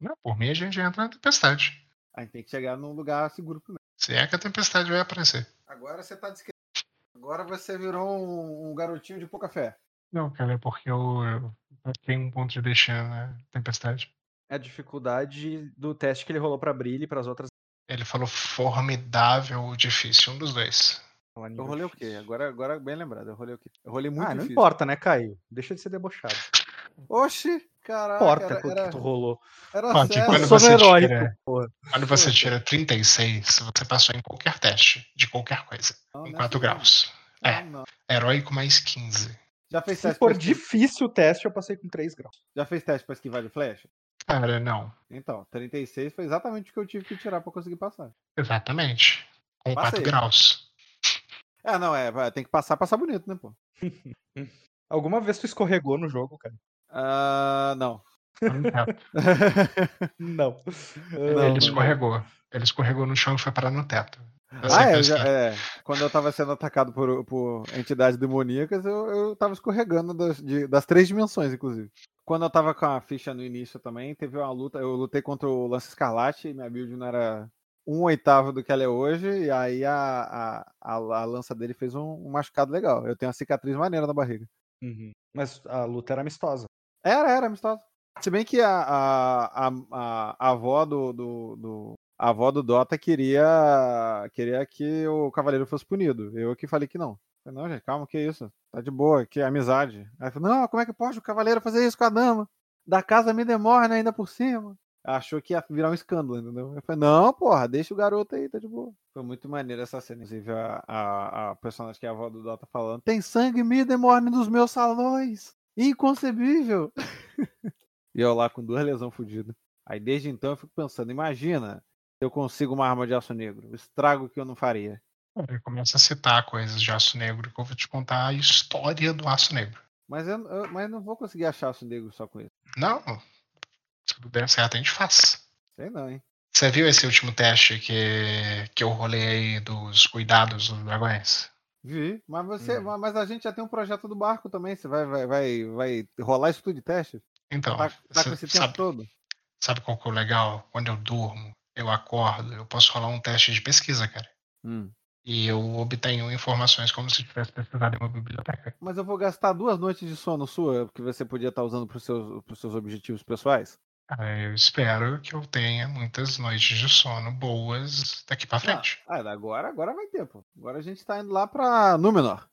Não, por mim a gente entra na tempestade. A gente tem que chegar num lugar seguro primeiro. Se é que a tempestade vai aparecer. Agora você tá descrevendo. Agora você virou um, um garotinho de pouca fé. Não, cara, é porque eu, eu tenho um ponto de destino na tempestade. A dificuldade do teste que ele rolou pra Brilhe e pras outras. Ele falou formidável ou difícil, um dos dois. Eu rolei o quê? Agora, agora bem lembrado. Eu rolei o quê? Eu rolei muito Ah, não difícil. importa, né, Caio? Deixa de ser debochado. Oxi, caraca. Importa era, o que tu rolou. era que sério. quando você heróico, tira- porra. Quando você tira 36, você passou em qualquer teste, de qualquer coisa. Não, é 4 assim, não. graus. É. Não. Heróico mais 15. Já fez Se teste for difícil o teste, eu passei com 3 graus. Já fez teste pra esquivar de flecha? Cara, não. Então, 36 foi exatamente o que eu tive que tirar pra conseguir passar. Exatamente. Com Passei. 4 graus. É, não, é, tem que passar, passar bonito, né, pô? [laughs] Alguma vez tu escorregou no jogo, cara? Ah, não. [laughs] Não. Não, ele escorregou. Ele escorregou no chão e foi parar no teto. Ah, é, eu já- é. Quando eu tava sendo atacado por, por entidades demoníacas, eu, eu tava escorregando das, de- das três dimensões, inclusive. Quando eu tava com a ficha no início também, teve uma luta. Eu lutei contra o Lance Escarlate, e minha build não era um oitavo do que ela é hoje, e aí a, a, a, a lança dele fez um, um machucado legal. Eu tenho uma cicatriz maneira na barriga. Uhum. Mas a luta era amistosa. Era, era amistosa. Se bem que a, a, a, a, a avó do, do, do- a avó do Dota queria queria que o cavaleiro fosse punido. Eu que falei que não. Falei, não, gente, calma, que isso? Tá de boa, que é amizade. Aí falou, não, como é que pode o cavaleiro fazer isso com a dama? Da casa me demora ainda por cima. Achou que ia virar um escândalo, entendeu? Eu falei, não, porra, deixa o garoto aí, tá de boa. Foi muito maneiro essa cena. Inclusive, a, a, a personagem que é a avó do Dota falando, tem sangue me demorne nos meus salões. Inconcebível. [laughs] E eu lá com duas lesões fodidas. Aí desde então eu fico pensando, imagina eu consigo uma arma de aço negro. O estrago que eu não faria. Ele começa a citar coisas de aço negro que eu vou te contar a história do aço negro. Mas eu, eu- mas não vou conseguir achar aço negro só com isso. Não. Se tudo der certo, a gente faz. Sei não, hein? Você viu esse último teste que, que eu rolei aí dos cuidados dos dragões? Vi. Mas você. Hum. ma- Mas a gente já tem um projeto do barco também. Você vai, vai, vai, vai rolar isso tudo de teste? Então, Tá, tá com esse tempo sabe, todo? sabe qual que é o legal? Quando eu durmo, eu acordo, eu posso rolar um teste de pesquisa, cara. Hum. E eu obtenho informações como se tivesse pesquisado em uma biblioteca. Mas eu vou gastar duas noites de sono sua que você podia estar usando para os seus, pros seus objetivos pessoais? Cara, eu espero que eu tenha muitas noites de sono boas daqui pra frente. Ah, agora, agora vai ter, pô. Agora a gente tá indo lá pra Númenor.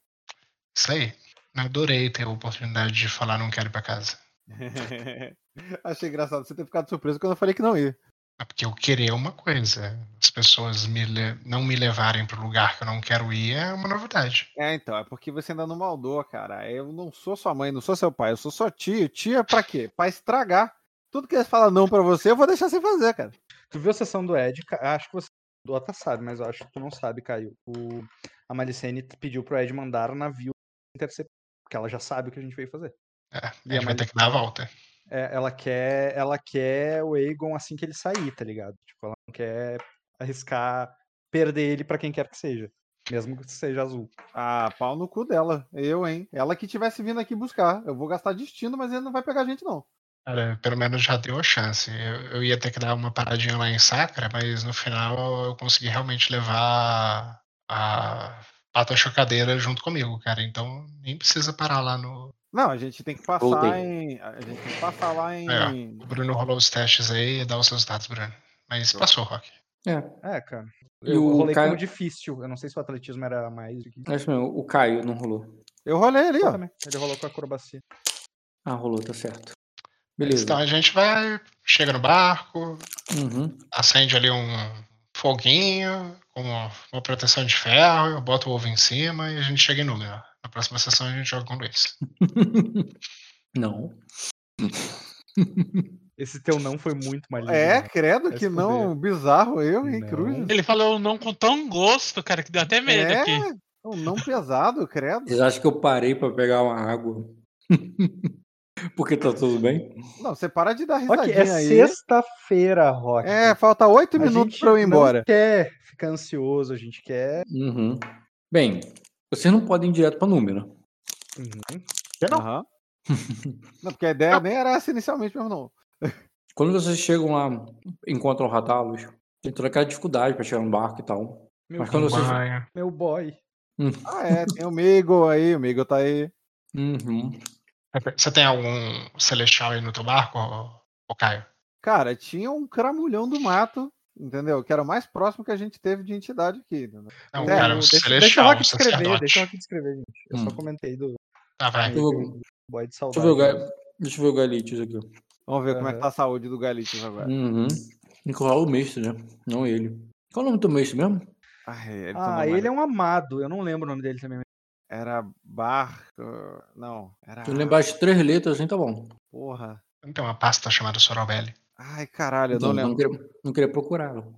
Isso aí. Adorei ter a oportunidade de falar não quero ir pra casa. [laughs] Achei engraçado você ter ficado surpreso quando eu falei que não ia. É porque eu querer uma coisa. As pessoas me não me levarem pro lugar que eu não quero ir é uma novidade. É, então, é porque você ainda não maldou, cara. Eu não sou sua mãe, não sou seu pai, eu sou sua tia. Tia pra quê? Pra estragar. Tudo que eles falam não pra você, eu vou deixar você fazer, cara. Tu viu a sessão do Ed? Acho que você. O Dota sabe, mas eu acho que tu não sabe, Caio. O... A Malicene pediu pro Ed mandar navio interceptar. Porque ela já sabe o que a gente veio fazer. É, E a gente vai ter que dar a volta. É, ela quer ela quer o Aegon assim que ele sair, tá ligado? Tipo, ela não quer arriscar perder ele pra quem quer que seja. Mesmo que seja azul. Ah, pau no cu dela. Eu, hein? Ela que tivesse vindo aqui buscar. Eu vou gastar destino, mas ele não vai pegar a gente, não. Cara, pelo menos já deu a chance. Eu, eu ia ter que dar uma paradinha lá em Sacra, mas no final eu consegui realmente levar a pata chocadeira junto comigo, cara. Então nem precisa parar lá no. Não, a gente tem que passar Voltei. em. A gente tem que passar lá em. É, O Bruno rolou os testes aí e dá os seus dados, Bruno. Mas passou, Rock. É, É, cara. E Eu o rolei Caio- como difícil. Eu não sei se o atletismo era mais acho mesmo, o Caio não rolou. Eu rolei ali, ó. também. Ele rolou com a acrobacia. Ah, rolou, tá certo. Beleza. Então a gente vai, chega no barco, Uhum. acende ali um foguinho com uma, uma proteção de ferro, bota o ovo em cima e a gente chega em número. Na próxima sessão a gente joga com o Luiz. [laughs] Não. Esse teu não foi muito maligno. É, né? credo que não. Bizarro eu, hein, Não. Cruz? Ele falou não com tão gosto, cara, que deu até medo É, aqui. um não pesado, credo. Vocês acham que eu parei pra pegar uma água? [laughs] Porque tá tudo bem? Não, você para de dar Ok, risadinha é aí. sexta-feira, Rock. É, falta oito A minutos gente pra eu ir não embora. quer ficar ansioso, a gente quer. Uhum. Bem, vocês não podem ir direto pra número. Uhum. Aham. [laughs] Não, porque a ideia nem era essa inicialmente mesmo, não. [laughs] Quando vocês chegam lá, encontram o Ratalos, tem toda aquela dificuldade pra chegar no barco e tal. Meu, Mas quando vocês. Meu boy. [laughs] Ah, é, tem o Migo aí, o Migo tá aí. Uhum. Você tem algum celestial aí no teu barco, ô Caio? Cara, tinha um cramulhão do mato, entendeu? Que era o mais próximo que a gente teve de entidade aqui. Entendeu? Não, É, cara, um deixa, deixa celestial, Rock um descrever, sacerdote. deixa o Rock descrever, gente. Eu Hum. só comentei do Ah, vai. Eu- do boy de Deixa saudade. eu ver o, Ga... Deixa eu ver o Galites aqui. Vamos ver como é que tá a saúde do Galitos agora. Uhum. Nicolau o mestre, né? Não ele. Qual é o nome do mestre mesmo? Ah, ele, Ah, ele é um amado. Eu não lembro o nome dele também. Era Bar. Não, era. Se eu lembrar as três letras, assim tá bom. Porra. Não tem uma pasta chamada Sorobelli. Ai, caralho, eu Então, não lembro. não, queria, não queria procurá-lo.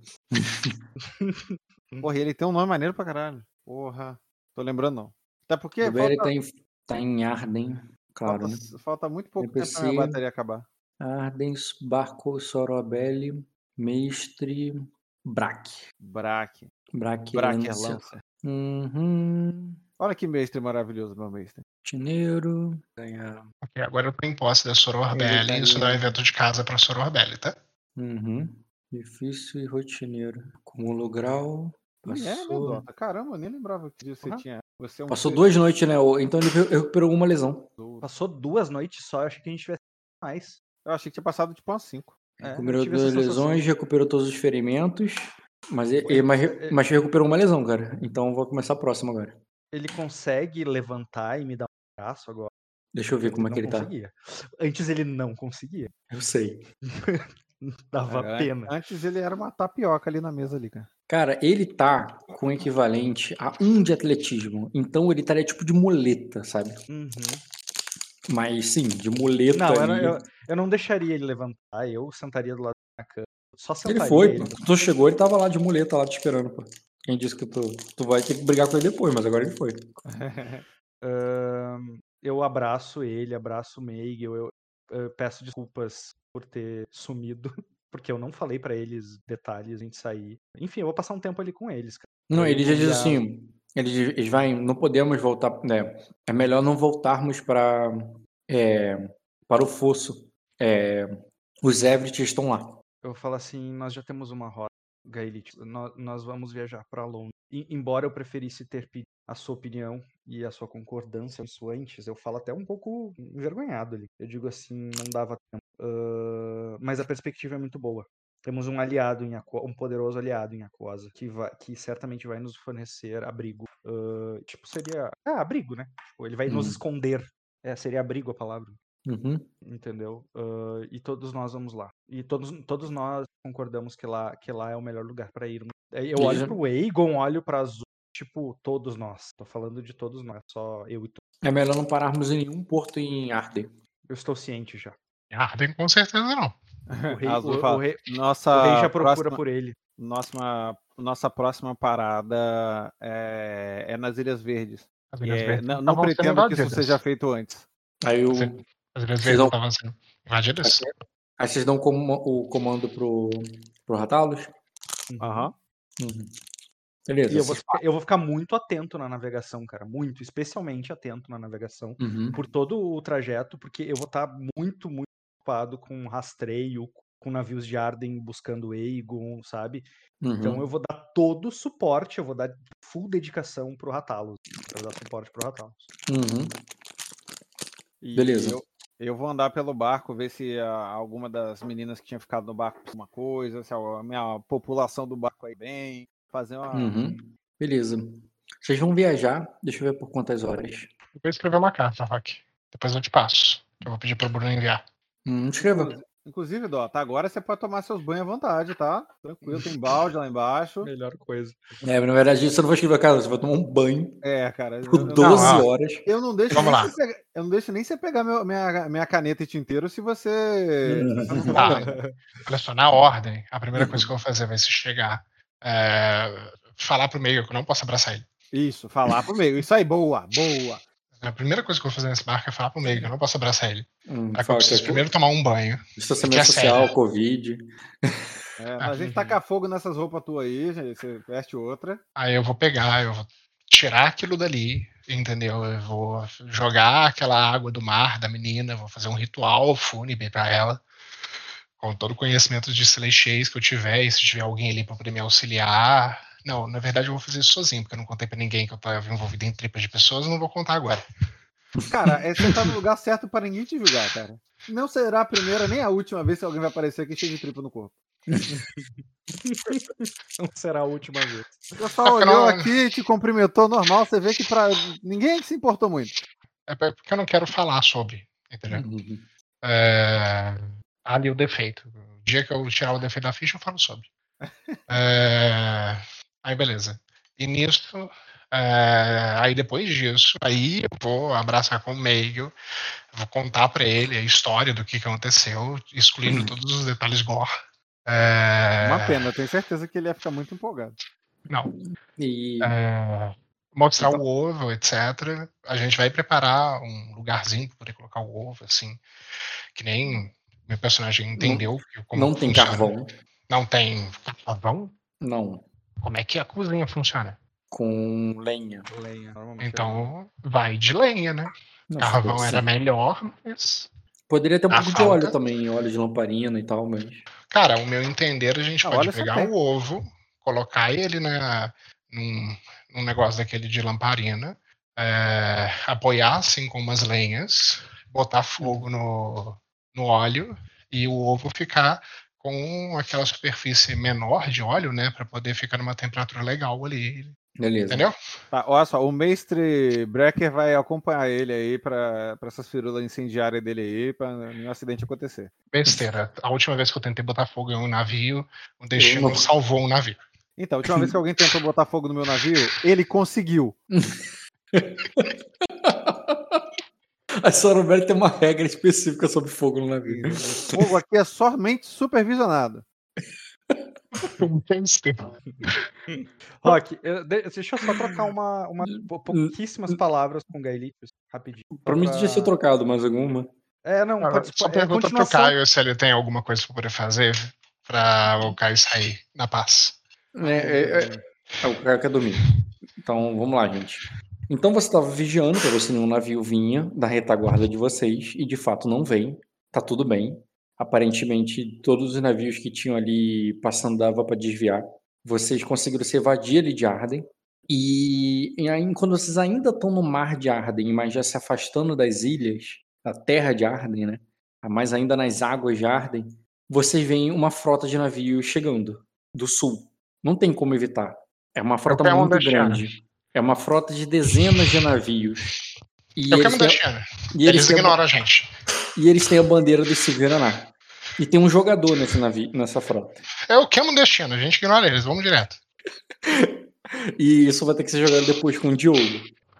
Porra, ele tem um nome maneiro pra caralho. Porra. Tô lembrando, não. Até porque O falta, tá em, tá em Arden, claro, né? falta, falta muito pouco NPC. tempo pra minha bateria acabar. Arden, Barco, Sorobelli, Mestre, Braque. Braque. Braque, Braque é lança. Uhum. Olha que mestre maravilhoso, meu mestre. Tineiro. Ganhar. Ok, agora eu tô em posse da Soror Ele Belli. tá Isso dá um ali. evento de casa pra Soror Belli, tá? Uhum. Difícil e rotineiro. Acumulo grau. É, Passou, Dota? Caramba, eu nem lembrava que você Uhum. tinha. Você é um passou ser duas noites, né? Então ele re- recuperou uma lesão. Passou duas noites só, eu achei que a gente tivesse mais. Eu achei que tinha passado tipo umas 5. É, recuperou duas lesões, recuperou todos os ferimentos. Mas, e- Ué, e- mas, é- mas recuperou uma lesão, cara. Então vou começar a próxima agora. Ele consegue levantar e me dar agora. Deixa eu ver como é que ele tá. conseguia. Antes ele não conseguia. Eu sei. [laughs] Dava pena. Antes ele era uma tapioca ali na mesa ali, cara. Cara, ele tá com o equivalente a um de atletismo. Então ele estaria tipo de muleta, sabe? Uhum. Mas sim, de muleta Não, eu, eu, eu não deixaria ele levantar, eu sentaria do lado da cama. Só Ele sentaria foi, ele. pô. Tu chegou, ele tava lá de muleta, lá te esperando, pô. Quem disse que tu, tu vai ter que brigar com ele depois, mas agora ele foi. [laughs] Ahn, eu abraço ele, abraço o Meig, eu, eu, peço desculpas por ter sumido, [laughs] porque eu não falei pra eles detalhes antes de sair. Enfim, eu vou passar um tempo ali com eles, cara. Não, ele já diz ia- assim, ele diz- eles vai, não podemos voltar, né? É melhor não voltarmos para para o fosso. É, os Everett estão lá. Eu falar assim, nós já temos uma rota, Gaelit, nós, nós vamos viajar pra Londres. E, embora eu preferisse ter a sua opinião e a sua concordância isso antes, eu falo até um pouco envergonhado ali. Eu digo assim, não dava tempo. Ah, mas a perspectiva é muito boa. Temos um aliado em Aquo- um poderoso aliado em Aquosa, que, vai, que certamente vai nos fornecer abrigo. Ah, tipo, seria. Ah, abrigo, né? Tipo, ele vai nos Hum. esconder. É, seria abrigo a palavra Uhum. entendeu? Ah, e todos nós vamos lá. E todos, todos nós concordamos que lá, que lá é o melhor lugar para ir. Aí Eu olho Beleza. pro Aegon, olho pra Azul, tipo, todos nós. Tô falando de todos nós, só eu e tu. É melhor não pararmos em nenhum porto em Arden. Eu estou ciente já. Arden com certeza não. O [laughs] rei, Azul o- o rei- Nossa, o rei já procura próxima, por ele. nossa, nossa próxima parada é, é nas Ilhas Verdes. As Ilhas é- Verdes não, não não pretendo que isso seja feito antes. Aí o, As Ilhas Vocês Verdes não- não estavam sendo invadidas? aí vocês dão como- o comando pro, pro Ratalos? Aham. Uhum. Beleza. E eu vou, ficar, eu vou ficar muito atento na navegação, cara. Muito, especialmente atento na navegação. Uhum. Por todo o trajeto, porque eu vou estar muito, muito preocupado com rastreio, com navios de Arden buscando Aegon, sabe? Então Uhum. eu vou dar todo o suporte, eu vou dar full dedicação pro Ratalos. Eu vou dar suporte pro Ratalos. Uhum. Beleza. Eu, eu vou andar pelo barco, ver se ah, alguma das meninas que tinham ficado no barco uma coisa, se a minha população do barco aí bem, fazer uma. Uhum. Beleza. Vocês vão viajar, deixa eu ver por quantas horas. Eu vou escrever uma carta, Rock. Depois eu te passo. Eu vou pedir pro Bruno enviar. Hum, escreva. Inclusive, Dota, agora você pode tomar seus banhos à vontade, tá? Tranquilo, tem balde lá embaixo. [laughs] Melhor coisa. É, mas na verdade você não vai escrever, cara, você vai tomar um banho É, cara. eu- por eu- 12 Não, horas. Eu não deixo, Vamos nem lá. você pegar, eu não deixo nem você pegar meu- minha, minha caneta e tinteiro se você. [laughs] Tá. Olha só, na ordem, a primeira coisa que eu vou fazer vai ser chegar. é, falar pro meio que eu não posso abraçar ele. Isso, falar pro meio. Isso aí, boa, boa. A primeira coisa que eu vou fazer nesse barco é falar pro meio que eu não posso abraçar ele. Hum, eu fala que preciso é primeiro tomar um banho. distanciamento que é social, sério. Covid. É, mas a gente taca fogo nessas roupas tuas aí, gente, você veste outra. Aí eu vou pegar, eu vou tirar aquilo dali, entendeu? Eu vou jogar aquela água do mar da menina, vou fazer um ritual fúnebre pra ela, com todo o conhecimento de celestiais que eu tiver, e se tiver alguém ali pra poder me auxiliar. Não, na verdade eu vou fazer isso sozinho, porque eu não contei pra ninguém que eu tava envolvido em tripas de pessoas, eu não vou contar agora. Cara, é, você tá no lugar certo para ninguém te julgar, cara. Não será a primeira nem a última vez que alguém vai aparecer aqui cheio de tripa no corpo. [laughs] Não será a última vez. O pessoal É olhou não- aqui, te cumprimentou normal, você vê que pra ninguém se importou muito. É porque eu não quero falar sobre, entendeu? Uhum. É, ali o defeito. O dia que eu tirar o defeito da ficha, eu falo sobre. [laughs] É, aí, beleza. E nisso, é, aí depois disso, aí eu vou abraçar com o meio, vou contar pra ele a história do que, que aconteceu, excluindo todos os detalhes gore. É, Uma pena, eu tenho certeza que ele ia ficar muito empolgado. Não, E é, mostrar o ovo, etc. A gente vai preparar um lugarzinho para poder colocar o ovo, assim, que nem meu personagem entendeu como não tem carvão. Não tem carvão? Não. Como é que a cozinha funciona? Com lenha. Lenha. Então, vai de lenha, né? Não, Carvão sim. era melhor, mas. Poderia ter um A pouco de óleo falta- também, óleo de lamparina e tal, mas. Cara, o meu entender, a gente Ah, pode pegar o ovo, colocar ele na, num, num negócio daquele de lamparina, é, apoiar assim com umas lenhas, botar fogo no, no óleo e o ovo ficar com aquela superfície menor de óleo, né, para poder ficar numa temperatura legal ali, Beleza. entendeu? Tá, olha só, o mestre Brecker vai acompanhar ele aí pra, pra essas firulas incendiárias dele aí, pra nenhum acidente acontecer. Besteira. A última vez que eu tentei botar fogo em um navio, o destino não- salvou um navio. Então, a última vez que alguém tentou botar fogo no meu navio, ele conseguiu. [laughs] A senhora Roberta tem uma regra específica sobre fogo no navio. O fogo aqui é somente supervisionado. Rock, eu- deixa eu só trocar uma, uma pou- pouquíssimas palavras com o Gaelitius, rapidinho. Pra mim, tinha sido trocado mais alguma. É, não, pode Só é, pergunta pro. Caio se ele tem alguma coisa pra poder fazer pra o Caio sair na paz. É, é, é, é o cara quer dormir. Então, vamos lá, gente. Então você estava vigiando para ver se nenhum navio vinha da retaguarda de vocês e de fato não vem. Tá tudo bem. Aparentemente, todos os navios que tinham ali passando dava para desviar. Vocês conseguiram se evadir ali de Arden. E, e aí, quando vocês ainda estão no mar de Arden, mas já se afastando das ilhas, da terra de Arden, né? Mas ainda nas águas de Arden, vocês veem uma frota de navios chegando do sul. Não tem como evitar. É uma frota muito grande. É uma frota de dezenas de navios. E Eu eles, quero têm, destino. e, eles Eles têm a, ignoram a gente. e eles têm a bandeira do Silveraná. E tem um jogador nesse navio, nessa frota. Eu quero um destino, a gente ignora eles, vamos direto. [laughs] E isso vai ter que ser jogado depois com o Diogo.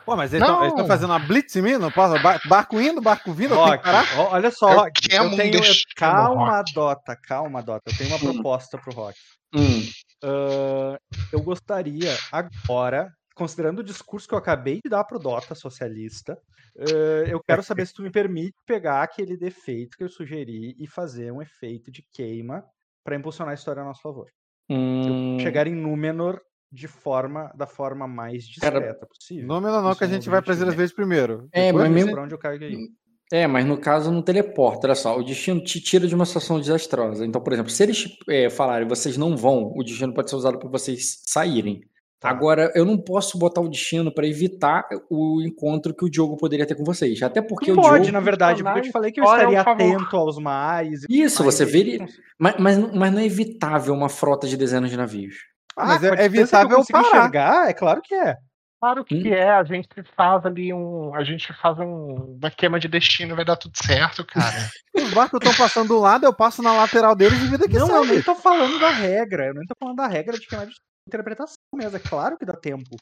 Pô, mas eles estão fazendo uma blitz em mim? Não posso? Bar- Barco indo, barco vindo, eu tenho que Rock, olha só, Eu Rock, eu um tenho. destino, calma, Rock. Dota, calma, Dota. Eu tenho uma Hum. proposta pro Rock. Hum, Ah, eu gostaria agora, considerando o discurso que eu acabei de dar pro Dota socialista, ah, eu [laughs] quero saber se tu me permite pegar aquele defeito que eu sugeri e fazer um efeito de queima para impulsionar a história a nosso favor. hum, Chegar em Númenor de forma da forma mais Cara, discreta possível. Não, não, que a é gente vai para as vezes primeiro. É, Depois mas mesmo- onde eu caio aí. É, mas no caso não teleporta, olha só, o destino te tira de uma situação desastrosa. Então, por exemplo, se eles é, falarem vocês não vão, o destino pode ser usado para vocês saírem. Tá. Agora, eu não posso botar o destino para evitar o encontro que o Diogo poderia ter com vocês. Até porque Não o pode, Diogo. na verdade, porque eu te falei que eu Olha, estaria atento aos mares. e Isso, mais, você veria. Mas, mas, não- mas não é evitável uma frota de dezenas de navios. Ah, mas é que evitável eu parar. enxergar, é claro que é. Claro que Hum. é, a gente faz ali um. A gente faz um, uma queima de destino, vai dar tudo certo, cara. [laughs] Os barcos estão passando do lado, eu passo na lateral deles e vida que Não, eu segue. nem tô falando da regra. Eu nem tô falando da regra de queimar de interpretação mesmo. É claro que dá tempo.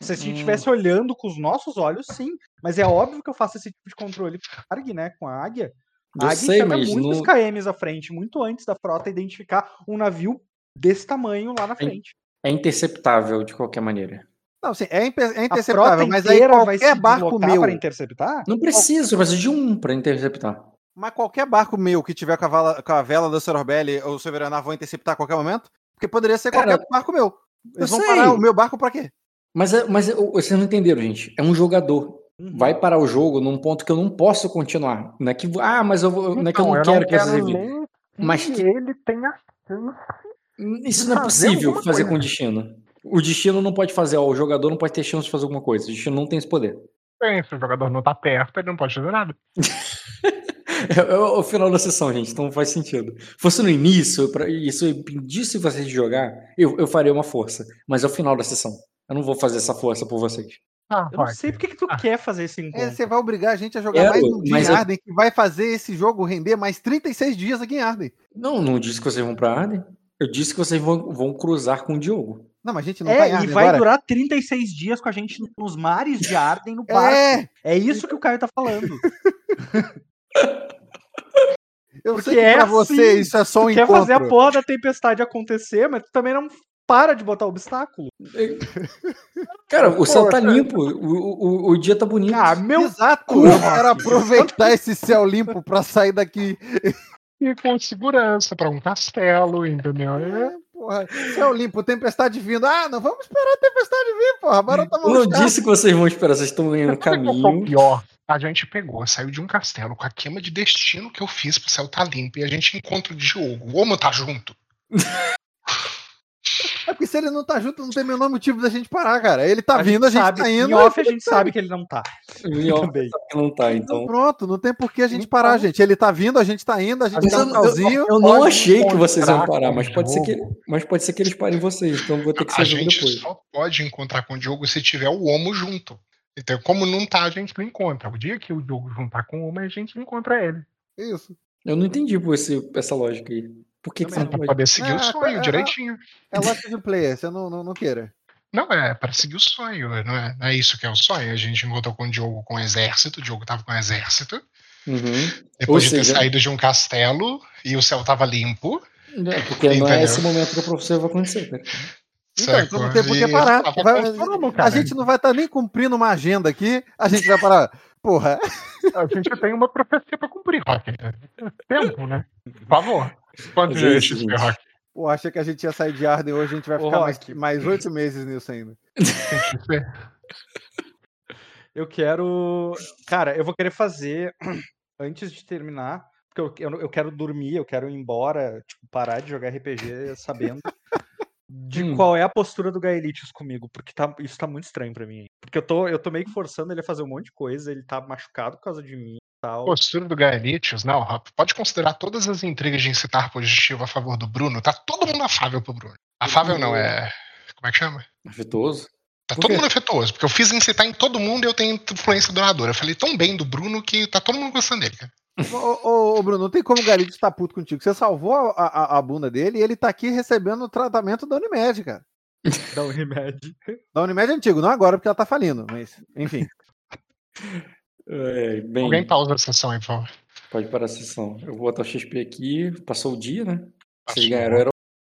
Se a gente Hum. estivesse olhando com os nossos olhos, sim. Mas é óbvio que eu faço esse tipo de controle com a ARG, né? Com a águia. A Eu águia sei, mas muitos não- KMs à frente, muito antes da frota identificar um navio desse tamanho lá na frente. É interceptável de qualquer maneira. Não, sim, é, é A interceptável, mas aí qualquer barco meu, para interceptar? Não precisa, eu preciso de um pra interceptar. mas qualquer barco meu que tiver com a, vala- com a vela da Sororbelli ou Severaná vão interceptar a qualquer momento? Porque poderia ser Cara, qualquer barco meu. Eles eu vão sei. parar o meu barco pra quê? Mas, é- mas é- vocês não entenderam, gente. É um jogador. Uhum. Vai parar o jogo num ponto que eu não posso continuar. Não é que, ah, mas eu, vou- não é que eu Então, não quero que vocês revidem. nem Mas que que- ele tenha chance. Isso não é possível fazer coisa. com o destino. O destino não pode fazer, ó, o jogador não pode ter chance de fazer alguma coisa. O destino não tem esse poder. Bem, se o jogador não tá perto, ele não pode fazer nada. [laughs] [laughs] É, é o final da sessão, gente, então faz sentido. Fosse no início, pra, isso impedisse vocês de jogar, eu, eu faria uma força. Mas é o final da sessão. Eu não vou fazer essa força por vocês. Ah, Eu não sei por que, que tu Ah. quer fazer esse É, encontro. você vai obrigar a gente a jogar Quero, mais um dia em eu- Arden, que vai fazer esse jogo render mais 36 dias aqui em Arden. Não, não disse que vocês vão pra Arden. Eu disse que vocês vão, vão cruzar com o Diogo. Não, mas a gente não tá em É, e Arden vai agora. durar 36 dias com a gente nos mares de Arden no barco. [laughs] É, É isso que o Caio tá falando. [laughs] eu Porque sei que é pra assim. você isso é só um tu quer encontro. fazer a porra da tempestade acontecer, mas tu também não para de botar obstáculo. Cara, o céu tá limpo, o, o, o dia tá bonito. Ah, meu. Exato, cu, eu quero aproveitar esse céu limpo pra sair daqui. E com segurança pra um castelo, entendeu? É, É, porra, céu limpo, tempestade vindo. Ah, não vamos esperar a tempestade vir, porra. Bora tomar eu não disse que vocês vão esperar, vocês estão indo no Sabe qual foi o caminho. pior? A gente pegou, saiu de um castelo com a queima de destino que eu fiz pro céu tá limpo e a gente encontra o Diogo. O Homo tá junto. [laughs] É porque se ele não tá junto, não tem menor motivo da gente parar, cara. Ele tá a vindo, a gente sabe, tá indo. Em off a gente sabe que ele não tá. E ó, Também. não tá, Então, então. pronto, não tem por que a gente parar, gente. Ele tá vindo, a gente tá indo, a gente Mas dá eu, um eu- calzinho. eu não achei que vocês iam parar, mas o pode, ser que, mas pode ser que eles parem vocês, então vou ter que A ser jogo gente depois. só pode encontrar com o Diogo se tiver o Homo junto. Então, como não tá, a gente não encontra. O dia que o Diogo juntar com o Homo, a gente encontra ele. Isso. Eu não entendi por esse, essa lógica aí. Por que, que você não Pra pode? poder seguir Ah, o sonho é- direitinho. É lógica de player, você não, não, não queira. Não, é para seguir o sonho, não é, não é isso que é o sonho. A gente encontrou com o Diogo com o exército, o Diogo tava com o exército. Uhum. Depois Ou de ter seja- saído de um castelo e o céu tava limpo. É, porque não é Entendeu? esse momento que o professor vai acontecer, cara. Então, então não tem por que parar. Vai- a gente não vai estar nem cumprindo uma agenda aqui, a gente vai parar. Porra, A gente tem uma profecia pra cumprir, Rock. Tempo, né? Por favor. É isso, XP, gente. Rock? pô, achei que a gente ia sair de Arden hoje, a gente vai ficar mais, Rock. mais oito meses nisso ainda. [laughs] Eu quero. Cara, eu vou querer fazer antes de terminar. Porque eu, eu, eu quero dormir, eu quero ir embora, tipo, parar de jogar RPG sabendo [laughs] de Hum. qual é a postura do Gaelitius comigo. Porque tá, isso tá muito estranho pra mim. Porque eu tô, eu tô meio que forçando ele a fazer um monte de coisa, ele tá machucado por causa de mim tal. Postura do Gaelitius, não, pode considerar todas as intrigas de incitar positivo a favor do Bruno. Tá todo mundo afável pro Bruno. Afável não, é. Como é que chama? Afetuoso? Tá todo mundo afetuoso, porque eu fiz incitar em todo mundo e eu tenho influência duradoura. Eu falei tão bem do Bruno que tá todo mundo gostando dele, cara. Ô, ô, ô, Bruno, não tem como o Galito estar puto contigo. Você salvou a, a, a bunda dele e ele tá aqui recebendo o tratamento da Unimed, cara. Da Unimed. Da Unimed antigo, não agora porque ela tá falindo, mas enfim. [laughs] É, bem, Alguém pausa a sessão aí, por favor. pode parar a sessão. Eu vou botar o XP aqui. Passou o dia, né? Vocês ganharam